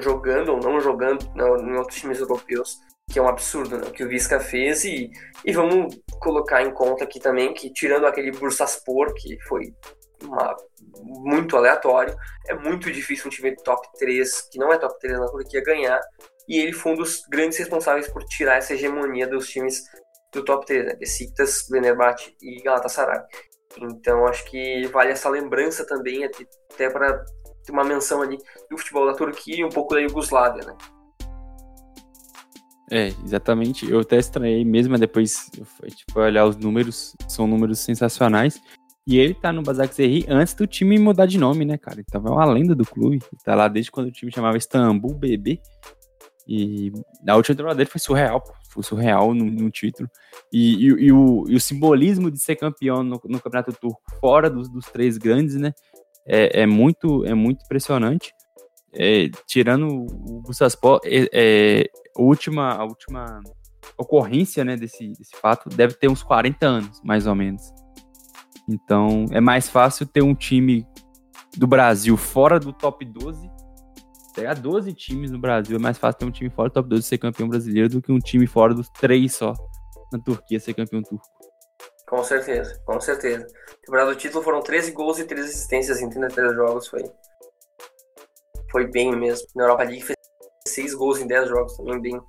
jogando ou não jogando em outros times europeus, que é um absurdo, né? Que o Visca fez e, e vamos colocar em conta aqui também que tirando aquele Bursaspor, que foi uma, muito aleatório, é muito difícil um time top 3, que não é top 3 na Turquia, ganhar, e ele foi um dos grandes responsáveis por tirar essa hegemonia dos times do top 3, né? Besiktas, Fenerbahçe e Galatasaray. Então acho que vale essa lembrança também, até para ter uma menção ali do futebol da Turquia e um pouco da Iugoslávia, né? É, exatamente. Eu até estranhei mesmo, depois eu fui, tipo, olhar os números, são números sensacionais. E ele tá no Basak Serri antes do time mudar de nome, né, cara? Então é uma lenda do clube. Tá lá desde quando o time chamava Istambul BB. E a última temporada dele foi surreal, pô. Foi surreal no, no título. E, e, e, o, e, o, simbolismo de ser campeão no, no Campeonato Turco fora dos, dos, três grandes, né? É, é, muito, é muito impressionante. É, tirando o Bursaspor, é, é, a última, a última ocorrência né, desse, desse fato deve ter uns 40 anos, mais ou menos. Então é mais fácil ter um time do Brasil fora do top 12. Pegar 12 times no Brasil é mais fácil ter um time fora do top 12 ser campeão brasileiro do que um time fora dos três só na Turquia ser campeão turco. Com certeza, com certeza. Temporada do título foram 13 gols e 13 assistências em 33 jogos. Foi, foi bem mesmo. Na Europa League fez 6 gols em 10 jogos, também bem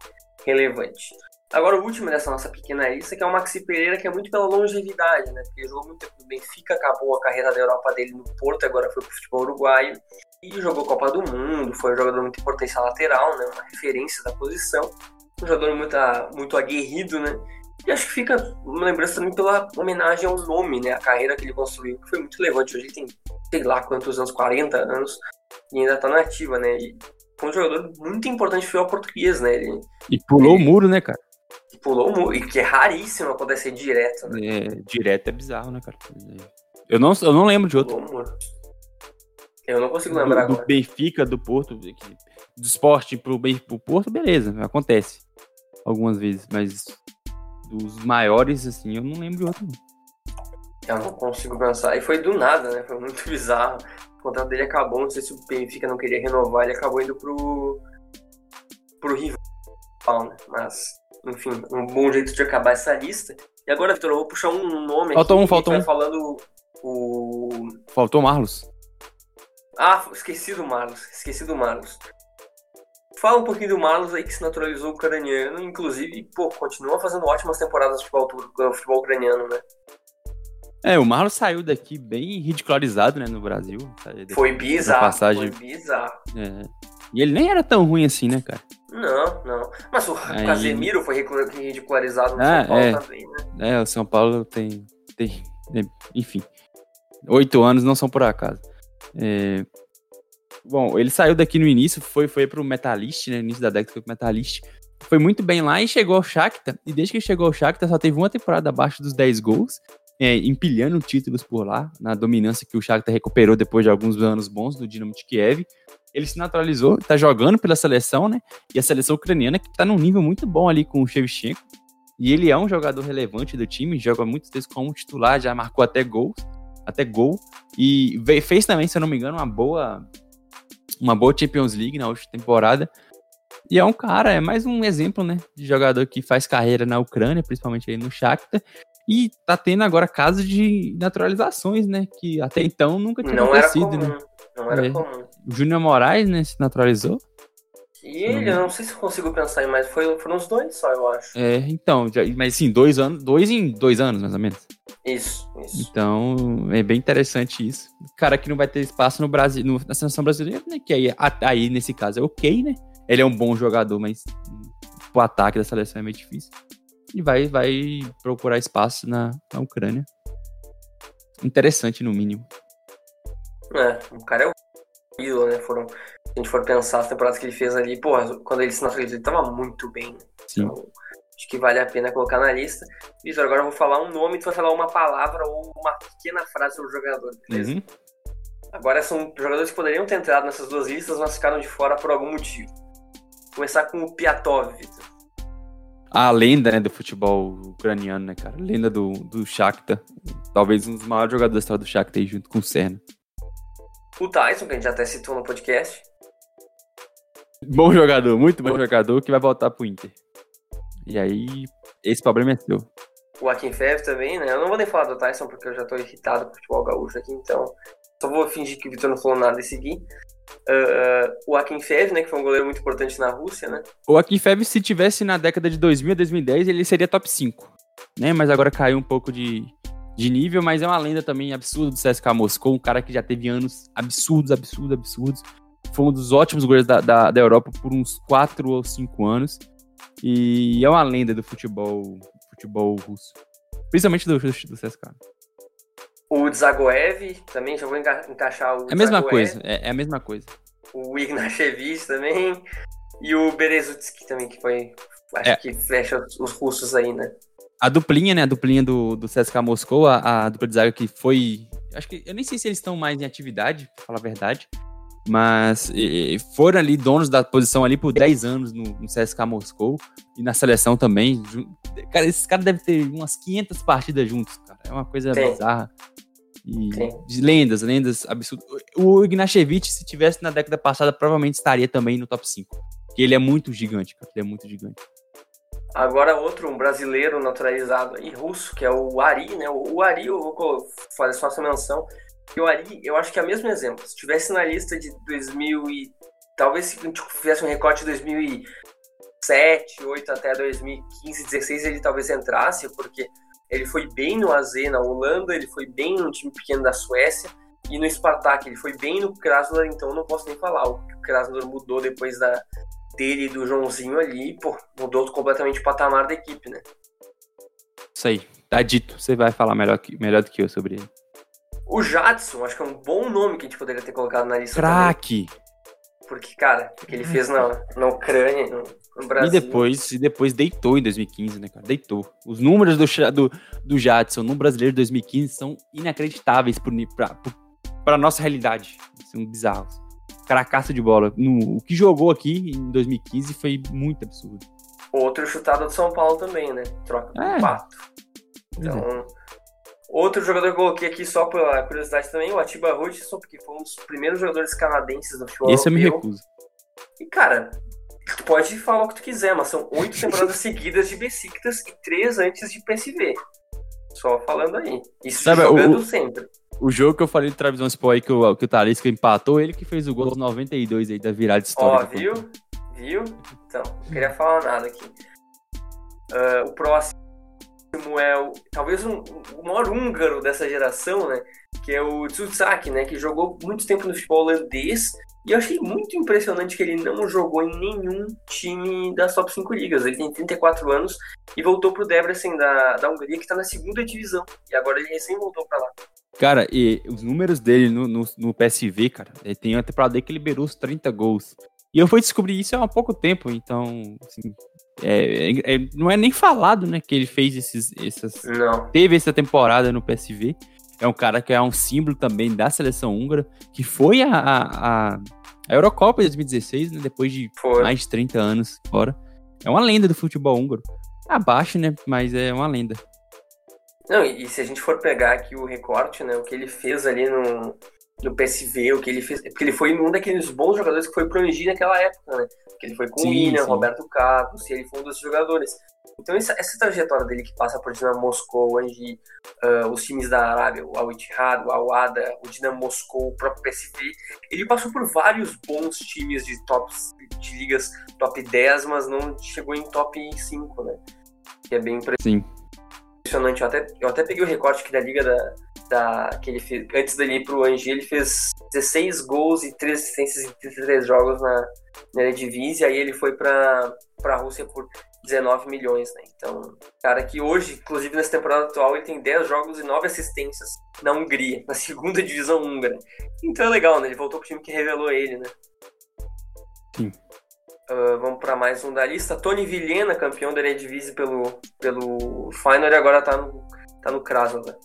relevante. Agora o último dessa nossa pequena lista, que é o Maxi Pereira, que é muito pela longevidade, né? Porque jogou muito tempo no Benfica, acabou a carreira da Europa dele no Porto, agora foi pro futebol uruguaio. E jogou Copa do Mundo, foi um jogador muito importante lateral, né? Uma referência da posição. Um jogador muito, muito aguerrido, né? E acho que fica uma lembrança também pela homenagem ao nome, né? A carreira que ele construiu, que foi muito relevante. Hoje ele tem, sei lá quantos anos, 40 anos, e ainda tá na ativa, né? E foi um jogador muito importante foi ao português, né? Ele, e pulou ele, o muro, né, cara? Pulou o muro, e que é raríssimo acontecer direto, né? É, direto é bizarro, né, cara? Eu não, eu não lembro de outro. Eu não consigo lembrar do, do Benfica, do Porto, do esporte pro, pro Porto, beleza, acontece algumas vezes, mas dos maiores, assim, eu não lembro de outro. Eu não consigo pensar. E foi do nada, né? Foi muito bizarro. O contrato dele acabou, não sei se o Benfica não queria renovar, ele acabou indo pro. pro rival, né? Mas, enfim, um bom jeito de acabar essa lista. E agora, Vitor, eu vou puxar um nome faltou aqui. Um, faltou um, falando o. Faltou o Marlos. Ah, esqueci do Marlos. Esqueci do Marlos. Fala um pouquinho do Marlos aí que se naturalizou ucraniano, inclusive, pô, continua fazendo ótimas temporadas de futebol, futebol ucraniano, né? É, o Marlon saiu daqui bem ridicularizado, né, no Brasil. Foi bizarro, passagem... foi bizarro. É. E ele nem era tão ruim assim, né, cara? Não, não. Mas o Aí... Casemiro foi ridicularizado no ah, São Paulo é. também, né? É, o São Paulo tem, tem enfim, oito anos não são por acaso. É... Bom, ele saiu daqui no início, foi, foi pro Metalist, né, no início da década foi pro Metalist. Foi muito bem lá e chegou ao Shakhtar. E desde que chegou ao Shakhtar só teve uma temporada abaixo dos 10 gols é, empilhando títulos por lá, na dominância que o Shakhtar recuperou depois de alguns anos bons do Dinamo de Kiev. ele se naturalizou, tá jogando pela seleção, né? E a seleção ucraniana que tá num nível muito bom ali com o Shevchenko. E ele é um jogador relevante do time, joga muitas vezes como titular, já marcou até gols, até gol. E fez também, se eu não me engano, uma boa uma boa Champions League na última temporada. E é um cara, é mais um exemplo, né, de jogador que faz carreira na Ucrânia, principalmente aí no Shakhtar, e tá tendo agora casos de naturalizações, né, que até então nunca tinha não acontecido, era comum, né? Não era É. comum. O Júnior Moraes, né, se naturalizou. E ele, eu não sei se eu consigo pensar em mais, foi, foram os dois só, eu acho. É, então, já- mas assim, dois anos, dois em dois anos, mais ou menos. Isso, isso. Então, é bem interessante isso. Cara que não vai ter espaço no Brasil, no- na seleção brasileira, né? Que aí, aí, nesse caso, é ok, né? Ele é um bom jogador, mas o ataque da seleção é meio difícil. E vai, vai procurar espaço na, na Ucrânia. Interessante, no mínimo. É, o cara é o ídolo, né? Foram, a gente for pensar as temporadas que ele fez ali, porra, quando ele se naturalizou, ele tava muito bem. Sim. Então, acho que vale a pena colocar na lista. Vitor, agora eu vou falar um nome, tu vai falar uma palavra ou uma pequena frase sobre o jogador, beleza? Uhum. Agora são jogadores que poderiam ter entrado nessas duas listas, mas ficaram de fora por algum motivo. Começar com o Piatov, Vitor. A lenda, né, do futebol ucraniano, né, cara? Lenda do, do Shakhtar. Talvez um dos maiores jogadores da história do Shakhtar aí, junto com o Serna. O Tyson, que a gente já até citou no podcast. Bom jogador, muito bom jogador, que vai voltar pro Inter. E aí, esse problema é seu. O Akinfev também, né? Eu não vou nem falar do Tyson porque eu já tô irritado com o futebol gaúcho aqui, então só vou fingir que o Vitor não falou nada e seguir. Ah, o Akinfev, né, que foi um goleiro muito importante na Rússia, né? O Akinfev, se tivesse na década de 2000 a 2010, ele seria top 5. Né? Mas agora caiu um pouco de, de nível, mas é uma lenda também absurda do CSKA Moscou, um cara que já teve anos absurdos, absurdos, absurdos. Foi um dos ótimos goleiros da, da, da Europa por uns 4 ou 5 anos. E é uma lenda do futebol, futebol russo. Principalmente do, do, do CSKA. O Dzagoev também, já vou enca- encaixar o É a mesma Dzagoev. coisa, é, é a mesma coisa. O Ignashevich também. E o Berezutsky também, que foi. Acho É. que fecha os- os russos aí, né? A duplinha, né? A duplinha do, do CSKA Moscou, a, a dupla de zaga que foi. Acho que. Eu nem sei se eles estão mais em atividade, pra falar a verdade. Mas e- e foram ali donos da posição ali por 10 anos no, no CSKA Moscou e na seleção também. Cara, esses caras devem ter umas 500 partidas juntos, cara. É uma coisa Tem. bizarra. E de lendas, lendas absurdas. O Ignashevich, se tivesse na década passada, provavelmente estaria também no top 5. Porque ele é muito gigante, cara. Ele é muito gigante. Agora outro, um brasileiro naturalizado aí, russo, que é o Ari, né? O Ari, eu vou fazer só essa menção. O Ari, eu acho que é o mesmo exemplo. Se tivesse na lista de 2000 e... Talvez se a gente fizesse um recorte de 2007, 2008 até 2015, 16, ele talvez entrasse, porque ele foi bem no AZ na Holanda, ele foi bem no time pequeno da Suécia, e no Spartak ele foi bem no Krasnodar, então eu não posso nem falar. O Krasnodar mudou depois da, dele e do Joãozinho ali, pô, mudou completamente o patamar da equipe, né? Isso aí. Tá dito. Você vai falar melhor, melhor do que eu sobre ele. O Jadson, acho que é um bom nome que a gente poderia ter colocado na lista Craque! porque, cara, o que ele fez na, na Ucrânia, no, no Brasil. E depois, e depois deitou em 2015, né, cara? Deitou. Os números do, do, do Jadson no brasileiro de 2015 são inacreditáveis pra nossa realidade. São bizarros. Caracaço de bola. No- o que jogou aqui em 2015 foi muito absurdo. Outro chutado de São Paulo também, né? Troca com É. Pato. Então, outro jogador que eu coloquei aqui só pela curiosidade também, o Atiba Hutchinson, porque foi um dos primeiros jogadores canadenses do futebol Esse eu me recuso. E, cara, tu pode falar o que tu quiser, mas são oito temporadas seguidas de Besiktas e três antes de PSV. Só falando aí. Isso Sabe, jogando o- sempre. O jogo que eu falei do Travisão Sport aí, que o, que o Talisca empatou, ele que fez o gol aos 92 aí da virada Ó, histórica. viu? Viu? Então, não queria falar nada aqui. Ah, o próximo é o, talvez um, o maior húngaro dessa geração, né? Que é o Tsutsaki, né? Que jogou muito tempo no futebol holandês. E eu achei muito impressionante que ele não jogou em nenhum time das top 5 ligas. Ele tem 34 anos e voltou pro Debrecen da, da Hungria, que tá na segunda divisão. E agora ele recém voltou pra lá. Cara, e os números dele no, no, no PSV, cara, ele tem uma temporada que liberou os 30 gols. E eu fui descobrir isso há pouco tempo, então, assim, é, é- é- não é nem falado, né, que ele fez esses, essas, Não. teve essa temporada no PSV. É um cara que é um símbolo também da seleção húngara, que foi a, a, a, A Eurocopa de 2016, né, depois de Foi. mais de 30 anos fora. É uma lenda do futebol húngaro. Abaixo, né? Mas é uma lenda. Não, e se a gente for pegar aqui o recorte, né? O que ele fez ali no, no PSV, o que ele fez. Porque ele foi um daqueles bons jogadores que foi pro Angi naquela época, né? Porque ele foi com sim, o William, sim. Roberto Carlos, e ele foi um dos jogadores. Então essa, essa trajetória dele que passa por Dinamo Moscou, onde uh, os times da Arábia, o Al-Ittihad, o Al-Wada, o Dinamo Moscou, o próprio PSV, ele passou por vários bons times de tops de ligas top 10, mas não chegou em top 5, né? Que é bem impressionante. Eu até, eu até peguei o recorte aqui da liga da, da, que ele fez, antes dele ir pro Angi, ele fez 16 gols e 3 assistências em 33 jogos na, na Eredivisie, aí ele foi para a Rússia por 19 milhões, né? Então, cara que hoje, inclusive nessa temporada atual, ele tem 10 jogos e 9 assistências na Hungria, na segunda divisão húngara. Então é legal, né? Ele voltou pro time que revelou ele, né? Sim. Uh, vamos para mais um da lista. Tony Vilhena, campeão da Eredivisie pelo, pelo Final e agora tá no, tá no Krasnodar.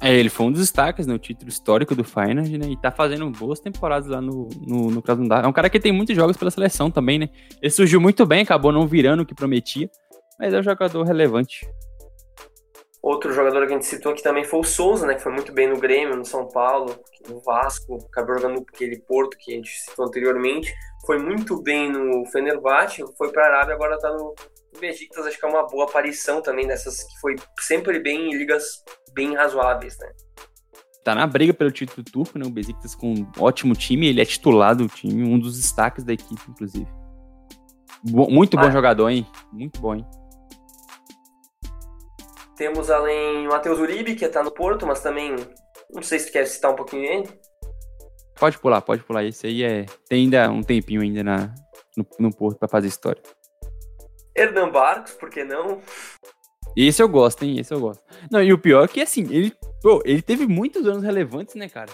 É, ele foi um dos destaques no né, título histórico do Feyenoord, né? E tá fazendo boas temporadas lá no, no, no Krasnodar. É um cara que tem muitos jogos pela seleção também, né? Ele surgiu muito bem, acabou não virando o que prometia, mas é um jogador relevante. Outro jogador que a gente citou aqui também foi o Souza, né? Que foi muito bem no Grêmio, no São Paulo, no Vasco, acabou jogando aquele Porto que a gente citou anteriormente. Foi muito bem no Fenerbahçe, foi para a Arábia, agora tá no Besiktas. Acho que é uma boa aparição também dessas que foi sempre bem em ligas bem razoáveis, né? Tá na briga pelo título turco, né? O Besiktas com um ótimo time, ele é titular do time, um dos destaques da equipe, inclusive. Bo muito bom ah. jogador, hein? Muito bom, hein? Temos além o Matheus Uribe, que tá no Porto, mas também não sei se tu quer citar um pouquinho ele. Pode pular, pode pular. Esse aí é. Tem ainda um tempinho ainda na, no, no Porto para fazer história. Hernan Barcos, por que não? Esse eu gosto, hein? Esse eu gosto. Não, e o pior é que, assim, ele, pô, ele teve muitos anos relevantes, né, cara?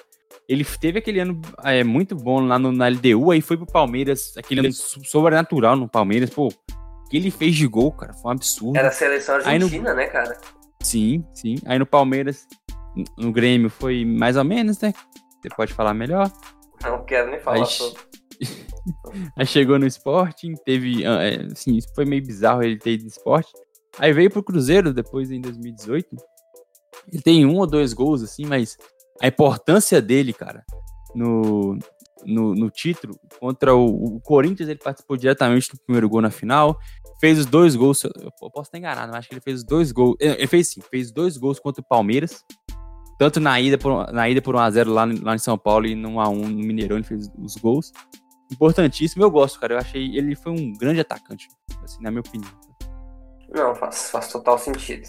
Ele teve aquele ano é, muito bom lá no, na LDU, aí foi pro Palmeiras, aquele ano sobrenatural no Palmeiras, pô. que ele fez de gol, cara, foi um absurdo. Era a seleção argentina, no... né, cara? Sim, sim. Aí no Palmeiras, no Grêmio, foi mais ou menos, né? Você pode falar melhor? Não quero nem falar aí, sobre. aí chegou no Sporting, teve. Ah, é, assim, foi meio bizarro ele ter ido no Sporting. Aí veio pro Cruzeiro depois em 2018. Ele tem um ou dois gols, assim, mas a importância dele, cara, no, no, no título contra o, o, Corinthians, ele participou diretamente do primeiro gol na final. Fez os dois gols. Eu posso estar enganado, mas acho que ele fez os dois gols. Ele fez sim, fez dois gols contra o Palmeiras. Tanto na ida por, na ida por 1x0 lá, lá em São Paulo e no 1x1 no Mineirão, ele fez os gols. Importantíssimo, eu gosto, cara. Eu achei ele foi um grande atacante, assim, na minha opinião. Não, faz, faz total sentido.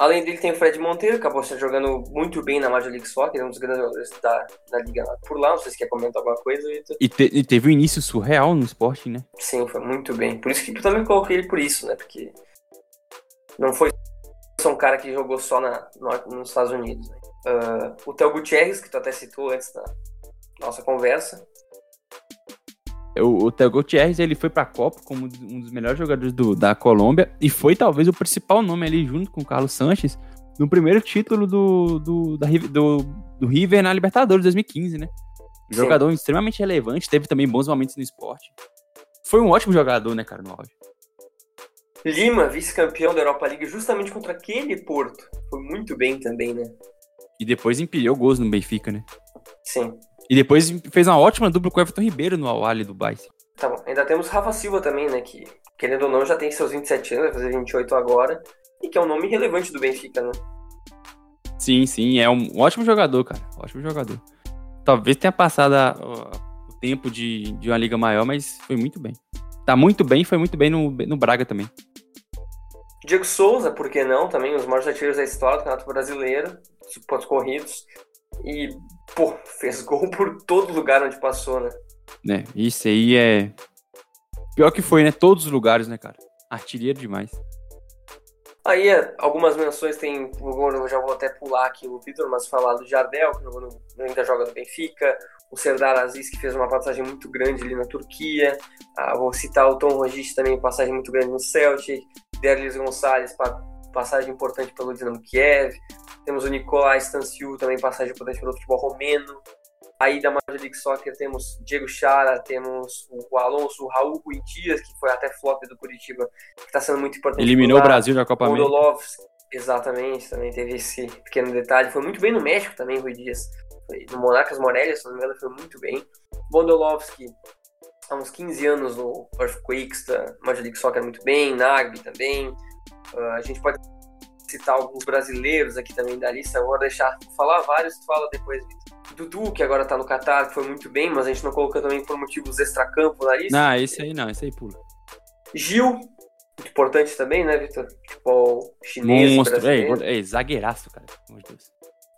Além dele tem o Fred Monteiro, acabou se jogando muito bem na Major League Soccer, é um dos grandes jogadores da, da liga lá por lá. Não sei se quer comentar alguma coisa, Vitor. E, te, e, teve um início surreal no esporte, né? Sim, foi muito bem. Por isso que eu também coloquei ele por isso, né? Porque não foi só um cara que jogou só na, no, nos Estados Unidos. Né? Uh, o Theo Gutierrez, que tu até citou antes da nossa conversa, o, o Theo Gutierrez, ele foi pra Copa como um dos melhores jogadores do, da Colômbia e foi talvez o principal nome ali junto com o Carlos Sanches no primeiro título do, do, da, do, do River na Libertadores 2015, né? Um jogador extremamente relevante, teve também bons momentos no esporte. Foi um ótimo jogador, né, cara, no auge. Lima, vice-campeão da Europa League, justamente contra aquele Porto. Foi muito bem também, né? E depois empilhou gols no Benfica, né? Sim. E depois fez uma ótima dupla com o Everton Ribeiro no Al do Dubai. Tá bom. Ainda temos Rafa Silva também, né? Que, querendo ou não, já tem seus 27 anos, vai fazer 28 agora. E que é um nome relevante do Benfica, né? Sim, sim. É um ótimo jogador, cara. Ótimo jogador. Talvez tenha passado a, o tempo de, de uma liga maior, mas foi muito bem. Tá muito bem, foi muito bem no, no Braga também. Diego Souza, por que não? Também os maiores artilheiros da história do Campeonato Brasileiro, pontos corridos. E, pô, fez gol por todo lugar onde passou, né? É, isso aí é. Pior que foi, né? Todos os lugares, né, cara? Artilheiro demais. Aí, é, algumas menções tem. Eu já vou até pular aqui o Vitor, mas falar do Jardel, que no, ainda joga no Benfica. O Serdar Aziz, que fez uma passagem muito grande ali na Turquia. Ah, vou citar o Tom Rogic também, passagem muito grande no Celtic. Derlis Gonçalves, passagem importante pelo Dinamo Kiev. Temos o Nicolai Stanciu, também passagem importante pelo futebol romeno. Aí da Major League Soccer temos Diego Chara, temos o Alonso, o Raul Rui Dias, que foi até flop do Curitiba, que está sendo muito importante. Eliminou o Brasil na Copa América. exatamente, também teve esse pequeno detalhe. Foi muito bem no México também, Rui Dias. Foi no Monarcas Morelia, se não me engano, foi muito bem. Bondolovski, há uns 15 anos no Earthquakes, da Major League Soccer muito bem, Nagby também. Uh, a gente pode citar alguns brasileiros aqui também da lista, vou deixar falar vários, tu fala depois, Vitor. Dudu, que agora tá no Qatar, que foi muito bem, mas a gente não colocou também por motivos extracampo na lista. Não, esse aí não, esse aí pula. Gil, muito importante também, né, Vitor? Futebol chinês, Monstro, é, é, zagueiraço, cara, meu Deus.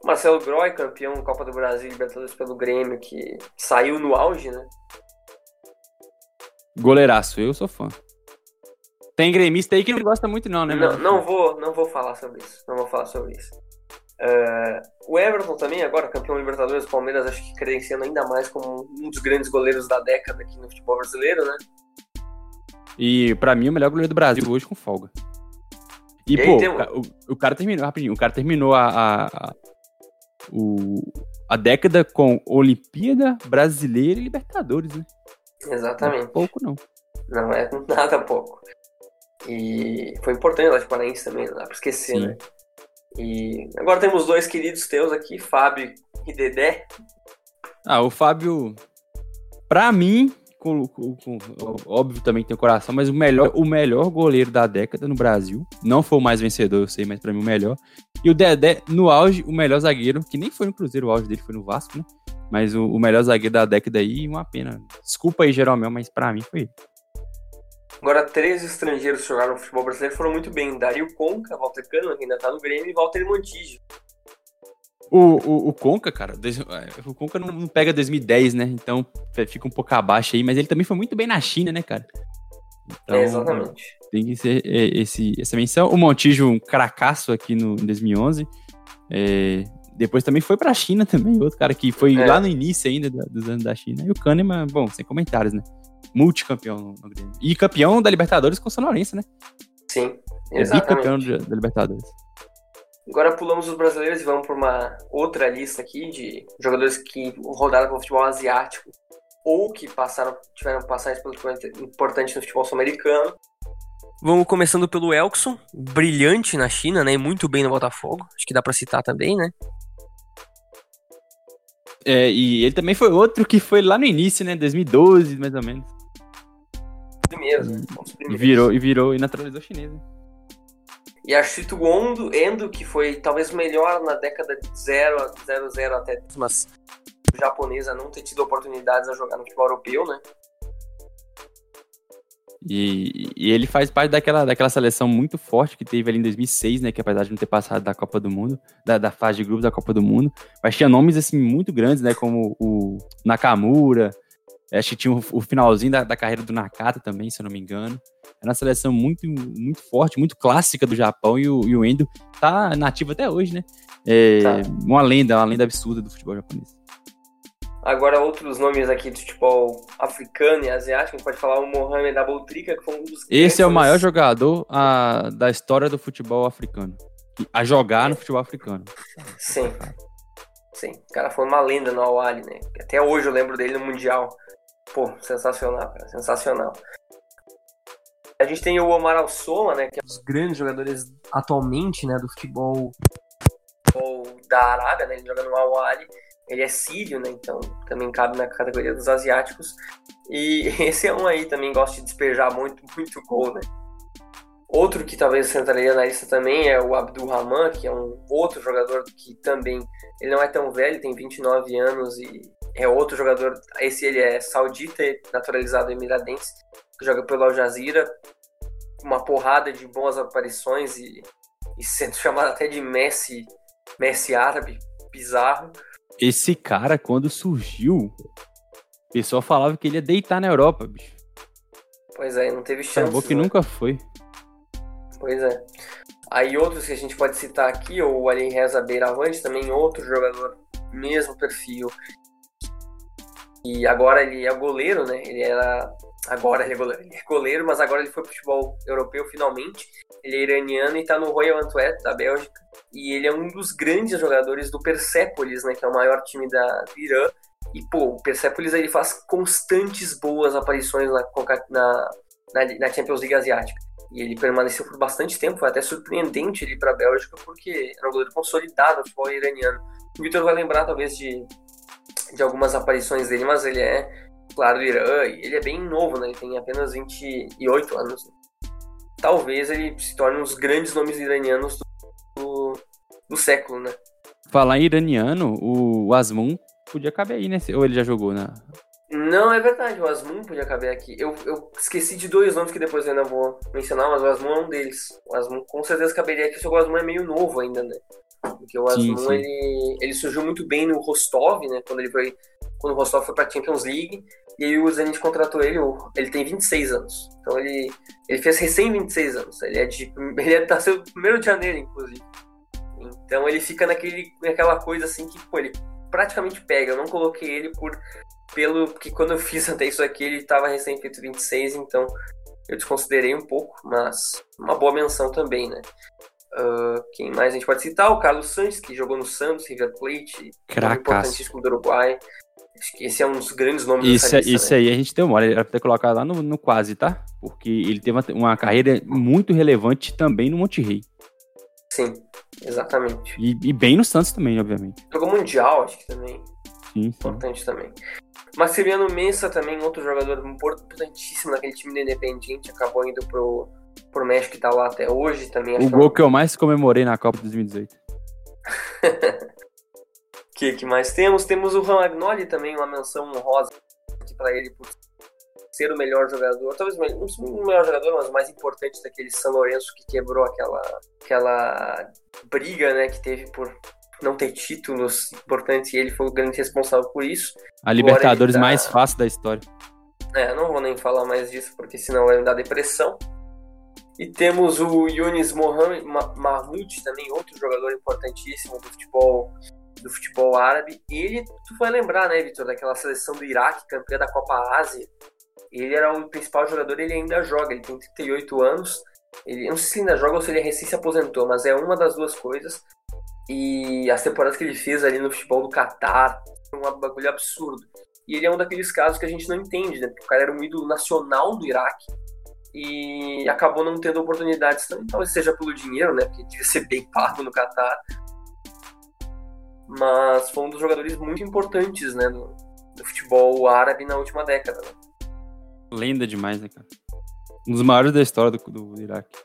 Marcelo Groy, campeão Copa do Brasil Libertadores pelo Grêmio, que saiu no auge, né? Goleiraço, eu sou fã. Tem gremista aí que não gosta muito, não, né? Não, não, vou, não vou falar sobre isso. Não vou falar sobre isso. Uh, o Everton também, agora campeão Libertadores, Palmeiras, acho que credenciando ainda mais como um dos grandes goleiros da década aqui no futebol brasileiro, né? E para mim, o melhor goleiro do Brasil hoje com folga. E, e pô, tem... o, o, cara terminou, rapidinho, o cara terminou a, a, a, o, a década com Olimpíada Brasileira e Libertadores, né? Exatamente. Não é pouco, não. Não é nada pouco. E foi importante o Atlético Paranaense também, não dá pra esquecer, Sim. né? E agora temos dois queridos teus aqui, Fábio e Dedé. Ah, o Fábio, pra mim, com, com, com, óbvio também tem o coração, mas o melhor, o melhor goleiro da década no Brasil. Não foi o mais vencedor, eu sei, mas pra mim o melhor. E o Dedé, no auge, o melhor zagueiro, que nem foi no Cruzeiro, o auge dele foi no Vasco, né? Mas o, o melhor zagueiro da década aí, uma pena. Desculpa aí, Jeromel, mas pra mim foi ele. Agora, três estrangeiros que jogaram no futebol brasileiro foram muito bem. Dario Conca, Walter Kahneman, que ainda tá no Grêmio, e Walter Montijo. O, o, o, Conca, cara, é, o Conca não, não, pega 2010, né? Então fica um pouco abaixo aí, mas ele também foi muito bem na China, né, cara? Então, é, exatamente. Tem que ser é, esse, essa menção. O Montijo, um cracaço aqui no, em 2011. É, depois também foi pra China também, outro cara que foi é. lá no início ainda dos anos da China. E o Kahneman, bom, sem comentários, né? Multicampeão no, Grêmio. E campeão da Libertadores com o Sonorense, né? Sim, exatamente. É bicampeão da Libertadores. Agora pulamos os brasileiros e vamos para uma outra lista aqui de jogadores que rodaram com o futebol asiático ou que passaram, tiveram passagens pelo importante no futebol sul-americano. Vamos começando pelo Elkson, brilhante na China, né? E muito bem no Botafogo. Acho que dá para citar também, né? É, e ele também foi outro que foi lá no início, né? 2012, mais ou menos primeiros, né? E virou, e virou, e naturalizou chinês? E a Shito Endo, Endo, que foi talvez melhor na década de 0 a 00 até, mas japonesa não ter tido oportunidades a jogar no futebol europeu, né? E, e, ele faz parte daquela, daquela seleção muito forte que teve ali em 2006, né? Que apesar de não ter passado da Copa do Mundo, da, da fase de grupos da Copa do Mundo, mas tinha nomes assim muito grandes, né? Como o Nakamura, Acho que tinha o, o finalzinho da, da, carreira do Nakata também, se eu não me engano. É uma seleção muito, muito forte, muito clássica do Japão e o, e o Endo tá nativo até hoje, né? É tá. uma lenda, uma lenda absurda do futebol japonês. Agora, outros nomes aqui do futebol africano e asiático, a gente pode falar o Mohamed Aboutrika, que foi um dos. Esse é o maior jogador a, da história do futebol africano. A jogar no futebol africano. Sim. Sim. O cara foi uma lenda no Awali, né? Até hoje eu lembro dele no Mundial. Pô, sensacional, cara, sensacional. A gente tem o Omar Alsoma, né, que é um dos grandes jogadores atualmente, né, do futebol, da Arábia, né, ele joga no Al-Ahly. Ele é sírio, né, então também cabe na categoria dos asiáticos. E esse é um aí também gosta de despejar muito, muito gol, né. Outro que talvez sentaria na lista também é o Abdul Rahman, que é um outro jogador que também, ele não é tão velho, tem 29 anos e é outro jogador, esse ele é saudita, naturalizado emiradense, que joga pelo Al Jazeera, uma porrada de boas aparições e, e sendo chamado até de Messi, Messi árabe, bizarro. Esse cara, quando surgiu, o pessoal falava que ele ia deitar na Europa, bicho. Pois é, não teve chance. Acabou que né? nunca foi. Pois é. Aí outros que a gente pode citar aqui, o Ali Reza Beiravante, também outro jogador, mesmo perfil, e agora ele é goleiro, né? Ele era. Agora ele é goleiro, ele é goleiro, mas agora ele foi pro futebol europeu finalmente. Ele é iraniano e tá no Royal Antwerp, da Bélgica. E ele é um dos grandes jogadores do Persepolis, né? Que é o maior time da, do Irã. E, pô, o Persepolis ele faz constantes boas aparições na, na, na, Champions League Asiática. E ele permaneceu por bastante tempo, foi até surpreendente ele para a Bélgica, porque era um goleiro consolidado no futebol iraniano. O Vitor vai lembrar, talvez, de, de algumas aparições dele, mas ele é, claro, do Irã, e ele é bem novo, né? Ele tem apenas 28 anos. Talvez ele se torne um dos grandes nomes iranianos do, do, do século, né? Falar em iraniano, o Asmun podia caber aí, né? Ou ele já jogou na, não, é verdade, o Asmun podia caber aqui. Eu, eu esqueci de dois nomes que depois eu ainda vou mencionar, mas o Asmun é um deles. O Asmun com certeza caberia aqui, só que o Asmun é meio novo ainda, né? Porque o Asmun, sim, sim. Ele, ele surgiu muito bem no Rostov, né? Quando ele foi quando o Rostov foi pra Champions League, e aí o Zenit contratou ele, ele tem 26 anos. Então ele, ele fez recém 26 anos. Ele é de. Ele é, nasceu no 1 de janeiro, inclusive. Então ele fica naquele, naquela coisa assim que, pô, ele praticamente pega. Eu não coloquei ele por pelo que quando eu fiz até isso aqui ele estava recém feito 26, então eu desconsiderei um pouco, mas uma boa menção também, né? Uh, quem mais a gente pode citar? O Carlos Santos, que jogou no Santos, River Plate, importantíssimo do Uruguai. Acho que esse é um dos grandes nomes isso, dessa lista, Isso né? aí a gente deu mole, era pra ter colocado lá no, no quase, tá? Porque ele teve uma, uma carreira muito relevante também no Monte Rei. Sim, exatamente. E, e, bem no Santos também, obviamente. Jogou Mundial, acho que também. Sim, sim. Importante também. Maximiliano Mensa também, outro jogador importantíssimo naquele time do Independiente, acabou indo pro, pro México e tá lá até hoje também. O gol que eu mais comemorei na Copa 2018. que, que mais temos? Temos o Ramagnoli também, uma menção honrosa aqui para ele por ser o melhor jogador, talvez não o melhor jogador, mas o mais importante daquele São Lourenço que quebrou aquela, aquela briga né, que teve por não ter títulos importantes e ele foi o grande responsável por isso. A Libertadores tá... mais fácil da história. É, não vou nem falar mais disso porque senão vai me dar depressão. E temos o Yunis Mahmoud, também outro jogador importantíssimo do futebol do futebol árabe. Ele, tu vai lembrar, né, Vitor, daquela seleção do Iraque, campeã da Copa Ásia. Ele era o principal jogador, ele ainda joga, ele tem 38 anos. Ele, não sei se ainda joga ou se ele recém se aposentou, mas é uma das duas coisas. E as temporadas que ele fez ali no futebol do Catar, um bagulho absurdo. E ele é um daqueles casos que a gente não entende, né? Porque o cara era um ídolo nacional do Iraque e acabou não tendo oportunidades. Talvez seja pelo dinheiro, né? Porque devia ser bem pago no Catar. Mas foi um dos jogadores muito importantes, né? Do, do futebol árabe na última década. Né? Lenda demais, né, cara? Um dos maiores da história do, do Iraque.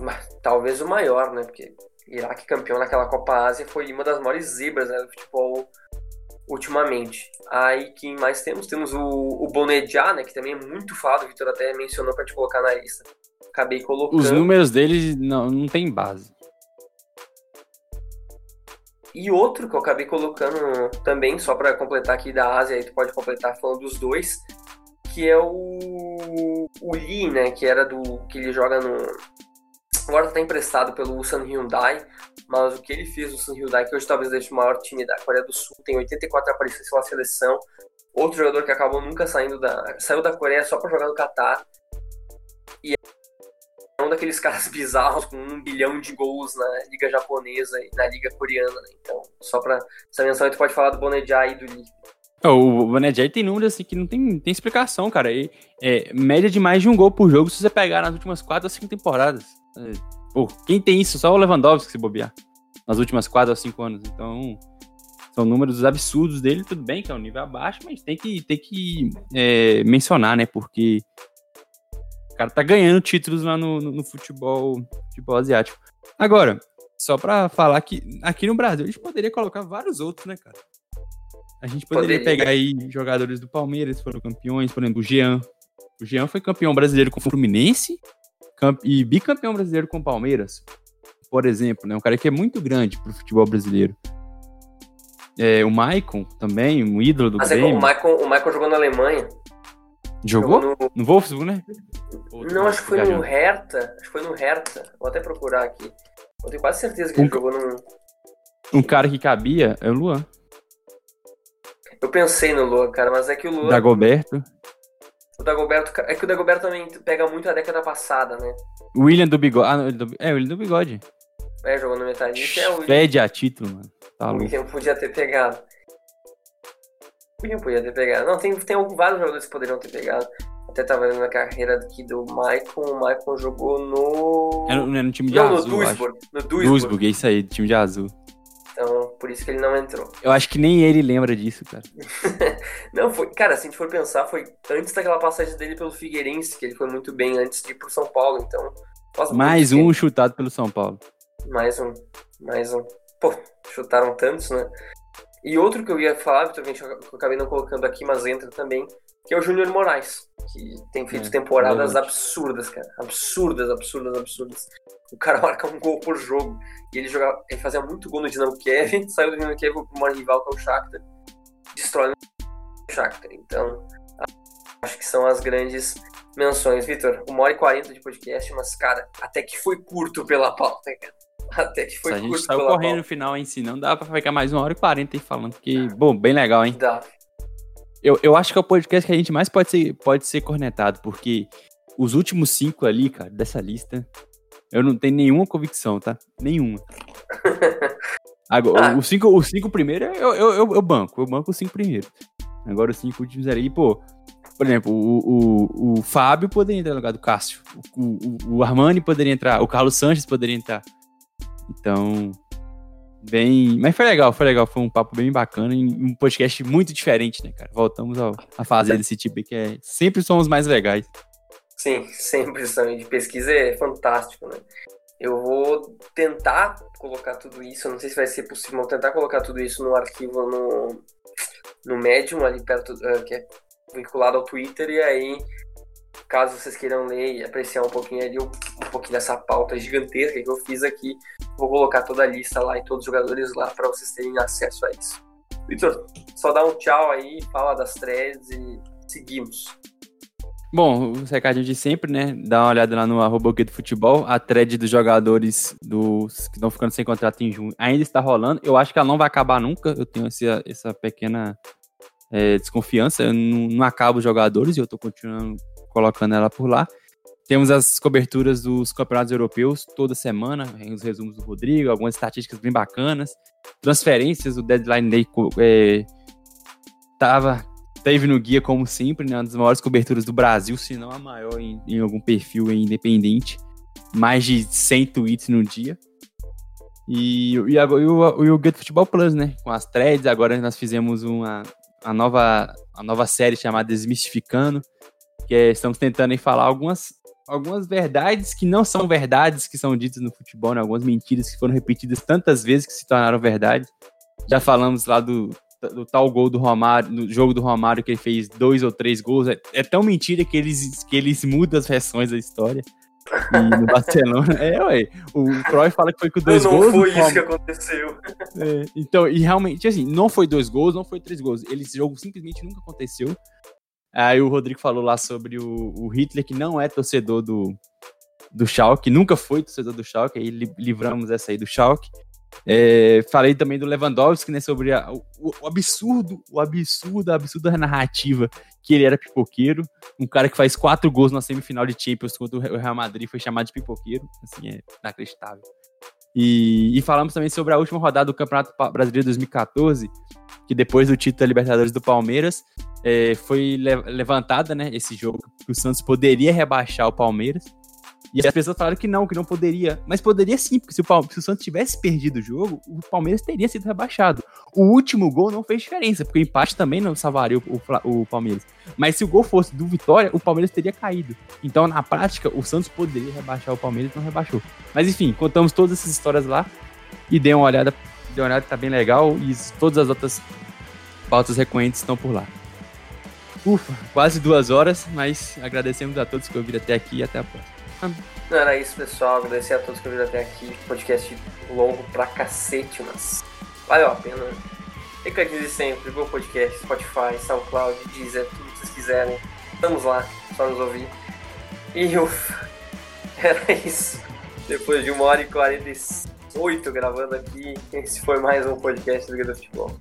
Mas, talvez o maior, né? Porque Iraque campeão naquela Copa Ásia foi uma das maiores zebras né, do futebol ultimamente. Aí quem mais temos? Temos o, o Bonedja, né, que também é muito falado, o Vitor até mencionou para te colocar na lista. Acabei colocando. Os números dele não, não tem base. E outro que eu acabei colocando também, só para completar aqui da Ásia, aí tu pode completar falando dos dois, que é o, o Lee, né, que era do que ele joga no agora está emprestado pelo Ulsan Hyundai, mas o que ele fez no Ulsan Hyundai, que hoje talvez seja o maior time da Coreia do Sul, tem 84 aparições pela seleção. Outro jogador que acabou nunca saindo da. saiu da Coreia só para jogar no Qatar. E é um daqueles caras bizarros com um bilhão de gols na Liga Japonesa e na Liga Coreana, né? Então, só para essa menção, tu pode falar do Bonejai e do Lee. O Bonejai tem números assim que não tem, tem explicação, cara. E, é, média de mais de um gol por jogo se você pegar nas últimas quatro ou cinco temporadas. Pô, quem tem isso? Só o Lewandowski se bobear. Nas últimas 4 ou 5 anos. Então, são números absurdos dele. Tudo bem que é um nível abaixo, mas tem que, tem que é, mencionar, né? Porque o cara tá ganhando títulos lá no, no, no futebol, futebol asiático. Agora, só pra falar que aqui no Brasil a gente poderia colocar vários outros, né, cara? A gente poderia, poderia. pegar aí jogadores do Palmeiras, foram campeões, por exemplo, o Jean. O Jean foi campeão brasileiro com o Fluminense e bicampeão brasileiro com o Palmeiras, por exemplo, né? Um cara que é muito grande pro futebol brasileiro. É, o Maicon também, um ídolo do Mas Grêmio. É o Maicon, o Maicon jogou na Alemanha. Jogou? jogou no... no Wolfsburg, né? Não, acho que foi no Hertha. Acho que foi no Hertha. Vou até procurar aqui. Eu tenho quase certeza que um, ele jogou no... Um cara que cabia é o Luan. Eu pensei no Luan, cara, mas é que o Luan... Dagoberto. O Dagoberto. É que o Dagoberto também pega muito a década passada, né? William do Bigode. Ah, do, é, o William do Bigode. É, jogou no Metallica. É o Fede a título, mano. Tá o William podia ter pegado. Podia, podia ter pegado. Não, tem, tem vários jogadores que poderiam ter pegado. Até tava vendo na carreira aqui do Maicon. O Maicon jogou no. É no, no time de não, azul. no Duisburg. No Duisburg. Duisburg, é isso aí, time de azul. Então, por isso que ele não entrou. Eu acho que nem ele lembra disso, cara. não, foi. Cara, se a gente for pensar, foi antes daquela passagem dele pelo Figueirense, que ele foi muito bem antes de ir pro São Paulo, então. Mais um chutado pelo São Paulo. Mais um. Mais um. Pô, chutaram tantos, né? E outro que eu ia falar, Vitor, que eu acabei não colocando aqui, mas entra também, que é o Júnior Moraes, que tem feito é, temporadas é absurdas, cara. Absurdas, absurdas, absurdas. O cara marca um gol por jogo. E ele jogava, ele fazia muito gol no Dinamo Kiev, saiu do Dinamo Kiev pro maior rival que é o Shakhtar, destrói o Shakhtar. Então, acho que são as grandes menções. Vitor, uma hora e quarenta de podcast, mas, cara, até que foi curto pela pauta, cara. Até que foi Se a gente curto saiu pela correndo pauta. no final em si, não dá pra ficar mais uma hora e quarenta aí falando, porque, bom, bem legal, hein? Dá. Eu, eu acho que é o podcast que a gente mais pode ser, pode ser cornetado, porque os últimos cinco ali, cara, dessa lista, eu não tenho nenhuma convicção, tá? Nenhuma. Agora, Ah. os, cinco, os cinco primeiros eu, eu, eu, eu banco, eu banco os cinco primeiros. Agora os cinco últimos ali, pô. Por exemplo, o, o, o Fábio poderia entrar no lugar do Cássio. O, o, o Armani poderia entrar, o Carlos Sanches poderia entrar. Então, bem. Mas foi legal, foi legal. Foi um papo bem bacana e um podcast muito diferente, né, cara? Voltamos ao, a fazer desse tipo aí, que é. Sempre são os mais legais. Sim, sempre são de pesquisa é fantástico, né? Eu vou tentar colocar tudo isso, não sei se vai ser possível, vou tentar colocar tudo isso no arquivo no, no Medium, ali perto, eh, que é vinculado ao Twitter, e aí, caso vocês queiram ler e apreciar um pouquinho ali, um pouquinho dessa pauta gigantesca que eu fiz aqui, vou colocar toda a lista lá e todos os jogadores lá para vocês terem acesso a isso. Vitor, só dá um tchau aí, fala das threads e seguimos. Bom, os recadinhos de sempre, né? Dá uma olhada lá no arroba do futebol. A thread dos jogadores dos que estão ficando sem contrato em junho ainda está rolando. Eu acho que ela não vai acabar nunca. Eu tenho essa, essa pequena é, desconfiança. Eu não, não acabo os jogadores e eu estou continuando colocando ela por lá. Temos as coberturas dos campeonatos europeus toda semana, os resumos do Rodrigo, algumas estatísticas bem bacanas. Transferências, o deadline day é, tava teve no guia, como sempre, né, uma das maiores coberturas do Brasil, se não a maior em, em algum perfil independente. Mais de 100 tweets no dia. E, e, agora, e o, e o Get Futebol Plus, né? Com as threads, agora nós fizemos uma a nova, a nova série chamada Desmistificando, que é, estamos tentando aí falar algumas, algumas verdades que não são verdades que são ditas no futebol, né? Algumas mentiras que foram repetidas tantas vezes que se tornaram verdade. Já falamos lá do, do tal gol do Romário, no jogo do Romário, que ele fez dois ou três gols. É, é tão mentira que eles, que eles mudam as versões da história. E no Barcelona, é, ué. O Cruyff fala que foi com dois não gols. Não foi isso Rom... que aconteceu. É, então, e realmente, assim, não foi dois gols, não foi três gols. Esse jogo simplesmente nunca aconteceu. Aí o Rodrigo falou lá sobre o, o Hitler, que não é torcedor do, do Schalke, nunca foi torcedor do Schalke, aí livramos essa aí do Schalke. É, falei também do Lewandowski, né, sobre a, o, o, absurdo, o absurdo, a absurda narrativa que ele era pipoqueiro, um cara que faz quatro gols na semifinal de Champions contra o Real Madrid foi chamado de pipoqueiro, assim, é inacreditável. E, e falamos também sobre a última rodada do Campeonato Brasileiro 2014, que depois do título da Libertadores do Palmeiras, é, foi le levantada, né, esse jogo, que o Santos poderia rebaixar o Palmeiras, e as pessoas falaram que não, que não poderia. Mas poderia sim, porque se o, se o Santos tivesse perdido o jogo, o Palmeiras teria sido rebaixado. O último gol não fez diferença, porque o empate também não salvaria o, o, o, Palmeiras. Mas se o gol fosse do Vitória, o Palmeiras teria caído. Então, na prática, o Santos poderia rebaixar o Palmeiras não rebaixou. Mas enfim, contamos todas essas histórias lá e dê uma olhada, dê uma olhada, tá bem legal. E todas as outras pautas recorrentes estão por lá. Ufa, quase duas horas, mas agradecemos a todos que ouviram até aqui e até a próxima. Não era isso, pessoal. Agradecer a todos que ouviram até aqui. Podcast longo pra cacete, mas valeu a pena. Recadinhos de sempre, Google Podcast, Spotify, SoundCloud, Deezer, tudo que vocês quiserem. Estamos lá, só nos ouvir. E ufa, era isso. Depois de uma hora e 48 gravando aqui, esse foi mais um podcast do Liga do Futebol.